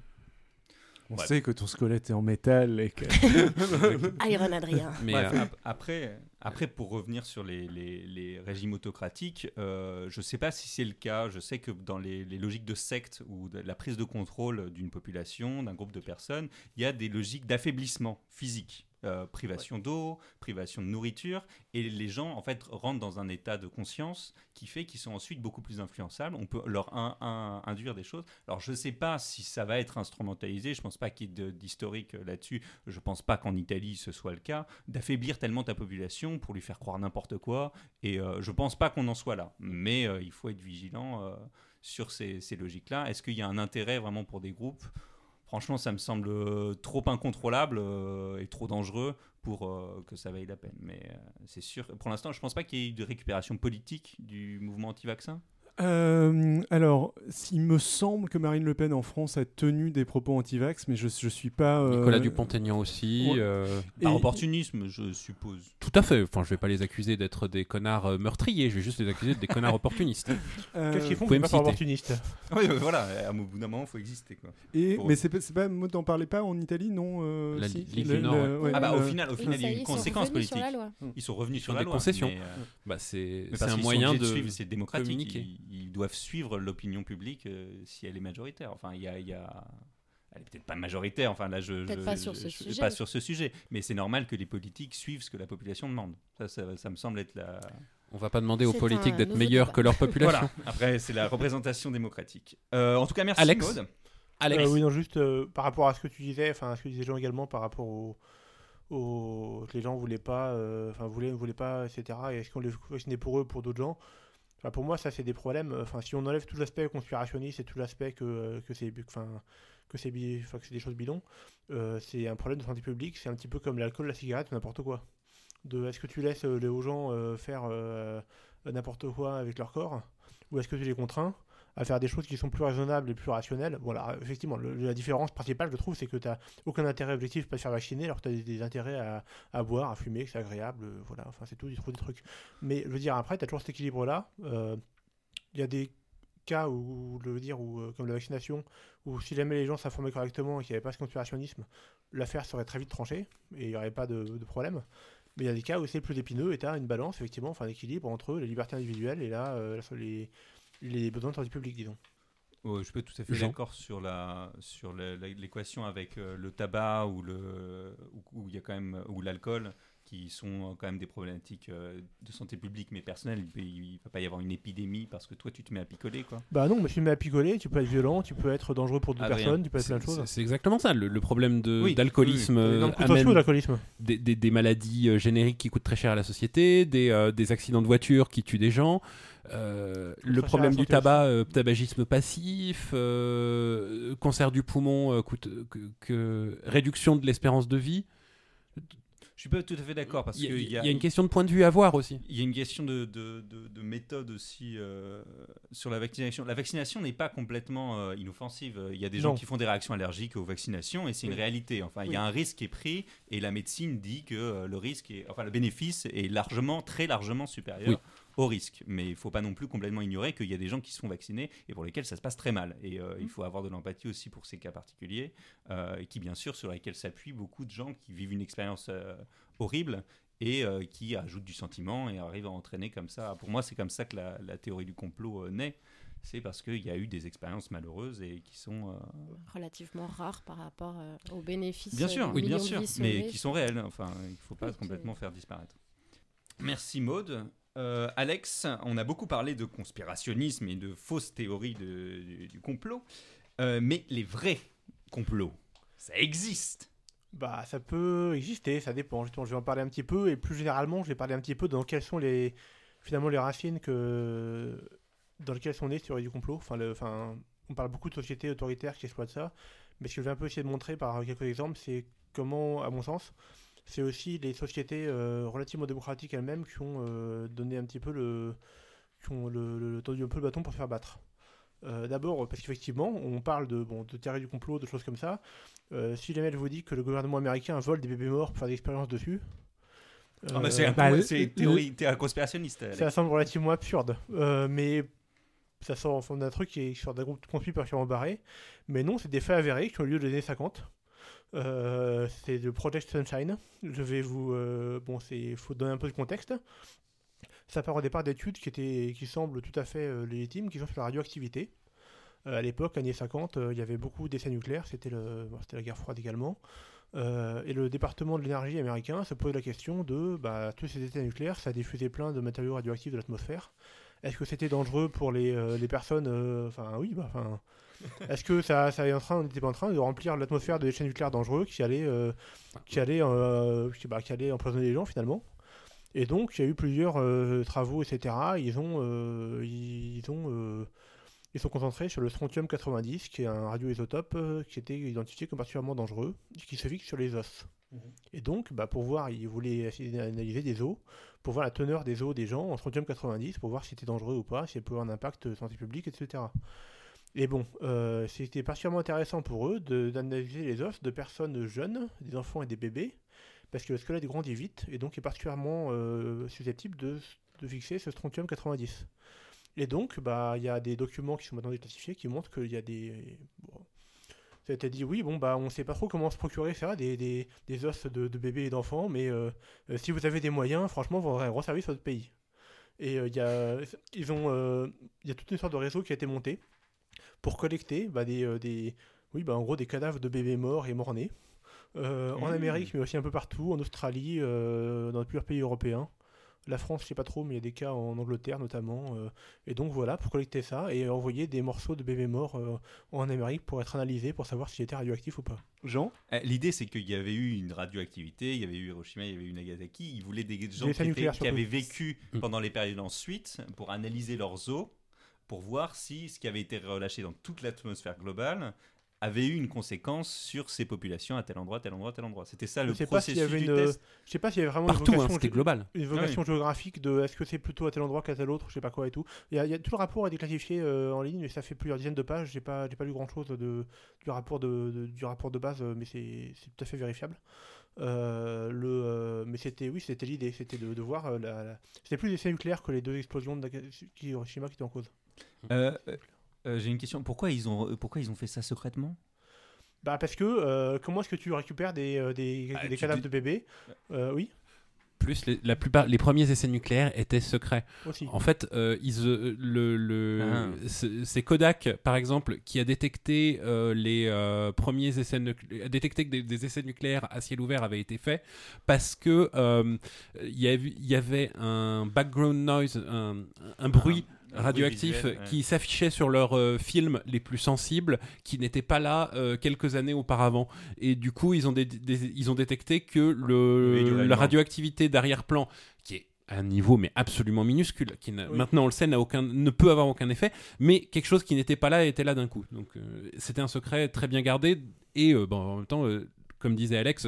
Speaker 4: On
Speaker 1: Ouais.
Speaker 4: sait que ton squelette est en métal et que.
Speaker 2: Iron Adrien.
Speaker 3: Mais euh,
Speaker 1: ap- après, après, pour revenir sur les, les- les régimes autocratiques, euh, je ne sais pas si c'est le cas. Je sais que dans les, les logiques de secte ou de la prise de contrôle d'une population, d'un groupe de personnes, il y a des logiques d'affaiblissement physique. Euh, privation d'eau, privation de nourriture, et les gens en fait rentrent dans un état de conscience qui fait qu'ils sont ensuite beaucoup plus influençables. On peut leur in- in- induire des choses. Alors je ne sais pas si ça va être instrumentalisé. Je pense pas qu'il y ait d'historique euh, là-dessus. Je pense pas qu'en Italie ce soit le cas d'affaiblir tellement ta population pour lui faire croire n'importe quoi. Et euh, je pense pas qu'on en soit là. Mais euh, il faut être vigilant sur ces, ces logiques-là. Est-ce qu'il y a un intérêt vraiment pour des groupes franchement, ça me semble euh, trop incontrôlable euh, et trop dangereux pour euh, que ça vaille la peine. Mais c'est sûr, pour l'instant, je pense pas qu'il y ait eu de récupération politique du mouvement anti-vaccin.
Speaker 4: Euh, alors, il me semble que Marine Le Pen en France a tenu des propos anti-vax, mais je ne suis pas. euh,
Speaker 3: Nicolas Dupont-Aignan aussi.
Speaker 4: ouais.
Speaker 3: euh,
Speaker 1: Par opportunisme, je suppose.
Speaker 3: Tout à fait. Enfin, je vais pas les accuser d'être des connards euh, meurtriers. Je vais juste les accuser d'être des connards opportunistes.
Speaker 6: Qu'est-ce qu'ils font
Speaker 3: pouvez
Speaker 6: C'est
Speaker 3: me
Speaker 6: pas
Speaker 3: citer.
Speaker 6: opportuniste.
Speaker 1: Oui, euh, voilà, à un bout d'un moment, il faut exister. Quoi.
Speaker 4: et,
Speaker 1: Pour-
Speaker 4: mais c'est pas, pas, moi, t'en parlais pas en Italie, non euh,
Speaker 3: La
Speaker 4: si
Speaker 3: Ligue
Speaker 4: Le-
Speaker 3: du Nord,
Speaker 4: le-
Speaker 3: ouais.
Speaker 1: ah bah, au final, au final, il y a
Speaker 2: y
Speaker 1: eu
Speaker 2: est,
Speaker 1: une
Speaker 2: ils sont
Speaker 1: conséquence
Speaker 2: revenus sur
Speaker 1: politique.
Speaker 2: la loi.
Speaker 1: Ils sont revenus sur la loi.
Speaker 3: concessions. Bah, c'est un moyen de.
Speaker 1: suivre, c'est démocratique. Ils, doivent suivre l'opinion publique euh, si elle est majoritaire. Enfin, il y a, il y a- elle est peut-être pas majoritaire. Enfin, là, je, je-
Speaker 2: pas sur
Speaker 1: je-
Speaker 2: ce
Speaker 1: je-
Speaker 2: sujet.
Speaker 1: pas sur ce sujet. Mais c'est normal que les politiques suivent ce que la population demande. Ça, ça, ça me semble être la.
Speaker 3: On va pas demander aux politiques d'être meilleurs que leur population.
Speaker 1: Voilà. Après, c'est la représentation démocratique. Euh, en tout cas, merci
Speaker 3: Alex
Speaker 1: Maud.
Speaker 3: Alex,
Speaker 6: Euh, oui, non, juste euh, par rapport à ce que tu disais, enfin, ce que disaient Jean également par rapport au, au- que les gens voulaient pas, euh, enfin, voulaient, ne voulaient pas, etc. Et est-ce qu'on les vaccinait pour eux, pour d'autres gens? Pour moi, ça, c'est des problèmes. Enfin, si on enlève tout l'aspect conspirationniste et tout l'aspect que, euh, c'est, enfin, des choses bidons, euh, c'est un problème de santé publique. C'est un petit peu comme l'alcool, la cigarette, n'importe quoi. De, est-ce que tu laisses euh, les gens euh, faire euh, n'importe quoi avec leur corps, ou est-ce que tu les contrains à faire des choses qui sont plus raisonnables et plus rationnelles. Voilà, effectivement, le- la différence principale, je trouve, c'est que tu n'as aucun intérêt objectif à te faire vacciner, alors que tu as des, intérêts à, boire, à fumer, que c'est agréable, euh, voilà, enfin c'est tout, il trouve des trucs. Mais je veux dire, après, tu as toujours cet équilibre-là. euh, Il y a des cas où, veux dire, où, euh, comme la vaccination, où si jamais les gens s'informaient correctement et qu'il n'y avait pas ce conspirationnisme, l'affaire serait très vite tranchée et il n'y aurait pas de, problème. Mais il y a des cas où c'est plus épineux et tu as une balance, effectivement, enfin un équilibre entre les libertés individuelles et là, euh, les, les besoins de santé publique, disons.
Speaker 1: Ouais, je peux être tout à fait d'accord sur la sur l'équation avec euh, le tabac ou le où il y a quand même ou l'alcool qui sont euh, quand même des problématiques euh, de santé publique mais personnelles. Il, peut- il va pas y avoir une épidémie parce que toi tu te mets à picoler quoi.
Speaker 6: Bah non, mais tu te mets à picoler, tu peux être violent, tu peux être dangereux pour d'autres
Speaker 1: Adrien,
Speaker 6: personnes, tu peux être plein de choses.
Speaker 3: c'est exactement ça. Le, le problème
Speaker 1: Oui,
Speaker 3: d'alcoolisme
Speaker 6: Des
Speaker 3: euh,
Speaker 6: de l'alcoolisme.
Speaker 3: des, des- des maladies euh, génériques qui coûtent très cher à la société, des, euh, des accidents de voiture qui tuent des gens, euh, le problème du tabac, euh, tabagisme passif, euh, cancer du poumon, euh, coûte- que- que- réduction de l'espérance de vie.
Speaker 1: Je suis pas tout à fait d'accord parce
Speaker 3: Il y, a-
Speaker 1: qu'il
Speaker 3: il y a une question de point de vue à voir aussi.
Speaker 1: Il y a une question de, de, de- de méthode aussi euh, sur la vaccination. La vaccination n'est pas complètement euh, inoffensive. Il y a des gens qui font des réactions allergiques aux vaccinations et c'est une réalité. Enfin, il y a un risque qui est pris et la médecine dit que euh, le risque, est, enfin le bénéfice est largement, très largement supérieur
Speaker 3: Oui.
Speaker 1: Au risque. Mais il faut pas non plus complètement ignorer qu'il y a des gens qui se font vacciner et pour lesquels ça se passe très mal. Et euh, il faut avoir de l'empathie aussi pour ces cas particuliers, euh, qui bien sûr sur lesquels s'appuient beaucoup de gens qui vivent une expérience euh, horrible et euh, qui ajoute du sentiment et arrive à entraîner comme ça. Pour moi, c'est comme ça que la, la théorie du complot naît. C'est parce qu'il y a eu des expériences malheureuses et qui sont. euh,
Speaker 2: Relativement rare par rapport euh, aux bénéfices.
Speaker 1: bien sûr, oui, bien sûr, mais qui sont réelles. Enfin, il ne faut pas
Speaker 2: Oui,
Speaker 1: complètement faire disparaître. Merci Maude. Euh, Alex, on a beaucoup parlé de conspirationnisme et de fausses théories de- du, complot, Euh, mais les vrais complots, ça existe.
Speaker 6: Bah, ça peut exister, ça dépend. Justement, je vais en parler un petit peu, et plus généralement, je vais parler un petit peu dans quelles sont les, finalement, les racines que, dans lesquelles sont nées ces théories du complot. Enfin, enfin, on parle beaucoup de sociétés autoritaires qui exploitent ça, mais ce que je vais un peu essayer de montrer par quelques exemples, c'est comment, à mon sens, c'est aussi les sociétés euh, relativement démocratiques elles-mêmes qui ont euh, donné un petit peu le, qui ont le, le- tendu un peu le bâton pour se faire battre. Euh, D'abord, parce qu'effectivement, on parle de, bon, de théorie du complot, de choses comme ça. Euh, si jamais je vous dis que le gouvernement américain vole des bébés morts pour faire des expériences dessus,
Speaker 1: Ah,
Speaker 6: euh,
Speaker 1: c'est un-
Speaker 4: bah,
Speaker 1: théorie, conspirationniste.
Speaker 6: Ça semble relativement absurde. Euh, mais ça sort en forme d'un truc qui est- sort d'un groupe conçu particulièrement barré. Mais non, c'est des faits avérés qui ont eu lieu dans les années 50. Euh, c'est le Project Sunshine. Je vais vous. euh, bon, c'est faut donner un peu de contexte. Ça part au départ d'études qui, qui semblent tout à fait euh, légitimes, qui sont sur la radioactivité. À l'époque, années 50, euh, il y avait beaucoup d'essais nucléaires, c'était la guerre froide également. Et le département de l'énergie américain se pose la question de bah, tous ces essais nucléaires, ça a diffusé plein de matériaux radioactifs de l'atmosphère. Est-ce que c'était dangereux pour les, les personnes Enfin, oui, bah. Est-ce que ça, ça est en train, on n'était pas en train de remplir l'atmosphère de déchets nucléaires dangereux qui allaient, euh, qui allaient, euh, qui, bah, qui allaient empoisonner les gens finalement? Et donc, il y a eu plusieurs euh, travaux, etc. Ils ont, euh, ils ont, ils sont concentrés sur le strontium 90, qui est un radioisotope qui était identifié comme particulièrement dangereux, qui se fixe sur les os. Et donc, bah, pour voir, ils voulaient essayer d'analyser des os, pour voir la teneur des os des gens en strontium 90, pour voir si c'était dangereux ou pas, si ça pouvait avoir un impact santé publique, etc. Et bon, euh, c'était particulièrement intéressant pour eux d'analyser les os de personnes jeunes, des enfants et des bébés, parce que le squelette grandit vite et donc est particulièrement euh, susceptible de, de fixer ce strontium 90. Et donc, bah, il y a des documents qui sont maintenant déclassifiés qui montrent qu'il y a des. Bon, ça dit, oui, bon, bah, on sait pas trop comment se procurer ça, des, des, des os de, bébés et d'enfants, mais euh, euh, si vous avez des moyens, franchement, vous aurez un gros service à votre pays. Et il y ils ont, euh, il y a toute une sorte de réseau qui a été monté pour collecter bah, des, euh, des, oui, bah, en gros, des cadavres de bébés morts et morts-nés. Euh, En
Speaker 1: Mmh.
Speaker 6: Amérique, mais aussi un peu partout, en Australie, euh, dans plusieurs pays européens. La France, je sais pas trop, mais il y a des cas en Angleterre notamment. euh, et donc voilà, pour collecter ça et envoyer des morceaux de bébés morts euh, en Amérique pour être analysés, pour savoir s'ils étaient radioactifs ou pas.
Speaker 4: Jean?
Speaker 1: Euh, L'idée, c'est qu'il y avait eu une radioactivité, il y avait eu Hiroshima, il y avait eu Nagasaki. Ils voulaient des gens
Speaker 6: Des
Speaker 1: qui, étaient- qui avaient vécu
Speaker 3: Mm.
Speaker 1: pendant les périodes ensuite pour analyser leurs os, pour voir si ce qui avait été relâché dans toute l'atmosphère globale avait eu une conséquence sur ces populations à tel endroit, tel endroit, tel endroit. C'était ça le
Speaker 6: Je sais pas s'il y
Speaker 1: processus
Speaker 6: avait
Speaker 1: du
Speaker 6: une,
Speaker 1: test.
Speaker 6: je sais pas s'il y avait vraiment
Speaker 3: Partout,
Speaker 6: une
Speaker 3: hein,
Speaker 6: vocation,
Speaker 3: global.
Speaker 6: une vocation géographique de est-ce que c'est plutôt à tel endroit qu'à tel autre, je sais pas quoi et tout. Il y a, il y a- tout le rapport est déclassifié euh, en ligne, mais ça fait plusieurs dizaines de pages. J'ai pas, j'ai pas lu grand chose de, du rapport de, de- du rapport de base, mais c'est c'est tout à fait vérifiable. Euh, le, euh, mais c'était, oui, c'était l'idée, c'était de, de voir euh, la, la- c'était plus des essais nucléaires que les deux explosions de Hiroshima qui étaient en cause.
Speaker 1: Euh, euh, euh, J'ai une question. Pourquoi ils ont, pourquoi ils ont fait ça secrètement?
Speaker 6: Bah parce que euh, comment est-ce que tu récupères des, des,
Speaker 1: Ah,
Speaker 6: des
Speaker 1: tu
Speaker 6: cadavres de bébés? Euh, Oui,
Speaker 3: Plus les, la plupart, les premiers essais nucléaires étaient secrets.
Speaker 6: aussi.
Speaker 3: En fait, euh, ils, euh, le, le-
Speaker 1: Ah.
Speaker 3: c'est Kodak, par exemple, qui a détecté euh, les euh, premiers essais a détecté que des, des essais nucléaires à ciel ouvert avaient été faits parce que euh, il y, avait- il y avait un background noise, un, un bruit
Speaker 1: Un
Speaker 3: radioactif
Speaker 1: bruit visuel, ouais.
Speaker 3: qui s'affichait sur leurs euh, films les plus sensibles, qui n'étaient pas là euh, quelques années auparavant. Et du coup, ils ont, ils ont détecté que le, la radioactivité d'arrière-plan, qui est à un niveau mais absolument minuscule, qui
Speaker 6: Oui.
Speaker 3: maintenant on le sait, n'a aucun, ne peut avoir aucun effet, mais quelque chose qui n'était pas là était là d'un coup. Donc euh, c'était un secret très bien gardé et bon, en même temps, comme disait Alex,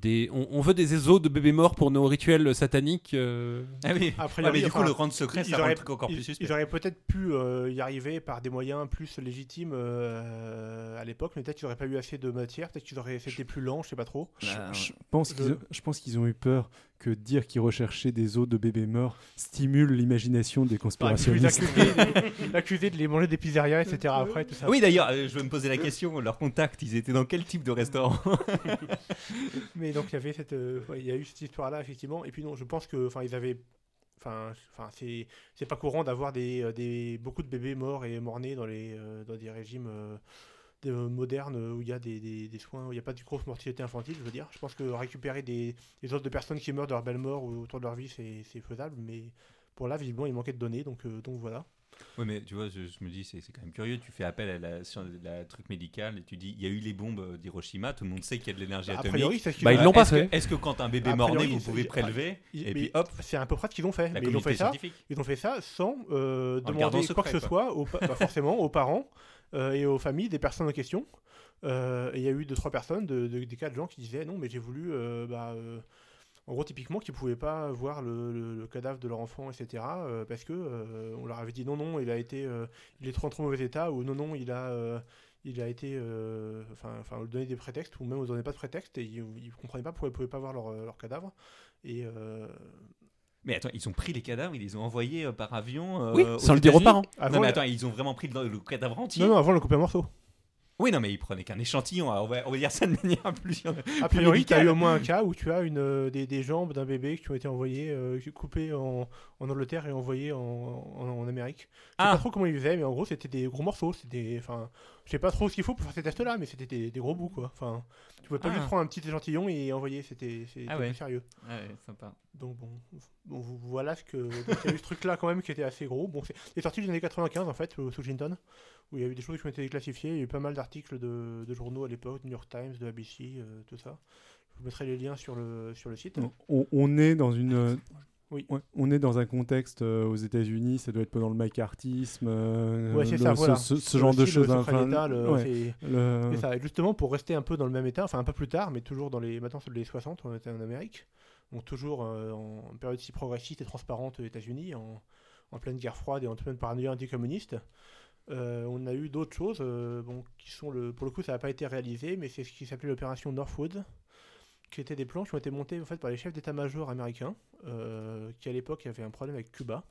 Speaker 3: des, on, on veut des os de bébés morts pour nos rituels sataniques. euh,
Speaker 1: Ah oui.
Speaker 6: Après,
Speaker 1: Ouais, mais
Speaker 6: oui,
Speaker 1: du coup,
Speaker 6: enfin,
Speaker 1: le rendre secret,
Speaker 6: ils
Speaker 1: ça rend le truc encore
Speaker 6: ils,
Speaker 1: plus suspect.
Speaker 6: ils auraient peut-être pu euh, y arriver par des moyens plus légitimes euh, à l'époque, mais peut-être qu'ils n'auraient pas eu assez de matière, peut-être qu'ils auraient c'était plus lent, je sais pas trop.
Speaker 1: Ah,
Speaker 4: Je pense qu'ils
Speaker 6: Je-
Speaker 4: ont, je pense qu'ils ont eu peur que dire qu'ils recherchaient des os de bébés morts stimule l'imagination des
Speaker 6: Puis
Speaker 4: conspirationnistes.
Speaker 6: L'accuser l'accuser de les manger des pizzerias, etc. Après, tout ça.
Speaker 1: Oui, d'ailleurs, euh, je vais me poser la question. Leur contact, ils étaient dans quel type de restaurant
Speaker 6: Mais donc il y avait cette, euh, ouais, il y a eu cette histoire-là effectivement. Et puis non, je pense que, enfin, ils avaient, enfin, enfin, c'est, c'est pas courant d'avoir des, euh, des, beaucoup de bébés morts et morts-nés dans les, euh, dans des régimes euh, de- modernes où il y a des, soins, où il n'y a pas de grosse mortalité infantile, je veux dire. Je pense que récupérer des, des de personnes qui meurent de leur belle mort ou autour de leur vie, c'est, c'est faisable. Mais pour là, visiblement, il manquait de données, donc, euh, donc voilà.
Speaker 1: Oui, mais tu vois, je, je me dis, c'est quand même curieux. Tu fais appel à la, science- la truc médical et tu dis, il y a eu les bombes d'Hiroshima, tout le monde sait qu'il y a de l'énergie
Speaker 6: A
Speaker 1: atomique.
Speaker 6: priori, c'est ce qu'ils
Speaker 3: Bah, ils l'ont pas fait.
Speaker 1: Est-ce que quand un bébé
Speaker 6: A
Speaker 1: mort né,
Speaker 6: priori,
Speaker 1: vous pouvez prélever
Speaker 6: il-
Speaker 1: et puis hop,
Speaker 6: c'est à peu près ce qu'ils ont fait. mais ils ont fait ça. Ils ont fait ça sans euh, demander quoi que ce soit, aux, pas forcément aux parents euh, et aux familles des personnes en question. Euh, et il y a eu deux trois personnes, de, de- des quatre gens qui disaient non mais j'ai voulu, bah, en gros typiquement qu'ils pouvaient pas voir le, le- le cadavre de leur enfant etc. euh, parce que euh, on leur avait dit non non il a été, euh, il est trop en trop mauvais état ou non non il a euh, il a été, euh, enfin, enfin, on leur donnait des prétextes ou même on ne donnait pas de prétexte et ils, ils comprenaient pas pourquoi ils pouvaient pas voir leur, leur cadavre. Et euh,
Speaker 1: Mais attends, ils ont pris les cadavres, ils les ont envoyés par avion. euh,
Speaker 3: Oui, sans le dire aux parents.
Speaker 6: avant,
Speaker 1: Non, mais attends, ils ont vraiment pris le, le cadavre entier.
Speaker 6: non, non, avant le coupait en morceaux.
Speaker 1: Oui, non, mais ils prenaient qu'un échantillon. On va, on va dire ça de manière plus.
Speaker 6: A priori, tu as eu au moins un cas où tu as une, euh, des, des jambes d'un bébé qui ont été envoyées, euh, coupées en, en Angleterre et envoyées en, en, en Amérique. Je sais
Speaker 1: Ah.
Speaker 6: pas trop comment ils faisaient, mais en gros, c'était des gros morceaux. C'était, enfin, je sais pas trop ce qu'il faut pour faire ces tests-là, mais c'était des, des gros bouts, quoi. Enfin, tu pouvais pas
Speaker 1: Ah.
Speaker 6: juste prendre un petit échantillon et envoyer, c'était
Speaker 1: Ah ouais.
Speaker 6: sérieux.
Speaker 1: Ouais, sympa.
Speaker 6: Donc bon, bon voilà ce que. Il y a eu ce truc-là quand même qui était assez gros. Bon, c'est sorti des années 95 en fait, sous Jinton, où il y a eu des choses qui ont été déclassifiées. Il y a eu pas mal d'articles de, de journaux à l'époque, New York Times, de ABC, euh, tout ça. Je vous mettrai les liens sur le, sur le site.
Speaker 4: On, on est dans une,
Speaker 6: Oui.
Speaker 4: Ouais, on est dans un contexte euh, aux États-Unis, ça doit être pendant le macartisme, euh,
Speaker 6: Ouais, c'est
Speaker 4: le-
Speaker 6: ça,
Speaker 4: ce,
Speaker 6: voilà.
Speaker 4: ce- ce
Speaker 6: C'est
Speaker 4: genre de choses. ouais, le-
Speaker 6: ça. Et justement, pour rester un peu dans le même état, enfin un peu plus tard, mais toujours dans les, maintenant les 60, on était en Amérique, donc toujours euh, en période si progressiste et transparente aux États-Unis, en, en pleine guerre froide et en pleine paranoïa anticommuniste. Euh, on a eu d'autres choses, euh, qui sont le, pour le coup, ça n'a pas été réalisé, mais c'est ce qui s'appelait l'opération Northwood, qui étaient des plans qui ont été montés en fait par les chefs d'état-major américains, euh, qui à l'époque avaient un problème avec Cuba.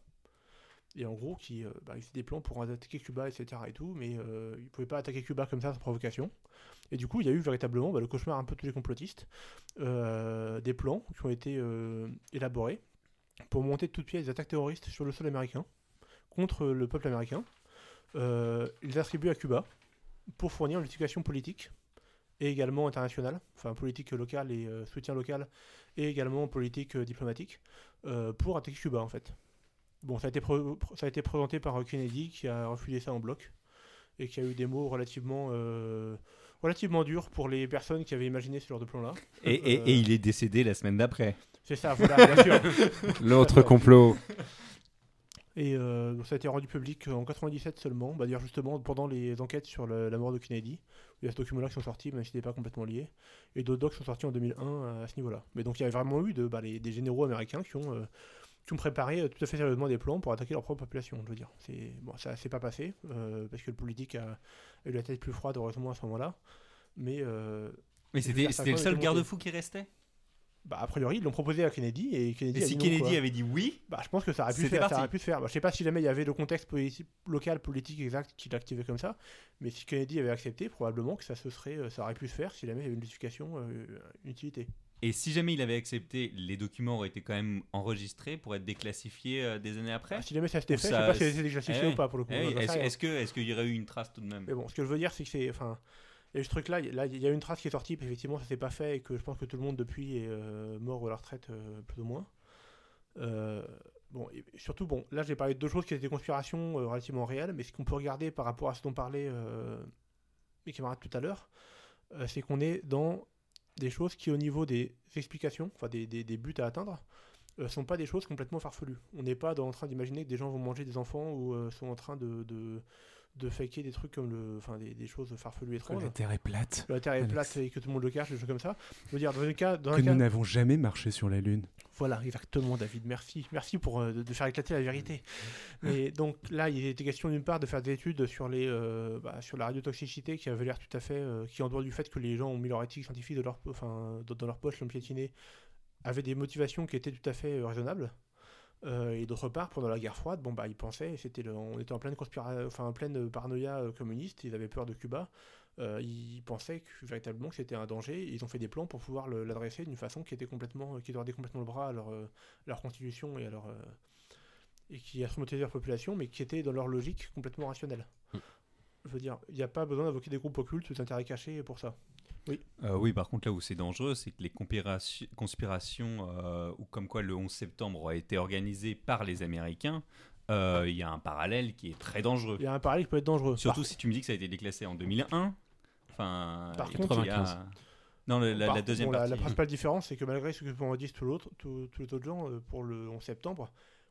Speaker 6: Et en gros, qui, bah, des plans pour attaquer Cuba, etc. et tout, mais ils ne pouvaient pas attaquer Cuba comme ça sans provocation. Et du coup, il y a eu véritablement bah, le cauchemar un peu de tous les complotistes, des plans qui ont été élaborés pour monter de toutes pièces des attaques terroristes sur le sol américain contre le peuple américain. Euh, ils attribuent à Cuba pour fournir justification politique et également internationale, enfin politique locale et euh, soutien local, et également politique euh, diplomatique, euh, pour attaquer Cuba en fait. Bon, ça a été, ça a été présenté par Kennedy qui a refusé ça en bloc et qui a eu des mots relativement, euh, relativement durs pour les personnes qui avaient imaginé ce genre de plan-là.
Speaker 1: Et, et-
Speaker 6: Euh,
Speaker 1: et il est décédé la semaine d'après.
Speaker 6: C'est ça, voilà, bien sûr.
Speaker 3: L'autre complot.
Speaker 6: Et euh, donc ça a été rendu public en 97 seulement, bah, d'ailleurs justement pendant les enquêtes sur le- la mort de Kennedy. Il y a ce document-là qui sont sortis, même s'il n'est pas complètement lié. Et d'autres docs sont sortis en 2001 à ce niveau-là. Mais donc il y a vraiment eu de, bah, les- des généraux américains qui ont, euh, qui ont préparé euh, tout à fait sérieusement des plans pour attaquer leur propre population, je veux dire. C'est, bon, ça s'est pas passé, euh, parce que le politique a, a eu la tête plus froide, heureusement, à ce moment-là. Mais euh,
Speaker 1: Mais c'était le seul garde-fou qui restait?
Speaker 6: Bah, a priori, ils l'ont proposé à Kennedy, et Kennedy
Speaker 1: Et
Speaker 6: a
Speaker 1: si
Speaker 6: dit
Speaker 1: Kennedy avait dit oui,
Speaker 6: Bah, je pense que ça aurait pu, faire, ça aurait pu se faire. Bah, je sais pas si jamais il y avait le contexte local, politique exact qui l'activait comme ça, mais si Kennedy avait accepté, probablement que ça, se serait, euh, ça aurait pu se faire si jamais il y avait une justification, euh, une utilité.
Speaker 1: et si jamais il avait accepté, les documents auraient été quand même enregistrés pour être déclassifiés euh, des années après?
Speaker 6: Ah, si jamais ça s'était fait,
Speaker 1: ça-
Speaker 6: je sais pas si c'était déclassifié
Speaker 1: Eh
Speaker 6: ou pas pour le coup.
Speaker 1: Eh
Speaker 6: j'en sais
Speaker 1: Est-ce est-ce qu'il y aurait eu une trace tout de même?
Speaker 6: Mais bon, ce que je veux dire, c'est que c'est. Enfin, eu ce truc-là, il y- là, il y a une trace qui est sortie, effectivement, ça s'est pas fait, et que je pense que tout le monde depuis est euh, mort ou à la retraite, euh, plus ou moins. Euh, bon, et surtout, bon, là, j'ai parlé de deux choses qui étaient des conspirations relativement réelles, mais ce qu'on peut regarder par rapport à ce dont parlait euh, mes camarades tout à l'heure, c'est qu'on est dans des choses qui, au niveau des explications, enfin des, des- buts à atteindre, sont pas des choses complètement farfelues. On n'est pas dans- en train d'imaginer que des gens vont manger des enfants ou sont en train de, de faker des trucs comme le, enfin des, des choses farfelues étranges.
Speaker 3: Terre est plate.
Speaker 6: La Terre est
Speaker 4: Alex.
Speaker 6: plate et que tout le monde le cache, des choses comme ça. Je veux dire, dans un cas, dans
Speaker 4: Que
Speaker 6: cas-
Speaker 4: nous n'avons jamais marché sur la Lune.
Speaker 6: voilà, exactement, David. Merci, merci pour euh, de, faire éclater la vérité. Mais donc là, il était question d'une part de faire des études sur les, euh, bah, sur la radiotoxicité qui avait l'air tout à fait, euh, qui en dehors du fait que les gens ont mis leur éthique scientifique de leur, enfin, dans, leur poche, l'ont piétiné, avaient des motivations qui étaient tout à fait raisonnables. Euh, et d'autre part, pendant la guerre froide, bon bah ils pensaient, c'était on était en pleine enfin en pleine paranoïa euh, communiste, ils avaient peur de Cuba. Euh, ils pensaient que, véritablement que c'était un danger. et Ils ont fait des plans pour pouvoir l'adresser d'une façon qui était complètement, qui tordait complètement le bras à leur, leur constitution et à leur et qui a traumatisé leur population, mais qui était dans leur logique complètement rationnelle.
Speaker 3: Mm.
Speaker 6: Je veux dire, il n'y a pas besoin d'invoquer des groupes occultes ou d'intérêts cachés pour ça.
Speaker 1: Euh, oui, par contre, là où c'est dangereux, c'est que les conspirations, euh, ou comme quoi le 11 septembre a été organisé par les Américains, euh, il y a un parallèle qui est très dangereux.
Speaker 6: Il y a un parallèle qui peut être dangereux.
Speaker 1: Surtout
Speaker 6: Par-
Speaker 1: si tu me dis que ça a été déclassé en 2001. Enfin,
Speaker 6: Par contre,
Speaker 1: a- Non, le- la,
Speaker 6: Par-
Speaker 1: la deuxième
Speaker 6: bon,
Speaker 1: partie.
Speaker 6: La, principale différence, c'est que malgré ce que m'ont dit tous l'autre- tous tous les autres gens pour le 11 septembre,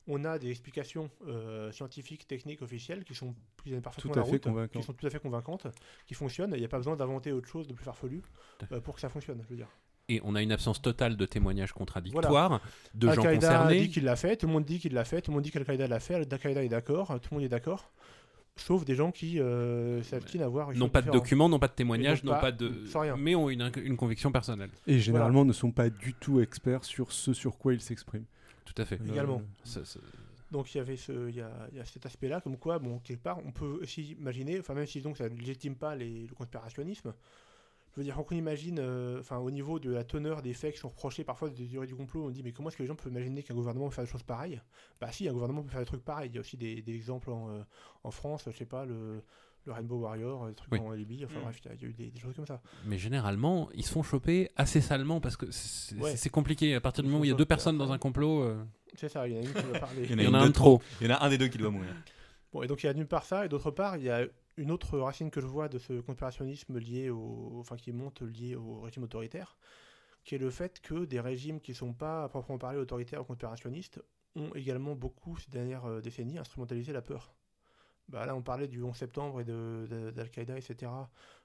Speaker 6: on a des explications euh, scientifiques, techniques, officielles qui sont qui parfaitement
Speaker 4: Tout à
Speaker 6: la
Speaker 4: fait
Speaker 6: route, qui sont tout à fait convaincantes, qui fonctionnent. Il n'y a pas besoin d'inventer autre chose de plus farfelu euh, pour que ça fonctionne. Je veux dire.
Speaker 3: Et on a une absence totale de témoignages contradictoires de gens
Speaker 6: Al-Qaïda
Speaker 3: concernés.
Speaker 6: dit qu'il l'a fait, tout le monde dit qu'il l'a fait, tout le monde dit qu'Al-Qaïda l'a fait, Al-Qaïda est d'accord, tout le monde est d'accord, sauf des gens qui euh, s'abstinent à voir.
Speaker 3: N'ont pas de documents, n'ont pas de témoignages,
Speaker 6: n'ont pas-
Speaker 3: pas de.
Speaker 6: sans rien.
Speaker 3: Mais ont une, une conviction personnelle.
Speaker 4: Et généralement ne sont pas du tout experts sur ce sur quoi ils s'expriment.
Speaker 3: Tout à fait.
Speaker 6: Également.
Speaker 4: Euh,
Speaker 3: Ça- ça-
Speaker 6: Donc il y avait ce, il y a, il y a cet aspect-là, comme quoi, bon, quelque part, on peut aussi imaginer, enfin même si donc ça ne légitime pas les, le conspirationnisme, je veux dire, quand on imagine, euh, enfin au niveau de la teneur des faits qui sont reprochés parfois des théories du complot, on dit mais comment est-ce que les gens peuvent imaginer qu'un gouvernement peut faire des choses pareilles? Bah si, un gouvernement peut faire des trucs pareils. Il y a aussi des, des exemples en, euh, en France, je sais pas, le, le Rainbow Warrior, des trucs
Speaker 3: Oui.
Speaker 6: en Libye, enfin
Speaker 1: Mm.
Speaker 6: bref, il y a- eu des, des choses comme ça.
Speaker 3: Mais généralement, ils se font choper assez salement parce que c'est
Speaker 6: Ouais.
Speaker 3: compliqué. À partir du moment où il y a deux personnes dans un complot, euh,
Speaker 6: C'est ça, il y en a une qui va parler.
Speaker 1: Il y en
Speaker 3: a
Speaker 1: de
Speaker 3: un trop.
Speaker 1: Il y en a un des deux qui doit mourir.
Speaker 6: Bon, et donc il y a d'une part ça, et d'autre part, il y a une autre racine que je vois de ce conspirationnisme lié au, enfin qui monte lié au régime autoritaire, qui est le fait que des régimes qui sont pas à proprement parler autoritaires ou conspirationnistes ont également beaucoup, ces dernières euh, décennies, instrumentalisé la peur. Bah, là, on parlait du 11 septembre et d'Al-Qaïda, etc.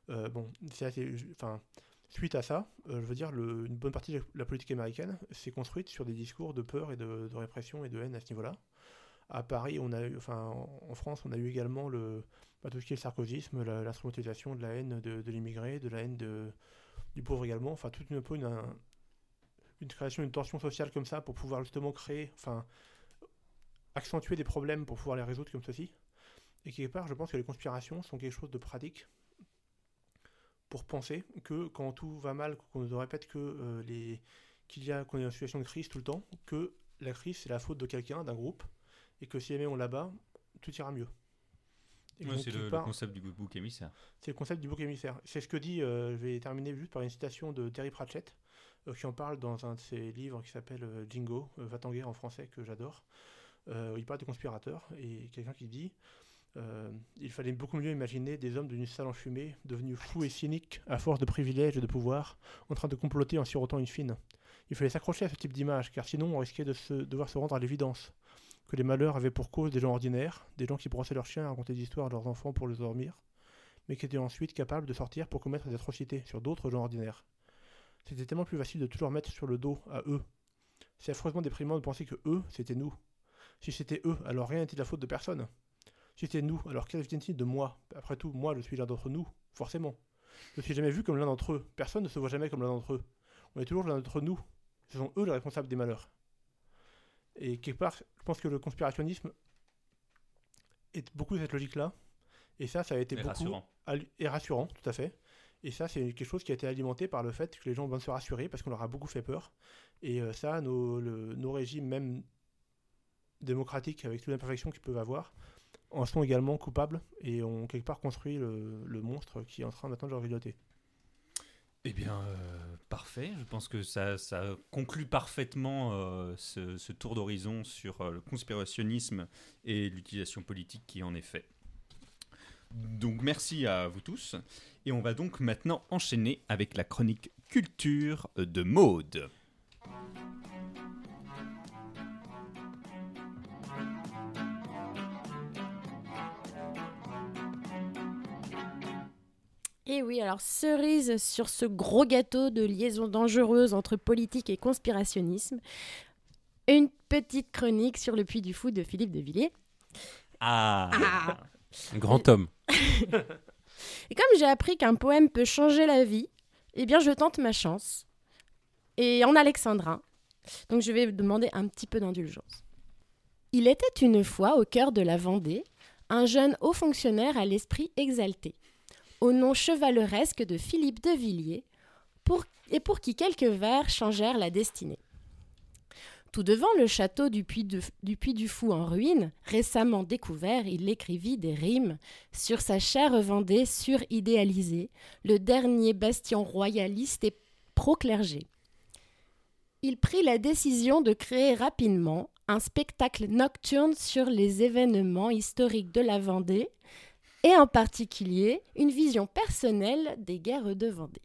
Speaker 6: Euh, bon, c'est assez- enfin, suite à ça, euh, je veux dire, une bonne partie de la politique américaine s'est construite sur des discours de peur et de, répression et de haine à ce niveau-là. À Paris, on a enfin, en, France, on a eu également le, bah, tout ce qui est le sarkozysme, l'instrumentalisation de la haine de, l'immigré, de la haine du pauvre également, enfin, toute une, une, un- une création d'une tension sociale comme ça pour pouvoir justement créer, enfin, accentuer des problèmes pour pouvoir les résoudre comme ceci. Et quelque part, je pense que les conspirations sont quelque chose de pratique pour penser que quand tout va mal, qu'on nous répète que euh, les qu'il y a qu'on est en situation de crise tout le temps, que la crise c'est la faute de quelqu'un, d'un groupe, et que si jamais on là-bas, tout ira mieux.
Speaker 1: Ouais, c'est le, concept du bouc émissaire.
Speaker 6: c'est le concept du bouc émissaire. C'est ce que dit, euh, je vais terminer juste par une citation de Terry Pratchett, euh, qui en parle dans un de ses livres qui s'appelle Jingo, Va-t'en guerre en français, que j'adore. Où il parle de conspirateurs, et quelqu'un qui dit euh, Il fallait beaucoup mieux imaginer des hommes d'une salle enfumée, devenus fous et cyniques à force de privilèges et de pouvoir, en train de comploter en sirotant une fine. Il fallait s'accrocher à ce type d'image, car sinon on risquait de devoir se rendre à l'évidence que les malheurs avaient pour cause des gens ordinaires, des gens qui brossaient leurs chiens à raconter des histoires à leurs enfants pour les dormir, mais qui étaient ensuite capables de sortir pour commettre des atrocités sur d'autres gens ordinaires. C'était tellement plus facile de toujours mettre sur le dos à eux. C'est affreusement déprimant de penser que eux, c'était nous. Si c'était eux, alors rien n'était de la faute de personne. Si c'était nous, alors quel vient-il de moi? Après tout, moi, je suis l'un d'entre nous, forcément. Je ne suis jamais vu comme l'un d'entre eux. Personne ne se voit jamais comme l'un d'entre eux. On est toujours l'un d'entre nous. Ce sont eux les responsables des malheurs. Et quelque part, je pense que le conspirationnisme est beaucoup de cette logique-là. Et ça, ça a été
Speaker 1: C'est
Speaker 6: beaucoup
Speaker 1: rassurant.
Speaker 6: et rassurant, tout à fait. Et ça, c'est quelque chose qui a été alimenté par le fait que les gens vont se rassurer parce qu'on leur a beaucoup fait peur. Et euh, ça, nos, le- nos régimes, même démocratiques, avec toutes les imperfections qu'ils peuvent avoir, en sont également coupables et ont quelque part construit le, monstre qui est en train de leur grignoter.
Speaker 1: Eh bien, euh, parfait. Je pense que ça, conclut parfaitement euh, ce, tour d'horizon sur euh, le conspirationnisme et l'utilisation politique qui en est fait. Donc, merci à vous tous. Et on va donc maintenant enchaîner avec la chronique culture de Maude.
Speaker 2: Et oui, alors cerise sur ce gros gâteau de liaison dangereuse entre politique et conspirationnisme, une petite chronique sur le Puy du Fou de Philippe de Villiers.
Speaker 1: Ah,
Speaker 3: Un grand homme.
Speaker 2: Et comme j'ai appris qu'un poème peut changer la vie, eh bien je tente ma chance. Et en alexandrin. Donc je vais demander un petit peu d'indulgence. Il était une fois au cœur de la Vendée un jeune haut fonctionnaire à l'esprit exalté, au nom chevaleresque de Philippe de Villiers, et pour qui quelques vers changèrent la destinée. Tout devant le château du Puy, du Puy Fou en ruine, récemment découvert, il écrivit des rimes sur sa chère Vendée suridéalisée, le dernier bastion royaliste et pro-clergé. Il prit la décision de créer rapidement un spectacle nocturne sur les événements historiques de la Vendée et en particulier une vision personnelle des guerres de Vendée.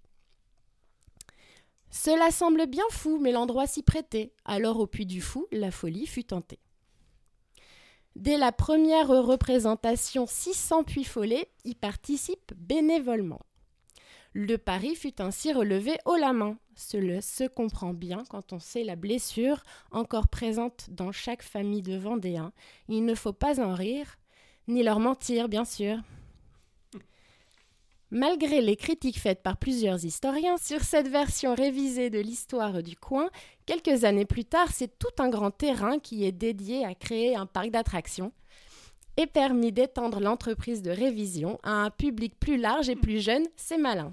Speaker 2: Cela semble bien fou, mais l'endroit s'y prêtait. Alors au Puy du Fou, la folie fut tentée. Dès la première représentation, 600 puits follets y participent bénévolement. Le pari fut ainsi relevé haut la main. Cela se comprend bien quand on sait la blessure encore présente dans chaque famille de Vendéens. Il ne faut pas en rire, ni leur mentir, bien sûr. Malgré les critiques faites par plusieurs historiens sur cette version révisée de l'histoire du coin, quelques années plus tard, c'est tout un grand terrain qui est dédié à créer un parc d'attractions et permis d'étendre l'entreprise de révision à un public plus large et plus jeune, c'est malin.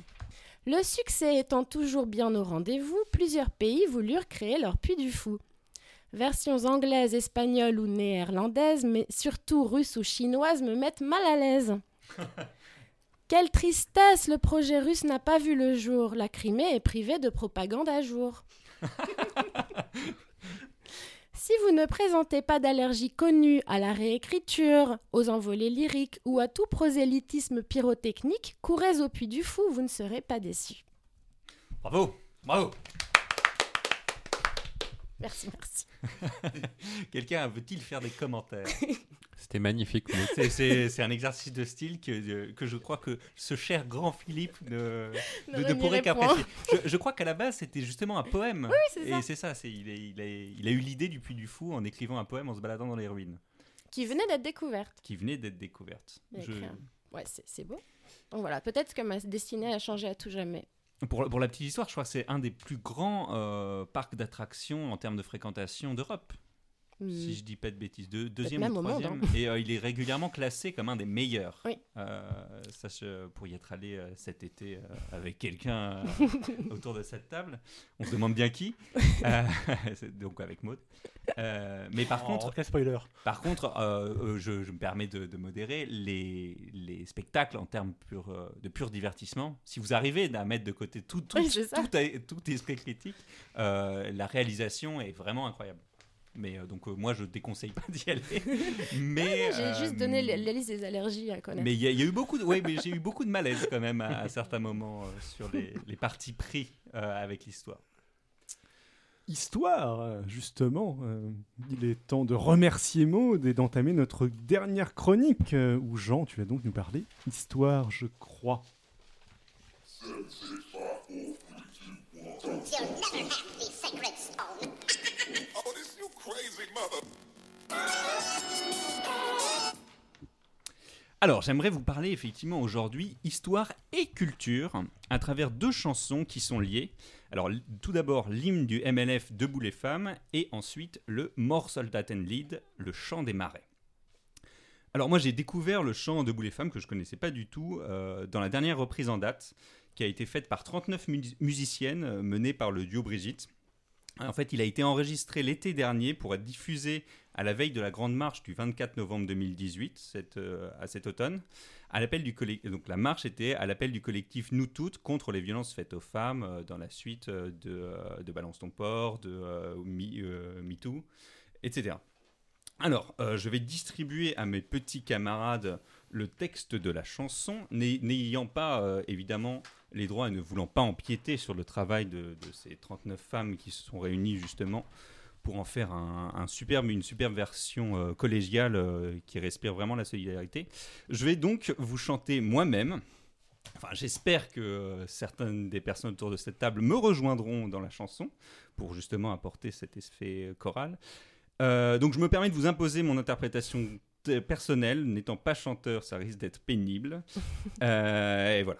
Speaker 2: Le succès étant toujours bien au rendez-vous, plusieurs pays voulurent créer leur Puy du Fou. Versions anglaises, espagnoles ou néerlandaises, mais surtout russes ou chinoises me mettent mal à l'aise. Quelle tristesse, le projet russe n'a pas vu le jour. La Crimée est privée de propagande à jour. Si vous ne présentez pas d'allergie connue à la réécriture, aux envolées lyriques ou à tout prosélytisme pyrotechnique, courez au Puy du Fou, vous ne serez pas déçus.
Speaker 1: bravo, bravo.
Speaker 2: Merci, merci.
Speaker 1: Quelqu'un veut-il faire des commentaires
Speaker 3: C'était magnifique.
Speaker 1: C'est- C'est c'est un exercice de style que, que je crois que ce cher grand Philippe ne, ne, ne pourrait qu'apprécier. Je, je crois qu'à la base, c'était justement un poème.
Speaker 2: c'est
Speaker 1: Et c'est ça, c'est- il, est- il, est- il a eu l'idée du Puy du Fou en écrivant un poème en se baladant dans les ruines,
Speaker 2: Qui venait d'être découverte.
Speaker 1: qui venait d'être découverte. Je-
Speaker 2: Ouais, c'est c'est beau. Donc voilà, peut-être que ma destinée a changé à tout jamais.
Speaker 1: Pour, la petite histoire, je crois que c'est un des plus grands euh, parcs d'attractions en termes de fréquentation d'Europe.
Speaker 2: Hmm.
Speaker 1: si je dis pas de bêtises, deux- deuxième ou
Speaker 2: monde,
Speaker 1: troisième. Et euh, il est régulièrement classé comme un des meilleurs.
Speaker 2: Oui.
Speaker 1: Euh, ça, je- pour y être allé euh, cet été euh, avec quelqu'un euh, autour de cette table, on se demande bien qui. Euh, c'est donc avec Maud. Euh, mais par
Speaker 6: Oh,
Speaker 1: contre,
Speaker 6: quel spoiler.
Speaker 1: par contre, euh, euh, je, je me permets de, de modérer les, les spectacles en termes pur, euh, de pur divertissement. Si vous arrivez à mettre de côté tout, tout,
Speaker 2: Oui,
Speaker 1: tout, tout esprit critique, euh, la réalisation est vraiment incroyable. Mais euh, donc euh, moi je déconseille pas d'y aller. mais
Speaker 2: J'ai
Speaker 1: euh,
Speaker 2: juste donné la, la liste des allergies à connaître.
Speaker 1: Mais il y, a- il y a eu beaucoup de, ouais, mais j'ai eu beaucoup de malaise quand même à, à certains moments euh, sur les, les parties pris euh, avec l'histoire.
Speaker 4: Histoire, euh, justement, euh, il est temps de remercier Maud et d'entamer notre dernière chronique, euh, où Jean, tu vas donc nous parler histoire, je crois.
Speaker 1: Alors, j'aimerais vous parler effectivement aujourd'hui histoire et culture à travers deux chansons qui sont liées. Alors, tout d'abord, l'hymne du MLF Debout les femmes et ensuite le Mort Soldaten Lied, le chant des marais. Alors, moi, j'ai découvert le chant Debout les femmes que je connaissais pas du tout euh, dans la dernière reprise en date qui a été faite par 39 mu- musiciennes euh, menée par le duo Brigitte. En fait, il a été enregistré l'été dernier pour être diffusé à la veille de la grande marche du 24 novembre 2018, cette, euh, à cet automne. À l'appel du donc la marche était à l'appel du collectif Nous Toutes contre les violences faites aux femmes euh, dans la suite euh, de, de Balance ton port, de euh, Me, etc. Alors, je vais distribuer à mes petits camarades le texte de la chanson, n'ay- n'ayant pas évidemment les droits et ne voulant pas empiéter sur le travail de, de ces 39 femmes qui se sont réunies justement pour en faire un, un superbe, une superbe version euh, collégiale euh, qui respire vraiment la solidarité. Je vais donc vous chanter moi-même. Enfin, j'espère que euh, certaines des personnes autour de cette table me rejoindront dans la chanson pour justement apporter cet effet choral. Donc, je me permets de vous imposer mon interprétation personnelle. N'étant pas chanteur, ça risque d'être pénible. Et voilà.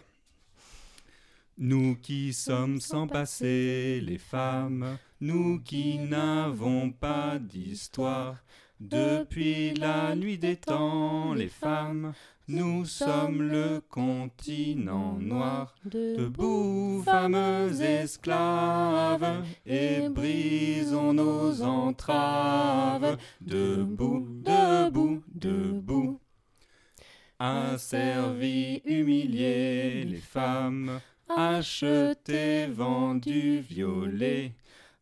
Speaker 1: Nous qui sommes sans passé, les femmes, nous qui n'avons pas d'histoire, depuis la nuit des temps, les femmes, nous sommes le continent noir. Debout, fameux esclaves, et brisons nos entraves. Debout, debout, debout. Asservis, humiliés, les femmes, achetées, vendues, violées.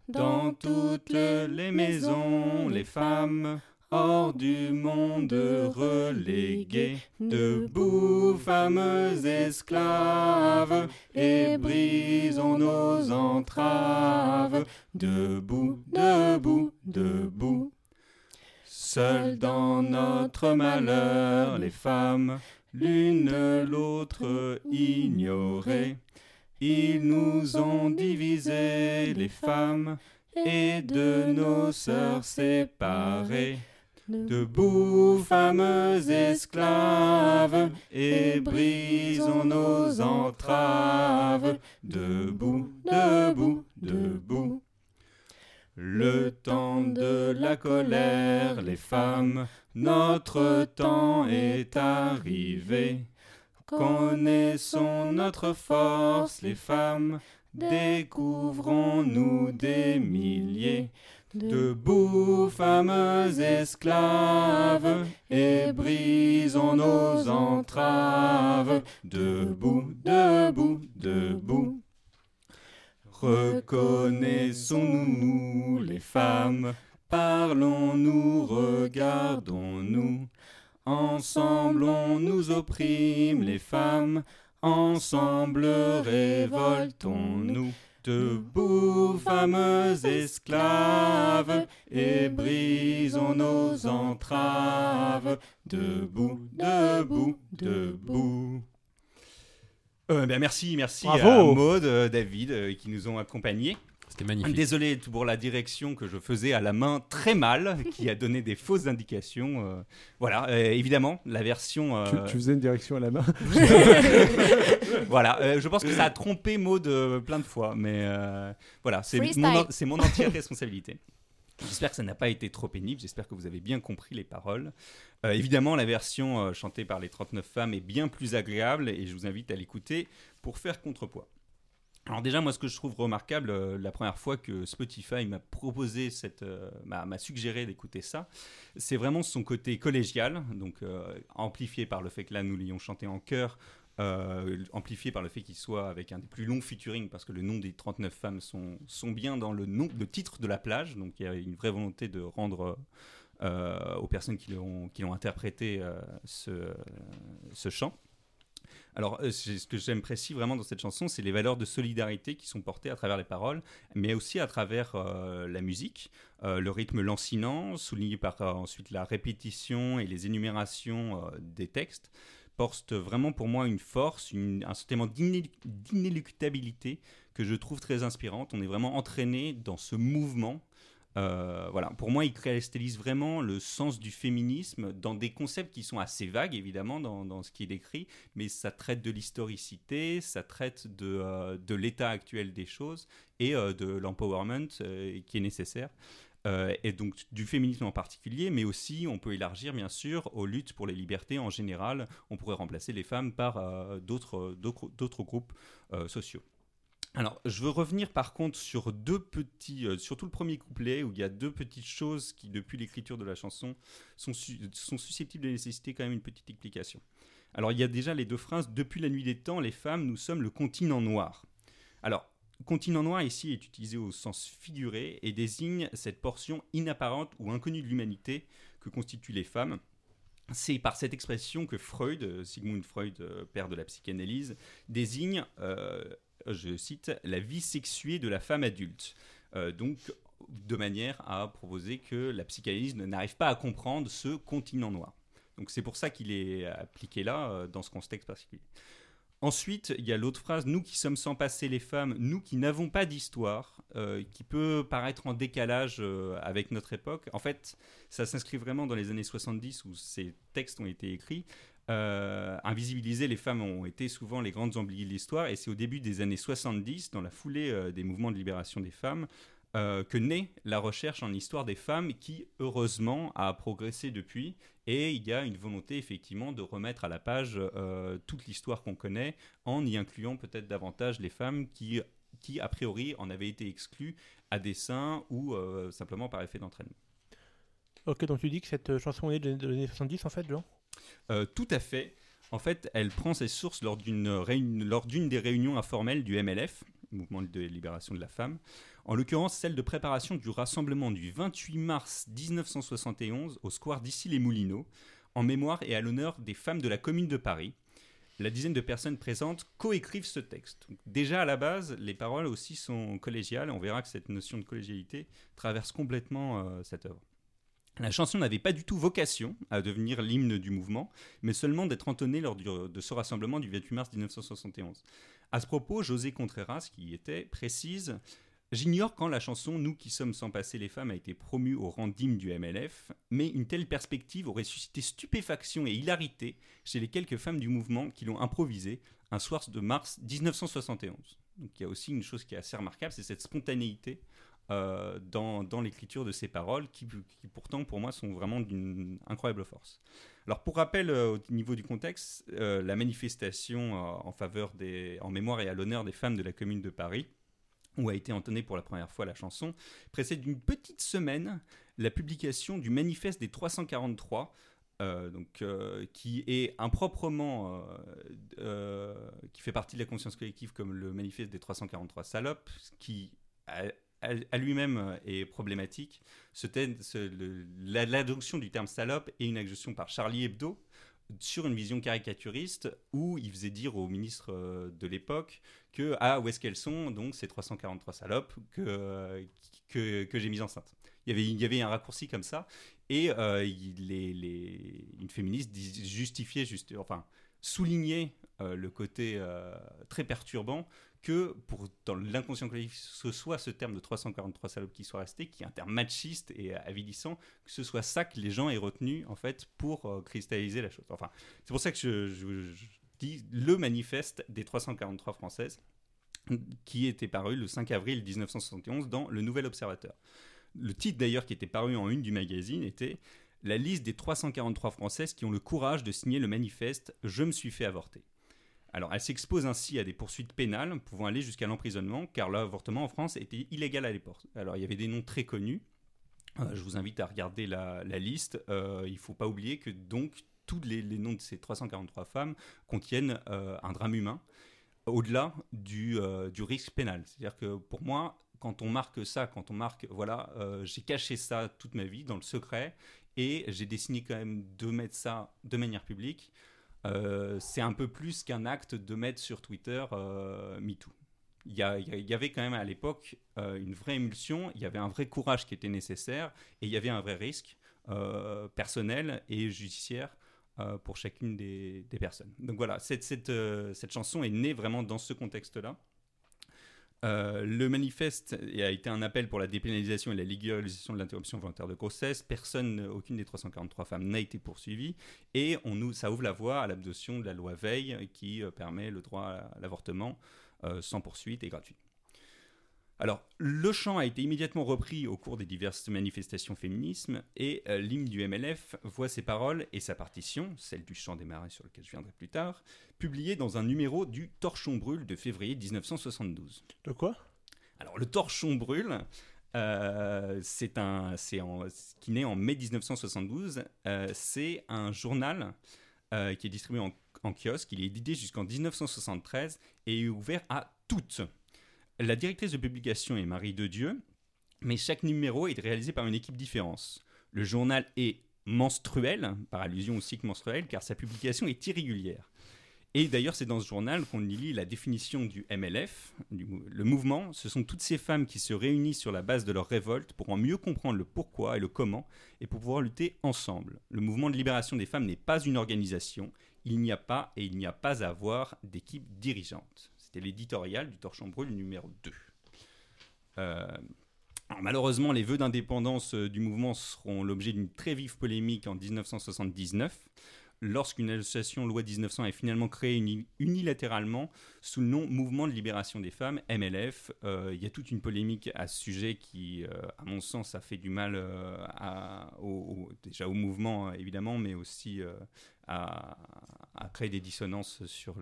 Speaker 1: Dans toutes les maisons, les femmes, hors du monde reléguées. Debout, fameux esclaves, et brisons nos entraves. Debout, debout, debout. Seules dans notre malheur, les femmes, l'une l'autre ignorées. Ils nous ont divisés, les femmes, et de nos sœurs séparées. Debout, fameux esclaves, et brisons nos entraves. Debout, debout, debout. Le temps de la colère, les femmes, notre temps est arrivé. Connaissons notre force, les femmes, découvrons-nous des milliers. Debout, fameux esclaves, et brisons nos entraves. Debout, debout, debout. Reconnaissons-nous les femmes, parlons-nous, regardons-nous. Ensemble on nous opprime les femmes, ensemble révoltons-nous. Debout, fameux esclaves, et brisons nos entraves. Debout, debout, debout. Euh, ben merci, merci
Speaker 6: Bravo.
Speaker 1: à Maud, euh, David, euh, qui nous ont accompagnés.
Speaker 3: C'était magnifique.
Speaker 1: Désolé pour la direction que je faisais à la main très mal, qui a donné des fausses indications. euh, voilà, euh, évidemment, la version. euh,
Speaker 4: Tu, tu faisais une direction à la main
Speaker 1: voilà, euh, je pense que ça a trompé Maud euh, plein de fois, mais euh, voilà, c'est mon, en- c'est mon entière responsabilité. J'espère que ça n'a pas été trop pénible, j'espère que vous avez bien compris les paroles. Euh, évidemment, la version euh, chantée par les 39 femmes est bien plus agréable et je vous invite à l'écouter pour faire contrepoids. Alors déjà, moi, ce que je trouve remarquable, euh, la première fois que Spotify m'a proposé cette, euh, m'a suggéré d'écouter ça, c'est vraiment son côté collégial, donc euh, amplifié par le fait que là, nous l'ayons chanté en chœur, amplifié par le fait qu'il soit avec un des plus longs featuring, parce que le nom des 39 femmes sont, sont bien dans le nom, le titre de la plage, donc il y a une vraie volonté de rendre aux personnes qui l'ont interprété ce, ce chant. Alors, euh, ce que j'aime précis vraiment dans cette chanson, c'est les valeurs de solidarité qui sont portées à travers les paroles, mais aussi à travers euh, la musique, Euh, le rythme lancinant, souligné par ensuite la répétition et les énumérations des textes, porte vraiment pour moi une force, un sentiment d'iné- d'inéluctabilité que je trouve très inspirante. On est vraiment entraîné dans ce mouvement. Euh, voilà, pour moi, il cristallise vraiment le sens du féminisme dans des concepts qui sont assez vagues, évidemment, dans, ce qui est décrit, mais ça traite de l'historicité, ça traite de, euh, l'état actuel des choses et euh, de l'empowerment qui est nécessaire. Et donc du féminisme en particulier, mais aussi on peut élargir bien sûr aux luttes pour les libertés en général. On pourrait remplacer les femmes par d'autres groupes sociaux. Alors, je veux revenir par contre sur deux petits, euh, surtout le premier couplet où il y a deux petites choses qui, depuis l'écriture de la chanson, sont, su- sont susceptibles de nécessiter quand même une petite explication. Alors, il y a déjà les deux phrases Depuis la nuit des temps, les femmes, nous sommes le continent noir. Alors, continent noir ici est utilisé au sens figuré et désigne cette portion inapparente ou inconnue de l'humanité que constituent les femmes. C'est par cette expression que Freud, euh, Sigmund Freud, euh, père de la psychanalyse, désigne, je cite, la vie sexuée de la femme adulte. Euh, donc, de manière à proposer que la psychanalyse n'arrive pas à comprendre ce continent noir. Donc c'est pour ça qu'il est appliqué là, euh, dans ce contexte particulier. Ensuite, il y a l'autre phrase, nous qui sommes sans passé les femmes, nous qui n'avons pas d'histoire, euh, qui peut paraître en décalage avec notre époque. En fait, ça s'inscrit vraiment dans les années 70 où ces textes ont été écrits. Euh, invisibiliser les femmes ont été souvent les grandes oubliées de l'histoire, et c'est au début des années 70, dans la foulée euh, des mouvements de libération des femmes, euh, que naît la recherche en histoire des femmes qui, heureusement, a progressé depuis. Et il y a une volonté, effectivement, de remettre à la page euh, toute l'histoire qu'on connaît, en y incluant peut-être davantage les femmes qui, qui, a priori, en avaient été exclues à dessein ou simplement par effet d'entraînement.
Speaker 6: Ok, donc tu dis que cette chanson est de de l'année 70 en fait, Jean?
Speaker 1: Euh, tout à fait. En fait, elle prend ses sources lors d'une réun- des réunions informelles du MLF, Mouvement de libération de la femme, en l'occurrence celle de préparation du rassemblement du 28 mars 1971 au square d'Issy-les-Moulineaux, en mémoire et à l'honneur des femmes de la commune de Paris. La dizaine de personnes présentes coécrivent ce texte. Déjà à la base, les paroles aussi sont collégiales. On verra que cette notion de collégialité traverse complètement euh, cette œuvre. La chanson n'avait pas du tout vocation à devenir l'hymne du mouvement, mais seulement d'être entonnée lors de ce rassemblement du 28 mars 1971. À ce propos, José Contreras, qui y était, précise J'ignore quand la chanson Nous qui sommes sans passer les femmes a été promue au rang d'hymne du MLF, mais une telle perspective aurait suscité stupéfaction et hilarité chez les quelques femmes du mouvement qui l'ont improvisée un soir de mars 1971. Donc il y a aussi une chose qui est assez remarquable, c'est cette spontanéité euh, dans, l'écriture de ces paroles qui, pourtant pour moi sont vraiment d'une incroyable force. Alors pour rappel euh, au niveau du contexte, euh, la manifestation en mémoire et à l'honneur des femmes de la commune de Paris, où a été entonnée pour la première fois la chanson, précède d'une petite semaine la publication du manifeste des 343. euh, donc, qui est improprement, qui fait partie de la conscience collective comme le manifeste des 343 salopes, qui à, à- lui-même euh, est problématique. Ce L'adoption du terme salope est une agression par Charlie Hebdo sur une vision caricaturiste où il faisait dire aux ministres euh, de l'époque que ah où est-ce qu'elles sont donc ces 343 salopes que que, que j'ai mises enceintes. Il y avait un raccourci comme ça et euh, une féministe justifiait juste enfin soulignait le côté très perturbant que dans l'inconscient collectif ce soit ce terme de 343 salopes qui soit resté qui est un terme machiste et avilissant que ce soit ça que les gens aient retenu en fait pour euh, cristalliser la chose. Enfin, c'est pour ça que je, je- je dis le manifeste des 343 françaises qui était paru le 5 avril 1971 dans Le Nouvel Observateur. Le titre d'ailleurs qui était paru en une du magazine était La liste des 343 françaises qui ont le courage de signer le manifeste Je me suis fait avorter. Alors, elle s'expose ainsi à des poursuites pénales pouvant aller jusqu'à l'emprisonnement, car l'avortement en France était illégal à l'époque. Alors, il y avait des noms très connus. Euh, je vous invite à regarder la, liste. Euh, il ne faut pas oublier que donc tous les, noms de ces 343 femmes contiennent euh, un drame humain au-delà du, du risque pénal. C'est-à-dire que pour moi, quand on marque ça, quand on marque, voilà, j'ai caché ça toute ma vie dans le secret et j'ai décidé quand même de mettre ça de manière publique, euh, c'est un peu plus qu'un acte de mettre sur Twitter euh, MeToo. Il y, avait quand même à l'époque euh, une vraie émulsion, il y avait un vrai courage qui était nécessaire et il y avait un vrai risque personnel et judiciaire pour chacune des, personnes. Donc voilà, cette chanson est née vraiment dans ce contexte-là. Euh, le manifeste a été un appel pour la dépénalisation et la légalisation de l'interruption volontaire de grossesse. Personne, aucune des 343 femmes n'a été poursuivie. Et ça ouvre la voie à l'adoption de la loi Veil qui euh, permet le droit à l'avortement euh, sans poursuite et gratuit. Alors, le chant a été immédiatement repris au cours des diverses manifestations féminisme et euh, l'hymne du MLF voit ses paroles et sa partition, celle du chant des marais sur lequel je viendrai plus tard, publiée dans un numéro du Torchon Brûle de février 1972.
Speaker 6: De quoi?
Speaker 1: Alors, le Torchon Brûle, euh, c'est un, c'est en, qui naît en mai 1972. euh, c'est un journal qui est distribué en, en kiosque. Il est édité jusqu'en 1973 et est ouvert à toutes. La directrice de publication est Marie de Dieu, mais chaque numéro est réalisé par une équipe différente. Le journal est menstruel, par allusion au cycle menstruel, car sa publication est irrégulière. Et d'ailleurs, c'est dans ce journal qu'on lit la définition du MLF. le mouvement, ce sont toutes ces femmes qui se réunissent sur la base de leur révolte pour en mieux comprendre le pourquoi et le comment, et pour pouvoir lutter ensemble. Le mouvement de libération des femmes n'est pas une organisation. Il n'y a pas et il n'y a pas à avoir d'équipe dirigeante. C'était l'éditorial du Torchon Brûle numéro 2. Euh, malheureusement, les vœux d'indépendance euh, du mouvement seront l'objet d'une très vive polémique en 1979, lorsqu'une association loi 1900 est finalement créée uni- unilatéralement sous le nom Mouvement de libération des femmes, MLF. Euh, Il y a toute une polémique à ce sujet qui, à mon sens, a fait du mal au- déjà au mouvement, évidemment, mais aussi à, créer des dissonances sur,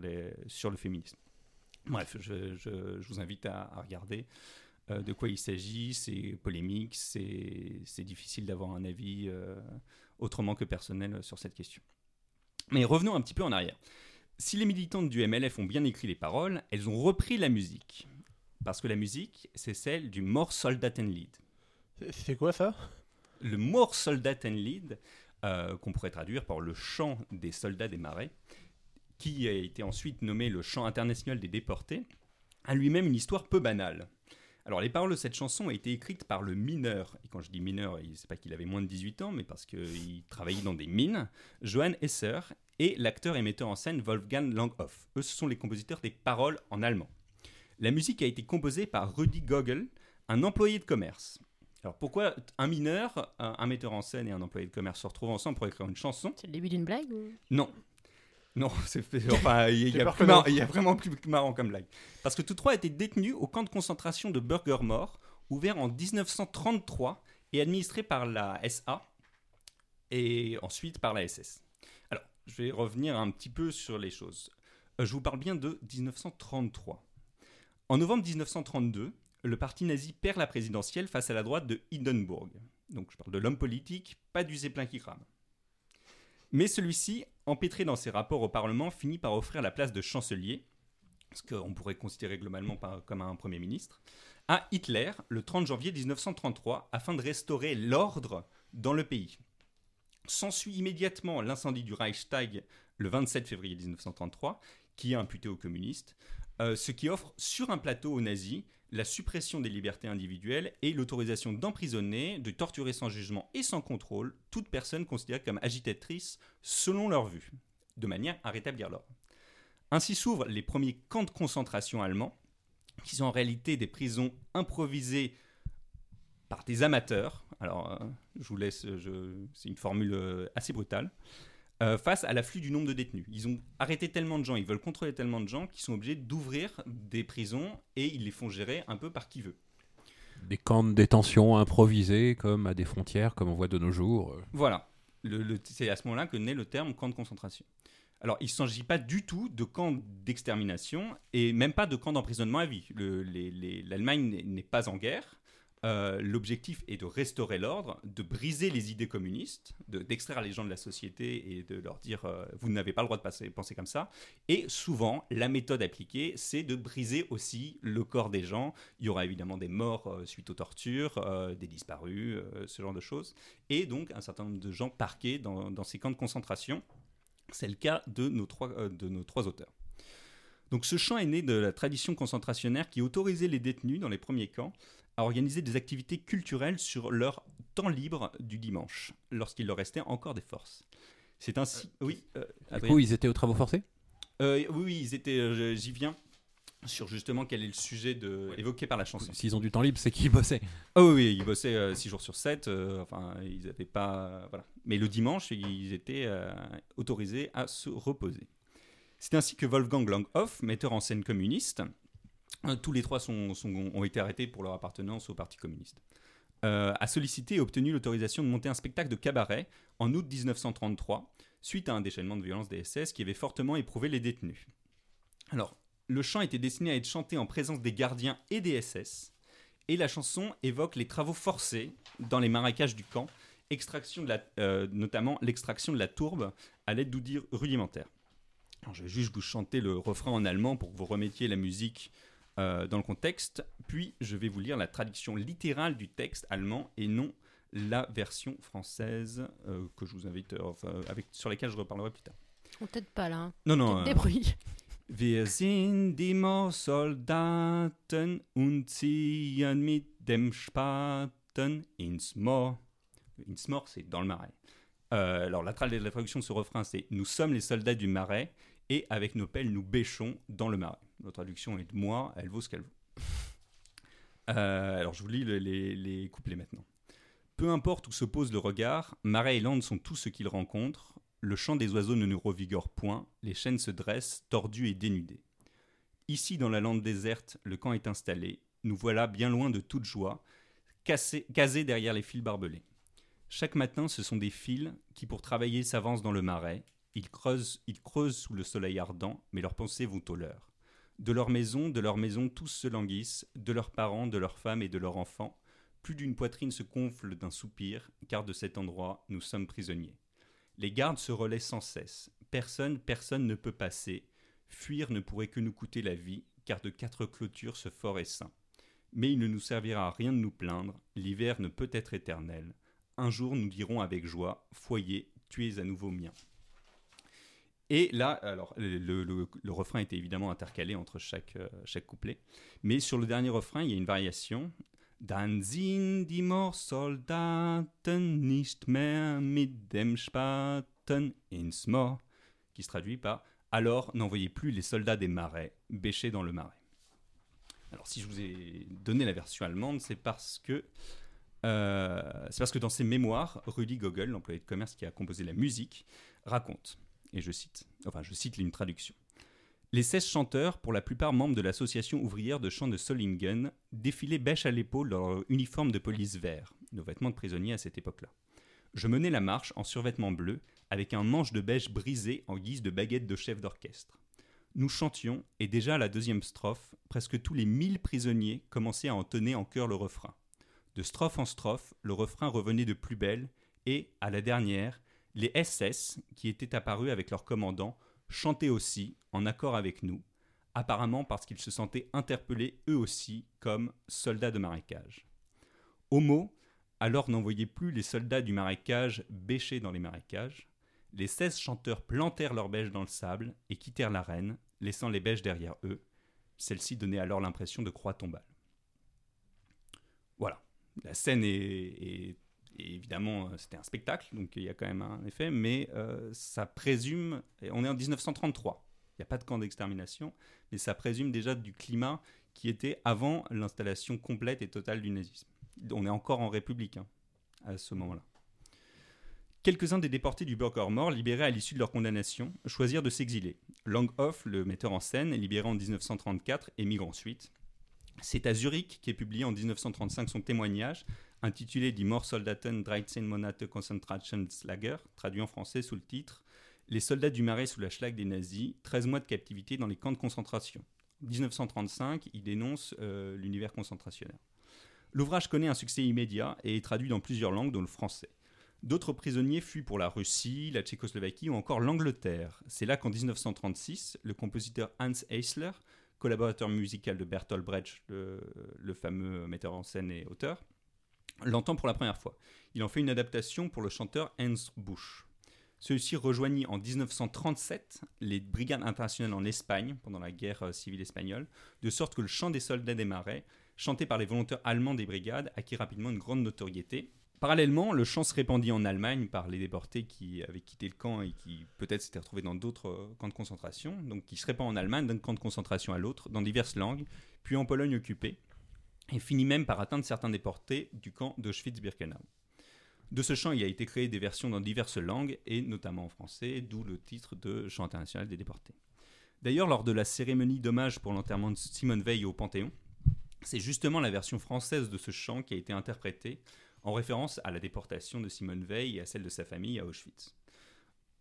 Speaker 1: sur le féminisme. Bref, je, je- je vous invite à, à regarder euh, de quoi il s'agit. C'est polémique, c'est difficile d'avoir un avis euh, autrement que personnel sur cette question. Mais revenons un petit peu en arrière. Si les militantes du MLF ont bien écrit les paroles, elles ont repris la musique. Parce que la musique, c'est celle du More Soldatenlied.
Speaker 6: C'est- C'est quoi ça?
Speaker 1: Le More Soldatenlied, euh, qu'on pourrait traduire par le chant des soldats des marais, qui a été ensuite nommé le chant international des déportés, a lui-même une histoire peu banale. Alors, les paroles de cette chanson ont été écrites par le mineur, et quand je dis mineur, c'est pas qu'il avait moins de 18 ans, mais parce qu'il travaillait dans des mines, Johann Esser, et l'acteur et metteur en scène Wolfgang Langhoff. Eux, ce sont les compositeurs des paroles en allemand. La musique a été composée par Rudi Gogel, un employé de commerce. Alors pourquoi un mineur, un, un metteur en scène et un employé de commerce se retrouvent ensemble pour écrire une chanson?
Speaker 2: C'est le début d'une blague ou...
Speaker 1: Non. Non, c'est fait- enfin, il y, a y vraiment plus marrant comme blague. Parce que tous trois étaient détenus au camp de concentration de Burgermore, ouvert en 1933 et administré par la SA et ensuite par la SS. Alors, je vais revenir un petit peu sur les choses. Euh, Je vous parle bien de 1933. En novembre 1932, le parti nazi perd la présidentielle face à la droite de Hindenburg. Donc je parle de l'homme politique, pas du zeppelin qui crame. Mais celui-ci, empêtré dans ses rapports au Parlement, finit par offrir la place de chancelier, ce qu'on pourrait considérer globalement comme un Premier ministre, à Hitler le 30 janvier 1933 afin de restaurer l'ordre dans le pays. S'ensuit immédiatement l'incendie du Reichstag le 27 février 1933, qui est imputé aux communistes, euh, ce qui offre sur un plateau aux nazis la suppression des libertés individuelles et l'autorisation d'emprisonner, de torturer sans jugement et sans contrôle toute personne considérée comme agitatrice selon leur vue, de manière à rétablir l'ordre. Ainsi s'ouvrent les premiers camps de concentration allemands, qui sont en réalité des prisons improvisées par des amateurs. Alors, euh, je vous laisse, c'est une formule euh, assez brutale. Euh, face à l'afflux du nombre de détenus. Ils ont arrêté tellement de gens, ils veulent contrôler tellement de gens qu'ils sont obligés d'ouvrir des prisons et ils les font gérer un peu par qui veut.
Speaker 3: Des camps de détention improvisés, comme à des frontières, comme on voit de nos jours.
Speaker 1: Voilà. Le- le- c'est à ce moment-là que naît le terme camp de concentration. Alors, il ne s'agit pas du tout de camp d'extermination et même pas de camp d'emprisonnement à vie. L'Allemagne n'est pas en guerre. Euh, L'objectif est de restaurer l'ordre, de briser les idées communistes, de- d'extraire les gens de la société et de leur dire euh, vous n'avez pas le droit de penser comme ça. Et souvent, la méthode appliquée, c'est de briser aussi le corps des gens. Il y aura évidemment des morts euh, suite aux tortures, euh, des disparus, ce genre de choses et donc un certain nombre de gens parqués dans, ces camps de concentration. C'est le cas de nos trois, de nos trois auteurs. Donc ce champ est né de la tradition concentrationnaire qui autorisait les détenus dans les premiers camps à organiser des activités culturelles sur leur temps libre du dimanche, lorsqu'il leur restait encore des forces. C'est ainsi... oui, euh,
Speaker 3: Du
Speaker 1: Adrien
Speaker 3: coup, ils étaient aux travaux forcés?
Speaker 1: Euh, Oui, oui, ils étaient... euh, J'y viens sur justement quel est le sujet de, évoqué par la chanson.
Speaker 3: S'ils ont du temps libre, c'est qu'ils bossaient.
Speaker 1: Ah oui, ils bossaient 6 jours sur 7. enfin, ils n'avaient pas. voilà. Mais le dimanche, ils étaient euh, autorisés à se reposer. C'est ainsi que Wolfgang Langhoff, metteur en scène communiste, euh, tous les trois sont- ont été arrêtés pour leur appartenance au Parti communiste, euh, a sollicité et obtenu l'autorisation de monter un spectacle de cabaret en août 1933, suite à un déchaînement de violence des SS qui avait fortement éprouvé les détenus. Alors, le chant était destiné à être chanté en présence des gardiens et des SS, et la chanson évoque les travaux forcés dans les marécages du camp, extraction de la, euh, notamment l'extraction de la tourbe à l'aide d'outils rudimentaires. Alors, je vais juste vous chanter le refrain en allemand pour que vous remettiez la musique euh, dans le contexte, puis je vais vous lire la traduction littérale du texte allemand et non la version française euh, que je vous invite, euh, enfin, avec, sur laquelle je reparlerai plus tard.
Speaker 2: On t'aide pas là. hein.
Speaker 1: Non, non.
Speaker 2: Débrouilles.
Speaker 1: Wir sind immer Soldaten und ziehen mit dem Spaten ins Moor. Ins Moor, c'est dans le marais. Euh, alors, la, tra- la traduction de ce refrain, c'est Nous sommes les soldats du marais et avec nos pelles, nous bêchons dans le marais. La traduction est de moi, elle vaut ce qu'elle vaut. Euh, alors, je vous lis le- les, couplets maintenant. Peu importe où se pose le regard, marais et landes sont tout ce qu'ils rencontrent. Le chant des oiseaux ne nous revigore point, les chênes se dressent, tordus et dénudés. Ici, dans la lande déserte, le camp est installé. Nous voilà bien loin de toute joie, casés derrière les fils barbelés. Chaque matin, ce sont des fils qui, pour travailler, s'avancent dans le marais. Ils creusent, ils creusent sous le soleil ardent, mais leurs pensées vont au leur. De leur maison, de leur maison, tous se languissent, de leurs parents, de leurs femmes et de leurs enfants. Plus d'une poitrine se gonfle d'un soupir, car de cet endroit, nous sommes prisonniers. Les gardes se relaient sans cesse. Personne, personne ne peut passer. Fuir ne pourrait que nous coûter la vie, car de quatre clôtures ce fort est sain. Mais il ne nous servira à rien de nous plaindre, l'hiver ne peut être éternel. Un jour nous dirons avec joie, foyer, tu es à nouveau mien. Et là, alors, le, refrain était évidemment intercalé entre chaque, euh, chaque couplet. Mais sur le dernier refrain, il y a une variation. Dann sind die Moorsoldaten nicht mehr mit dem Spaten ins Moor, qui se traduit par Alors n'envoyez plus les soldats des marais bêcher dans le marais. Alors si je vous ai donné la version allemande, c'est parce que euh, c'est parce que dans ses mémoires, Rudy Gogol, l'employé de commerce qui a composé la musique, raconte, et je cite, enfin je cite une traduction. Les 16 chanteurs, pour la plupart membres de l'association ouvrière de chant de Solingen, défilaient bêche à l'épaule dans leur uniforme de police vert, nos vêtements de prisonniers à cette époque-là. Je menais la marche en survêtement bleu, avec un manche de bêche brisé en guise de baguette de chef d'orchestre. Nous chantions, et déjà à la deuxième strophe, presque tous les mille prisonniers commençaient à entonner en chœur le refrain. De strophe en strophe, le refrain revenait de plus belle, et, à la dernière, les SS, qui étaient apparus avec leur commandant, chantaient aussi, en accord avec nous, apparemment parce qu'ils se sentaient interpellés eux aussi comme soldats de marécage. Mot, Alors n'envoyez plus les soldats du marécage bêcher dans les marécages. Les seize chanteurs plantèrent leurs bêches dans le sable et quittèrent l'arène, laissant les bêches derrière eux. Celle-ci donnait alors l'impression de croix tombale. Voilà. La scène est- évidemment, euh, c'était un spectacle, donc il y a quand même un effet, mais euh, ça présume, on est en 1933, il n'y a pas de camp d'extermination, mais ça présume déjà du climat qui était avant l'installation complète et totale du nazisme. On est encore en République hein, à ce moment-là. Quelques-uns des déportés du Burger mort, libérés à l'issue de leur condamnation, choisirent de s'exiler. Langhoff, le metteur en scène, libéré en 1934, émigre ensuite. C'est à Zurich qu'est publié en 1935 son témoignage, intitulé Die Moorsoldaten 13 Monate Konzentrationslager, traduit en français sous le titre Les soldats du Marais sous la schlag des nazis, 13 mois de captivité dans les camps de concentration. En 1935, il dénonce euh, l'univers concentrationnaire. L'ouvrage connaît un succès immédiat et est traduit dans plusieurs langues, dont le français. D'autres prisonniers fuient pour la Russie, la Tchécoslovaquie ou encore l'Angleterre. C'est là qu'en 1936, le compositeur Hans Eisler, collaborateur musical de Bertolt Brecht, le fameux metteur en scène et auteur, l'entend pour la première fois. Il en fait une adaptation pour le chanteur Ernst Busch. Celui-ci rejoignit en 1937 les brigades internationales en Espagne pendant la guerre euh, civile espagnole, de sorte que le chant des soldats des marais, chanté par les volontaires allemands des brigades, acquit rapidement une grande notoriété. Parallèlement, le chant se répandit en Allemagne par les déportés qui avaient quitté le camp et qui peut-être s'étaient retrouvés dans d'autres euh, camps de concentration, donc qui se répand en Allemagne d'un camp de concentration à l'autre, dans diverses langues, puis en Pologne occupée, et finit même par atteindre certains déportés du camp d'Auschwitz-Birkenau. De ce chant, il a été créé des versions dans diverses langues, et notamment en français, d'où le titre de Chant international des déportés. D'ailleurs, lors de la cérémonie d'hommage pour l'enterrement de Simone Veil au Panthéon, c'est justement la version française de ce chant qui a été interprétée en référence à la déportation de Simone Veil et à celle de sa famille à Auschwitz.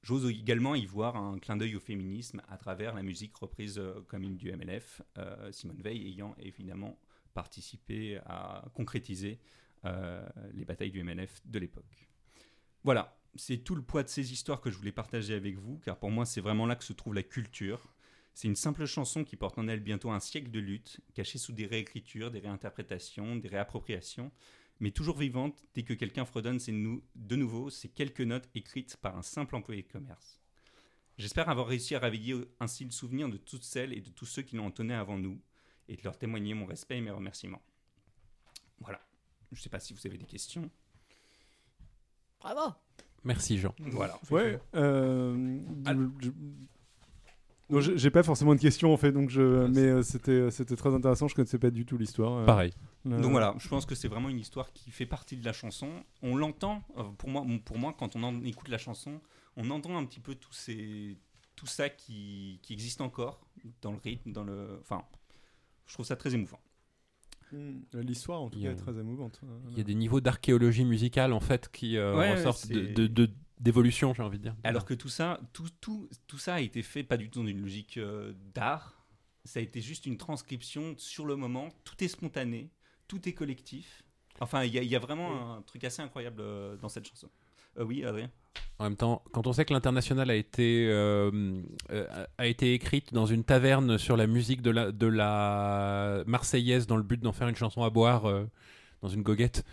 Speaker 1: J'ose également y voir un clin d'œil au féminisme à travers la musique reprise euh, comme hymne du MLF, euh, Simone Veil ayant évidemment participé à concrétiser euh, les batailles du MLF de l'époque. Voilà, c'est tout le poids de ces histoires que je voulais partager avec vous, car pour moi c'est vraiment là que se trouve la culture. C'est une simple chanson qui porte en elle bientôt un siècle de lutte, cachée sous des réécritures, des réinterprétations, des réappropriations, mais toujours vivante dès que quelqu'un fredonne de nouveau ces quelques notes écrites par un simple employé de commerce. J'espère avoir réussi à réveiller ainsi le souvenir de toutes celles et de tous ceux qui l'ont entonné avant nous, et de leur témoigner mon respect et mes remerciements. Voilà. Je ne sais pas si vous avez des questions.
Speaker 2: Bravo
Speaker 3: Merci Jean.
Speaker 1: Voilà.
Speaker 4: Ouais. euh,
Speaker 1: Ah.
Speaker 4: j'ai pas forcément de questions en fait, donc je. Mais euh, c'était c'était très intéressant. Je connaissais pas du tout l'histoire. euh,
Speaker 3: Pareil.
Speaker 4: euh,
Speaker 1: Donc voilà, je pense que c'est vraiment une histoire qui fait partie de la chanson. On l'entend, euh, pour moi, pour moi, quand on en écoute la chanson, on entend un petit peu tous ces, tout ça qui, qui existe encore dans le rythme, dans le. Enfin, je trouve ça très émouvant.
Speaker 4: hmm, L'histoire en tout cas
Speaker 3: a-
Speaker 4: est très émouvante.
Speaker 3: Il y a des niveaux d'archéologie musicale en fait qui euh,
Speaker 1: Ouais,
Speaker 3: ressortent de-
Speaker 1: c'est-
Speaker 3: de- de- d'évolution, j'ai envie de dire.
Speaker 1: Alors que tout ça, tout, tout, tout ça a été fait pas du tout dans une logique euh, d'art. Ça a été juste une transcription sur le moment. Tout est spontané, tout est collectif. Enfin, il y, a- il y a vraiment un truc assez incroyable euh, dans cette chanson. Euh, oui, Adrien?
Speaker 3: En même temps, quand on sait que l'international a été euh, euh, a été écrite dans une taverne sur la musique de la de la Marseillaise dans le but d'en faire une chanson à boire euh, dans une goguette,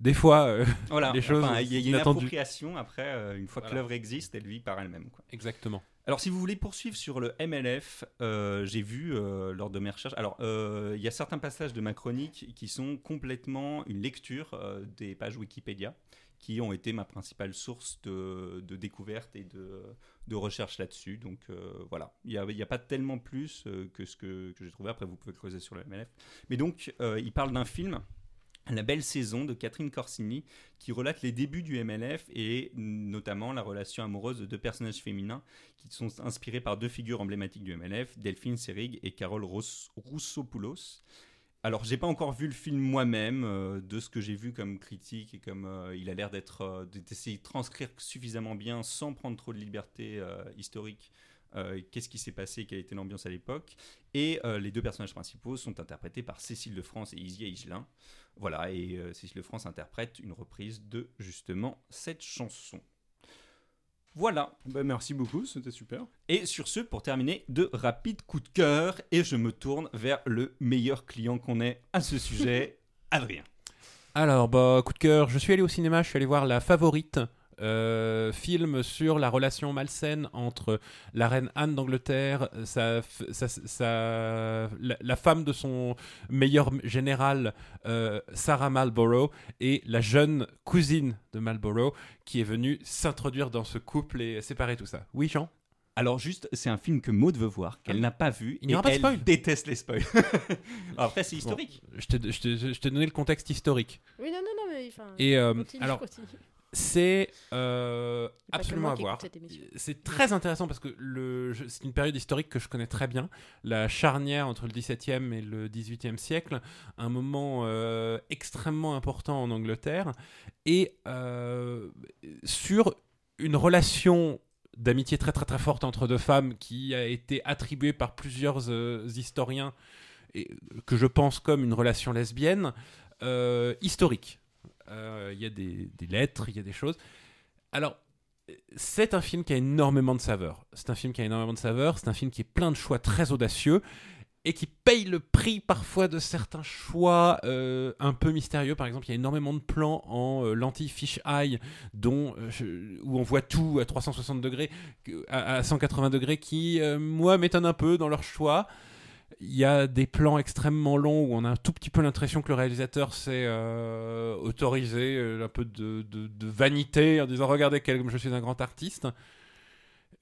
Speaker 3: des fois, euh,
Speaker 1: Voilà,
Speaker 3: Les choses
Speaker 1: il y a, il y a une
Speaker 3: inattendues.
Speaker 1: appropriation après, euh, une fois que
Speaker 3: Voilà.
Speaker 1: l'œuvre existe, elle vit par elle-même.
Speaker 3: exactement.
Speaker 1: Alors, si vous voulez poursuivre sur le MLF, euh, j'ai vu euh, lors de mes recherches. Alors, euh, il y a certains passages de ma chronique qui sont complètement une lecture euh, des pages Wikipédia, qui ont été ma principale source de, de découverte et de, de recherche là-dessus. Donc, euh, voilà. Il n'y a, pas tellement plus euh, que ce que, j'ai trouvé. Après, vous pouvez creuser sur le MLF. Mais donc, euh, il parle d'un film. La belle saison de Catherine Corsini qui relate les débuts du MLF et notamment la relation amoureuse de deux personnages féminins qui sont inspirés par deux figures emblématiques du MLF, Delphine Seyrig et Carole Roussopoulos. Alors, j'ai pas encore vu le film moi-même, euh, de ce que j'ai vu comme critique et comme euh, il a l'air d'être euh, d'essayer de transcrire suffisamment bien sans prendre trop de liberté historique. Qu'est-ce qui s'est passé, quelle était l'ambiance à l'époque. Et les deux personnages principaux sont interprétés par Cécile de France et Isia Higelin. Voilà, et Cécile de France interprète une reprise de justement cette chanson. Voilà.
Speaker 4: Bah, merci beaucoup, c'était super.
Speaker 1: Et sur ce, pour terminer, de rapides coups de cœur, et je me tourne vers le meilleur client qu'on ait à ce sujet, Adrien.
Speaker 3: Alors, bah, coup de cœur, je suis allé au cinéma, je suis allé voir La Favorite, euh, film sur la relation malsaine entre la reine Anne d'Angleterre, sa, f- sa- sa- la, la femme de son meilleur général, euh, Sarah Marlborough, et la jeune cousine de Marlborough, qui est venue s'introduire dans ce couple et séparer tout ça. Oui, Jean?
Speaker 1: Alors juste, c'est un film que Maud veut voir, qu'elle n'a pas vu.
Speaker 3: Il n'y aura
Speaker 1: et
Speaker 3: pas de
Speaker 1: elle
Speaker 3: spoil.
Speaker 1: déteste les spoils. Alors après, c'est historique.
Speaker 3: Je t'ai je t'ai- je t'ai donné le contexte historique.
Speaker 2: Oui, non, non, non, mais enfin.
Speaker 3: Et euh,
Speaker 2: continue,
Speaker 3: alors,
Speaker 2: continue.
Speaker 3: C'est euh, absolument à voir. C'est très intéressant parce que le, c'est une période historique que je connais très bien, la charnière entre le XVIIe et le XVIIIe siècle, un moment euh, extrêmement important en Angleterre, et euh, sur une relation d'amitié très très très forte entre deux femmes qui a été attribuée par plusieurs historiens et que je pense comme une relation lesbienne historique. Euh, Il y a des, lettres, il y a des choses. Alors, c'est un film qui a énormément de saveur. C'est un film qui a énormément de saveur. C'est un film qui est plein de choix très audacieux et qui paye le prix parfois de certains choix euh, un peu mystérieux. Par exemple, il y a énormément de plans en euh, lentille fish eye dont, euh, où on voit tout à 360 degrés, à, à 180 degrés, qui, moi, m'étonnent un peu dans leur choix. Il y a des plans extrêmement longs où on a un tout petit peu l'impression que le réalisateur s'est euh, autorisé euh, un peu de, vanité en disant regardez je suis un grand artiste.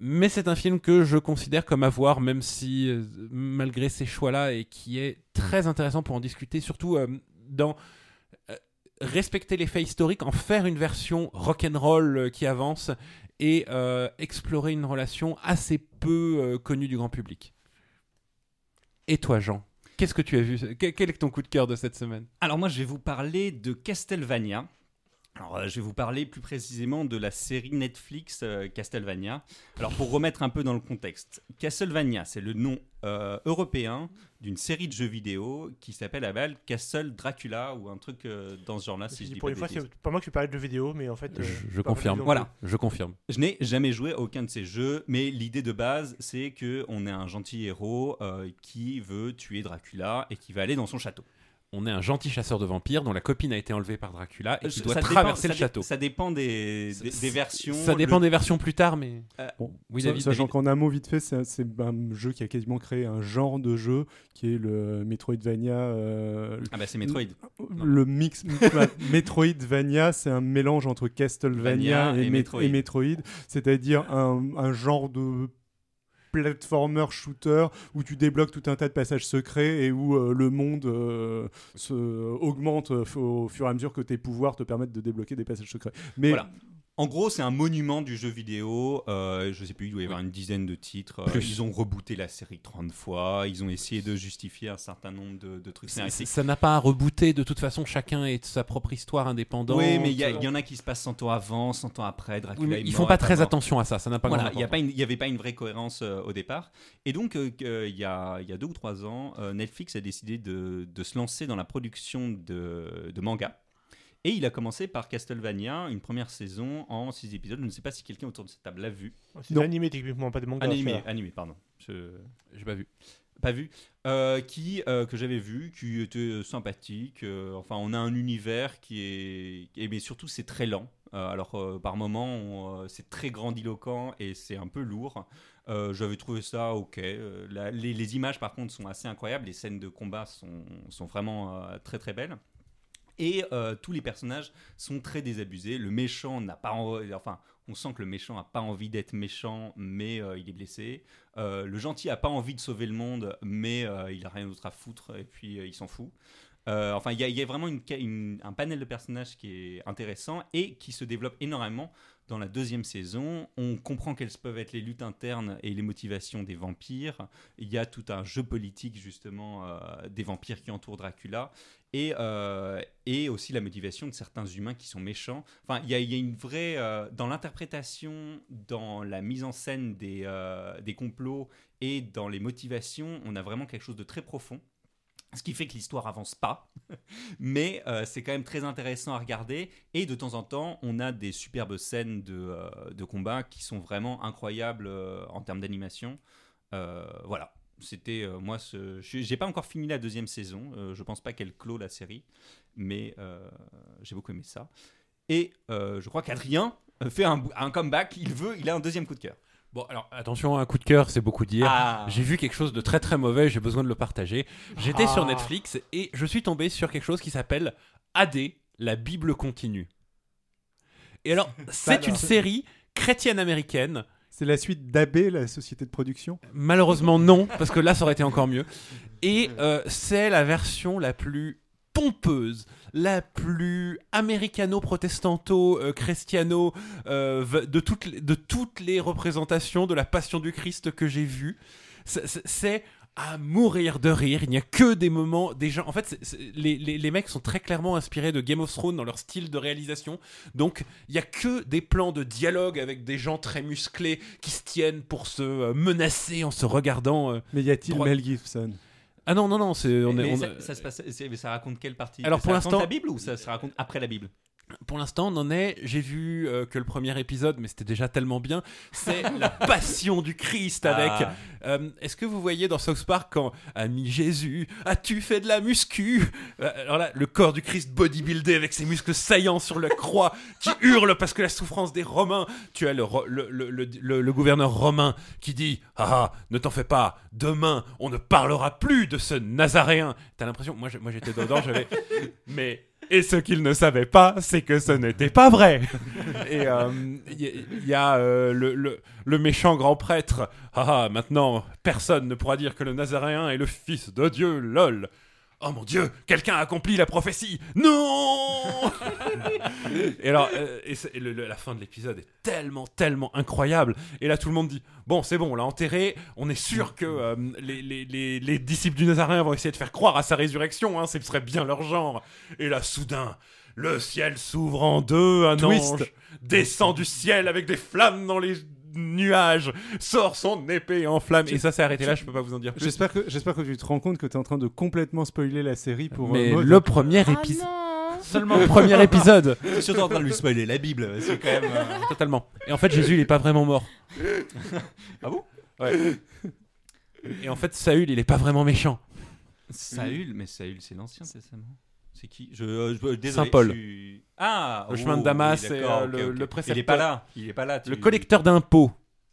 Speaker 3: Mais c'est un film que je considère comme à même si euh, malgré ces choix-là, et qui est très intéressant pour en discuter, surtout dans respecter les faits historiques, en faire une version rock'n'roll qui avance et explorer une relation assez peu connue du grand public. Et toi, Jean Qu'est-ce que tu as vu? Que- Quel est ton coup de cœur de cette semaine?
Speaker 1: Alors moi, je vais vous parler de Castlevania. Alors, euh, je vais vous parler plus précisément de la série Netflix euh, Castlevania. Alors, pour remettre un peu dans le contexte, Castlevania, c'est le nom euh, européen d'une série de jeux vidéo qui s'appelle à Bâle Castle Dracula ou un truc euh, dans ce genre-là, si je dis
Speaker 6: pour
Speaker 1: pas
Speaker 6: une fois, c'est pas moi qui parlais de jeux vidéo, mais en fait. euh,
Speaker 3: Je, je confirme.
Speaker 1: Voilà.
Speaker 3: Je confirme.
Speaker 1: Je n'ai jamais joué à aucun de ces jeux, mais l'idée de base, c'est que on est un gentil héros euh, qui veut tuer Dracula et qui va aller dans son château.
Speaker 3: On est un gentil chasseur de vampires dont la copine a été enlevée par Dracula et qui
Speaker 1: Euh,
Speaker 3: doit
Speaker 1: ça
Speaker 3: traverser le château.
Speaker 1: Ça dépend des, des, des versions.
Speaker 3: Ça dépend
Speaker 1: Le-
Speaker 3: des versions plus tard, mais.
Speaker 4: Bon,
Speaker 3: Oui, David,
Speaker 4: sachant qu'en un mot vite fait, c'est un jeu qui a quasiment créé un genre de jeu qui est le Metroidvania. euh,
Speaker 1: Ah bah c'est Metroid.
Speaker 4: le mix Metroidvania, c'est un mélange entre Castlevania
Speaker 1: Vania
Speaker 4: et,
Speaker 1: et
Speaker 4: Met-
Speaker 1: Metroid.
Speaker 4: et Metroid, c'est-à-dire un, un genre de platformer shooter où tu débloques tout un tas de passages secrets et où euh, le monde euh, augmente euh, au fur et à mesure que tes pouvoirs te permettent de débloquer des passages secrets.
Speaker 1: Voilà. En gros, c'est un monument du jeu vidéo. Euh, je sais plus, il doit y avoir une dizaine de titres. Euh,
Speaker 3: Plus.
Speaker 1: ils ont rebooté la série 30 fois. Ils ont essayé de justifier un certain nombre de, de trucs
Speaker 3: Ça
Speaker 1: scénaristiques.
Speaker 3: ça n'a pas à rebooter, de toute façon, chacun est sa propre histoire indépendante.
Speaker 1: Oui, mais il y, en a qui se passent 100 ans avant, 100 ans après. Dracula
Speaker 3: Oui, ils
Speaker 1: mort,
Speaker 3: font pas très
Speaker 1: mort.
Speaker 3: attention à ça, ça n'a pas
Speaker 1: Voilà, il n'y avait pas une vraie cohérence euh, au départ. Et donc, euh, il y, a, il y a deux ou trois ans, euh, Netflix a décidé de, de se lancer dans la production de, de manga. Et il a commencé par Castlevania, une première saison en six épisodes. Je ne sais pas si quelqu'un autour de cette table l'a vu.
Speaker 6: C'est
Speaker 4: Non.
Speaker 6: animé techniquement, pas des mangas.
Speaker 1: Animé, animé, pardon. Je-
Speaker 3: J'ai pas vu.
Speaker 1: pas vu, euh, qui euh, que j'avais vu, qui était sympathique. euh, enfin, on a un univers qui est, et mais surtout c'est très lent. Euh, alors euh, par moments euh, c'est très grandiloquent et c'est un peu lourd. Euh, j'avais trouvé ça ok. Euh, la- les, les images par contre sont assez incroyables. Les scènes de combat sont, sont vraiment euh, très très belles. Et euh, tous les personnages sont très désabusés. Le méchant n'a pas, en- enfin, on sent que le méchant n'a pas envie d'être méchant, mais euh, il est blessé. Euh, le gentil a pas envie de sauver le monde, mais il a rien d'autre à foutre et puis il s'en fout. Enfin, il y, a- a vraiment un panel de personnages qui est intéressant et qui se développe énormément dans la deuxième saison. On comprend quelles peuvent être les luttes internes et les motivations des vampires. Il y a tout un jeu politique justement des vampires qui entourent Dracula et, euh, et aussi la motivation de certains humains qui sont méchants. Enfin, il y a, une vraie euh, dans l'interprétation, dans la mise en scène des, euh, des complots et dans les motivations, on a vraiment quelque chose de très profond. Ce qui fait que l'histoire avance pas, mais c'est quand même très intéressant à regarder. Et de temps en temps, on a des superbes scènes de, de combat qui sont vraiment incroyables en termes d'animation. Voilà. C'était euh, moi, ce... j'ai pas encore fini la deuxième saison. euh, je pense pas qu'elle clôt la série, mais euh, j'ai beaucoup aimé ça. Et euh, je crois qu'Adrien fait un, un comeback. Il veut, il a un deuxième coup de cœur.
Speaker 3: Bon, alors attention, un coup de cœur, c'est beaucoup dire.
Speaker 1: Ah.
Speaker 3: J'ai vu quelque chose de très très mauvais, j'ai besoin de le partager. J'étais
Speaker 6: Ah.
Speaker 3: sur Netflix et je suis tombé sur quelque chose qui s'appelle AD, la Bible continue. Et alors, c'est une série chrétienne américaine.
Speaker 4: C'est la suite d'AB, la société de production.
Speaker 3: Malheureusement, non, parce que là, ça aurait été encore mieux. Et euh, c'est la version la plus pompeuse, la plus américano-protestanto-christiano euh, v- de, toutes les, de toutes les représentations de la passion du Christ que j'ai vues. C'est à mourir de rire. Il n'y a que des moments, des gens. En fait, les, les- les mecs sont très clairement inspirés de Game of Thrones dans leur style de réalisation. Donc, il n'y a que des plans de dialogue avec des gens très musclés qui se tiennent pour se euh, menacer en se regardant. euh.
Speaker 4: Mais y a-t-il
Speaker 3: Droit-
Speaker 4: Mel Gibson?
Speaker 3: Ah non, non, non, c'est. On on
Speaker 1: ça, ça se passe, c'est- mais ça raconte quelle partie?
Speaker 3: Alors,
Speaker 1: Ça
Speaker 3: pour
Speaker 1: raconte
Speaker 3: l'instant-
Speaker 1: la Bible ou ça se raconte après la Bible?
Speaker 3: Pour l'instant, on en est. J'ai vu euh, que le premier épisode, mais c'était déjà tellement bien. C'est la passion du Christ avec.
Speaker 1: Ah.
Speaker 3: Euh, Est-ce que vous voyez dans South Park quand Ami Jésus, as-tu fait de la muscu? Euh, Alors là, le corps du Christ bodybuildé avec ses muscles saillants sur la croix qui hurle parce que la souffrance des Romains. Tu as le, le, gouverneur romain qui dit Ah, ah, ne t'en fais pas, demain on ne parlera plus de ce Nazaréen. T'as l'impression, moi, j'étais dedans, j'avais. Mais. Et ce qu'il ne savait pas, c'est que ce n'était pas vrai. Et euh, il il y a euh, le méchant grand prêtre. Ah, ah, maintenant, personne ne pourra dire que le Nazaréen est le fils de Dieu, lol. Oh mon Dieu, quelqu'un a accompli la prophétie. Non Et alors, euh, et c'est- et le- le- la fin de l'épisode est tellement, tellement incroyable. Et là, tout le monde dit Bon, c'est bon, on l'a enterré. On est sûr que euh, les, les- les- les disciples du Nazaréen vont essayer de faire croire à sa résurrection. Hein, ce serait bien leur genre. Et là, soudain, le ciel s'ouvre en deux. Un
Speaker 4: Twist.
Speaker 3: ange descend du ciel avec des flammes dans les nuages, sort son épée en flammes. Et ça s'est arrêté là, je peux pas vous en dire plus.
Speaker 4: J'espère que, j'espère que tu te rends compte que tu es en train de complètement spoiler la série pour
Speaker 3: Mais
Speaker 4: euh, Maud.
Speaker 3: le premier
Speaker 2: Ah
Speaker 3: épisode. Seulement le premier épisode.
Speaker 1: Je suis surtout en train de lui spoiler la Bible. C'est quand même. euh,
Speaker 3: Totalement. Et en fait, Jésus, il est pas vraiment mort.
Speaker 1: Ah bon?
Speaker 3: Ouais. Et en fait, Saül, il est pas vraiment méchant.
Speaker 1: Saül, mais Saül, c'est l'Ancien Testament. C'est qui? Je, euh, je- désolé,
Speaker 3: Saint Paul.
Speaker 1: je suis- Ah,
Speaker 3: Le
Speaker 1: oh,
Speaker 3: chemin de Damas
Speaker 1: oui,
Speaker 3: et, euh,
Speaker 1: ok,
Speaker 3: le-
Speaker 1: ok.
Speaker 3: le
Speaker 1: Il est pas là. Il est pas là. tu-
Speaker 3: Le collecteur d'impôts.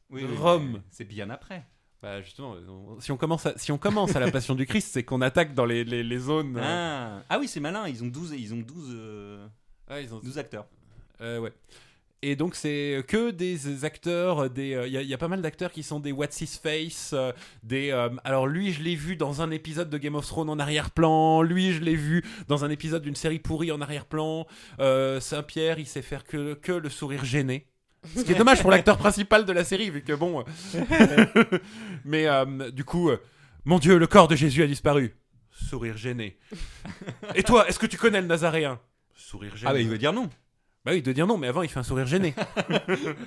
Speaker 1: Oui, oui,
Speaker 3: Rome.
Speaker 1: C'est bien après.
Speaker 3: Bah justement, on- si on commence à, si on commence à la Passion du Christ, c'est qu'on attaque dans les, les, les zones. euh,
Speaker 1: Ah. Ah oui, c'est malin. Ils ont 12, ils ont 12, euh,
Speaker 3: ah, ils ont-
Speaker 1: 12 acteurs.
Speaker 3: Euh, ouais. Et donc c'est que des acteurs, des il y, a- y a pas mal d'acteurs qui sont des What's His Face, euh, des euh, alors lui je l'ai vu dans un épisode de Game of Thrones en arrière-plan, lui je l'ai vu dans un épisode d'une série pourrie en arrière-plan. Euh, Saint-Pierre il sait faire que que le sourire gêné. Ce qui est dommage pour l'acteur principal de la série vu que bon. euh, mais euh, du coup, euh, mon Dieu, le corps de Jésus a disparu. Sourire gêné. Et toi, est-ce que tu connais le Nazaréen? Sourire gêné.
Speaker 1: Ah bah il veut dire non.
Speaker 3: Bah oui, de dire non, mais avant il fait un sourire gêné.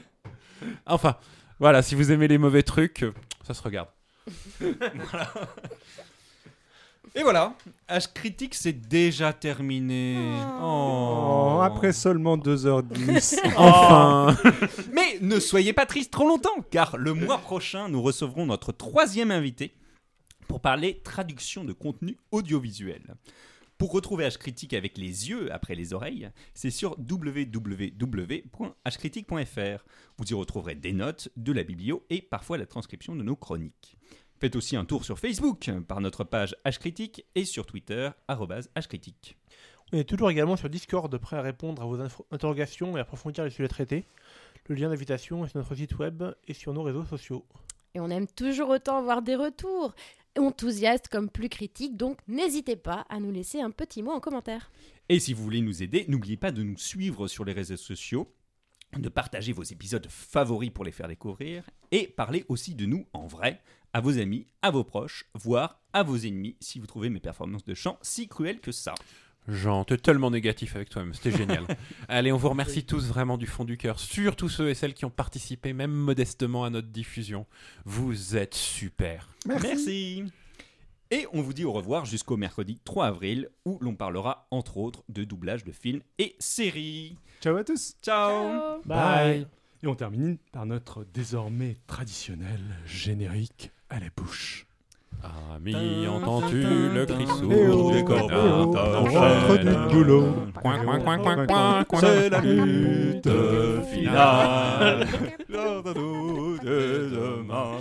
Speaker 3: enfin, voilà, si vous aimez les mauvais trucs, ça se regarde.
Speaker 1: Et voilà, H critique c'est déjà terminé.
Speaker 4: Oh, après seulement 2h10.
Speaker 3: Enfin,
Speaker 1: Mais ne soyez pas triste trop longtemps, car le mois prochain, nous recevrons notre troisième invité pour parler traduction de contenu audiovisuel. Pour retrouver H Critique avec les yeux après les oreilles, c'est sur www.hcritique.fr. Vous y retrouverez des notes, de la biblio et parfois la transcription de nos chroniques. Faites aussi un tour sur Facebook par notre page H Critique et sur Twitter @hcritique.
Speaker 6: On est toujours également sur Discord, prêt à répondre à vos interrogations et approfondir les sujets traités. Le lien d'invitation est sur notre site web et sur nos réseaux sociaux.
Speaker 2: Et on aime toujours autant avoir des retours, enthousiastes comme plus critiques, donc n'hésitez pas à nous laisser un petit mot en commentaire.
Speaker 1: Et si vous voulez nous aider, n'oubliez pas de nous suivre sur les réseaux sociaux, de partager vos épisodes favoris pour les faire découvrir, et parler aussi de nous en vrai, à vos amis, à vos proches, voire à vos ennemis, si vous trouvez mes performances de chant si cruelles que ça.
Speaker 3: Jean, t'es tellement négatif avec toi-même, c'était génial. Allez, on vous remercie tous vraiment du fond du cœur, surtout ceux et celles qui ont participé, même modestement, à notre diffusion. Vous êtes super.
Speaker 1: Merci. Et on vous dit au revoir jusqu'au mercredi 3 avril, où l'on parlera entre autres de doublage de films et séries.
Speaker 4: Ciao à tous.
Speaker 1: Ciao
Speaker 6: Bye.
Speaker 4: Et on termine par notre désormais traditionnel générique à la bouche.
Speaker 1: Ami, entends-tu le cri sourd
Speaker 3: oh,
Speaker 1: du connard
Speaker 3: oh, rentre du boulot.
Speaker 1: Coin, coin, coin, coin, coin, coin.
Speaker 4: C'est la lutte finale.
Speaker 1: De demain.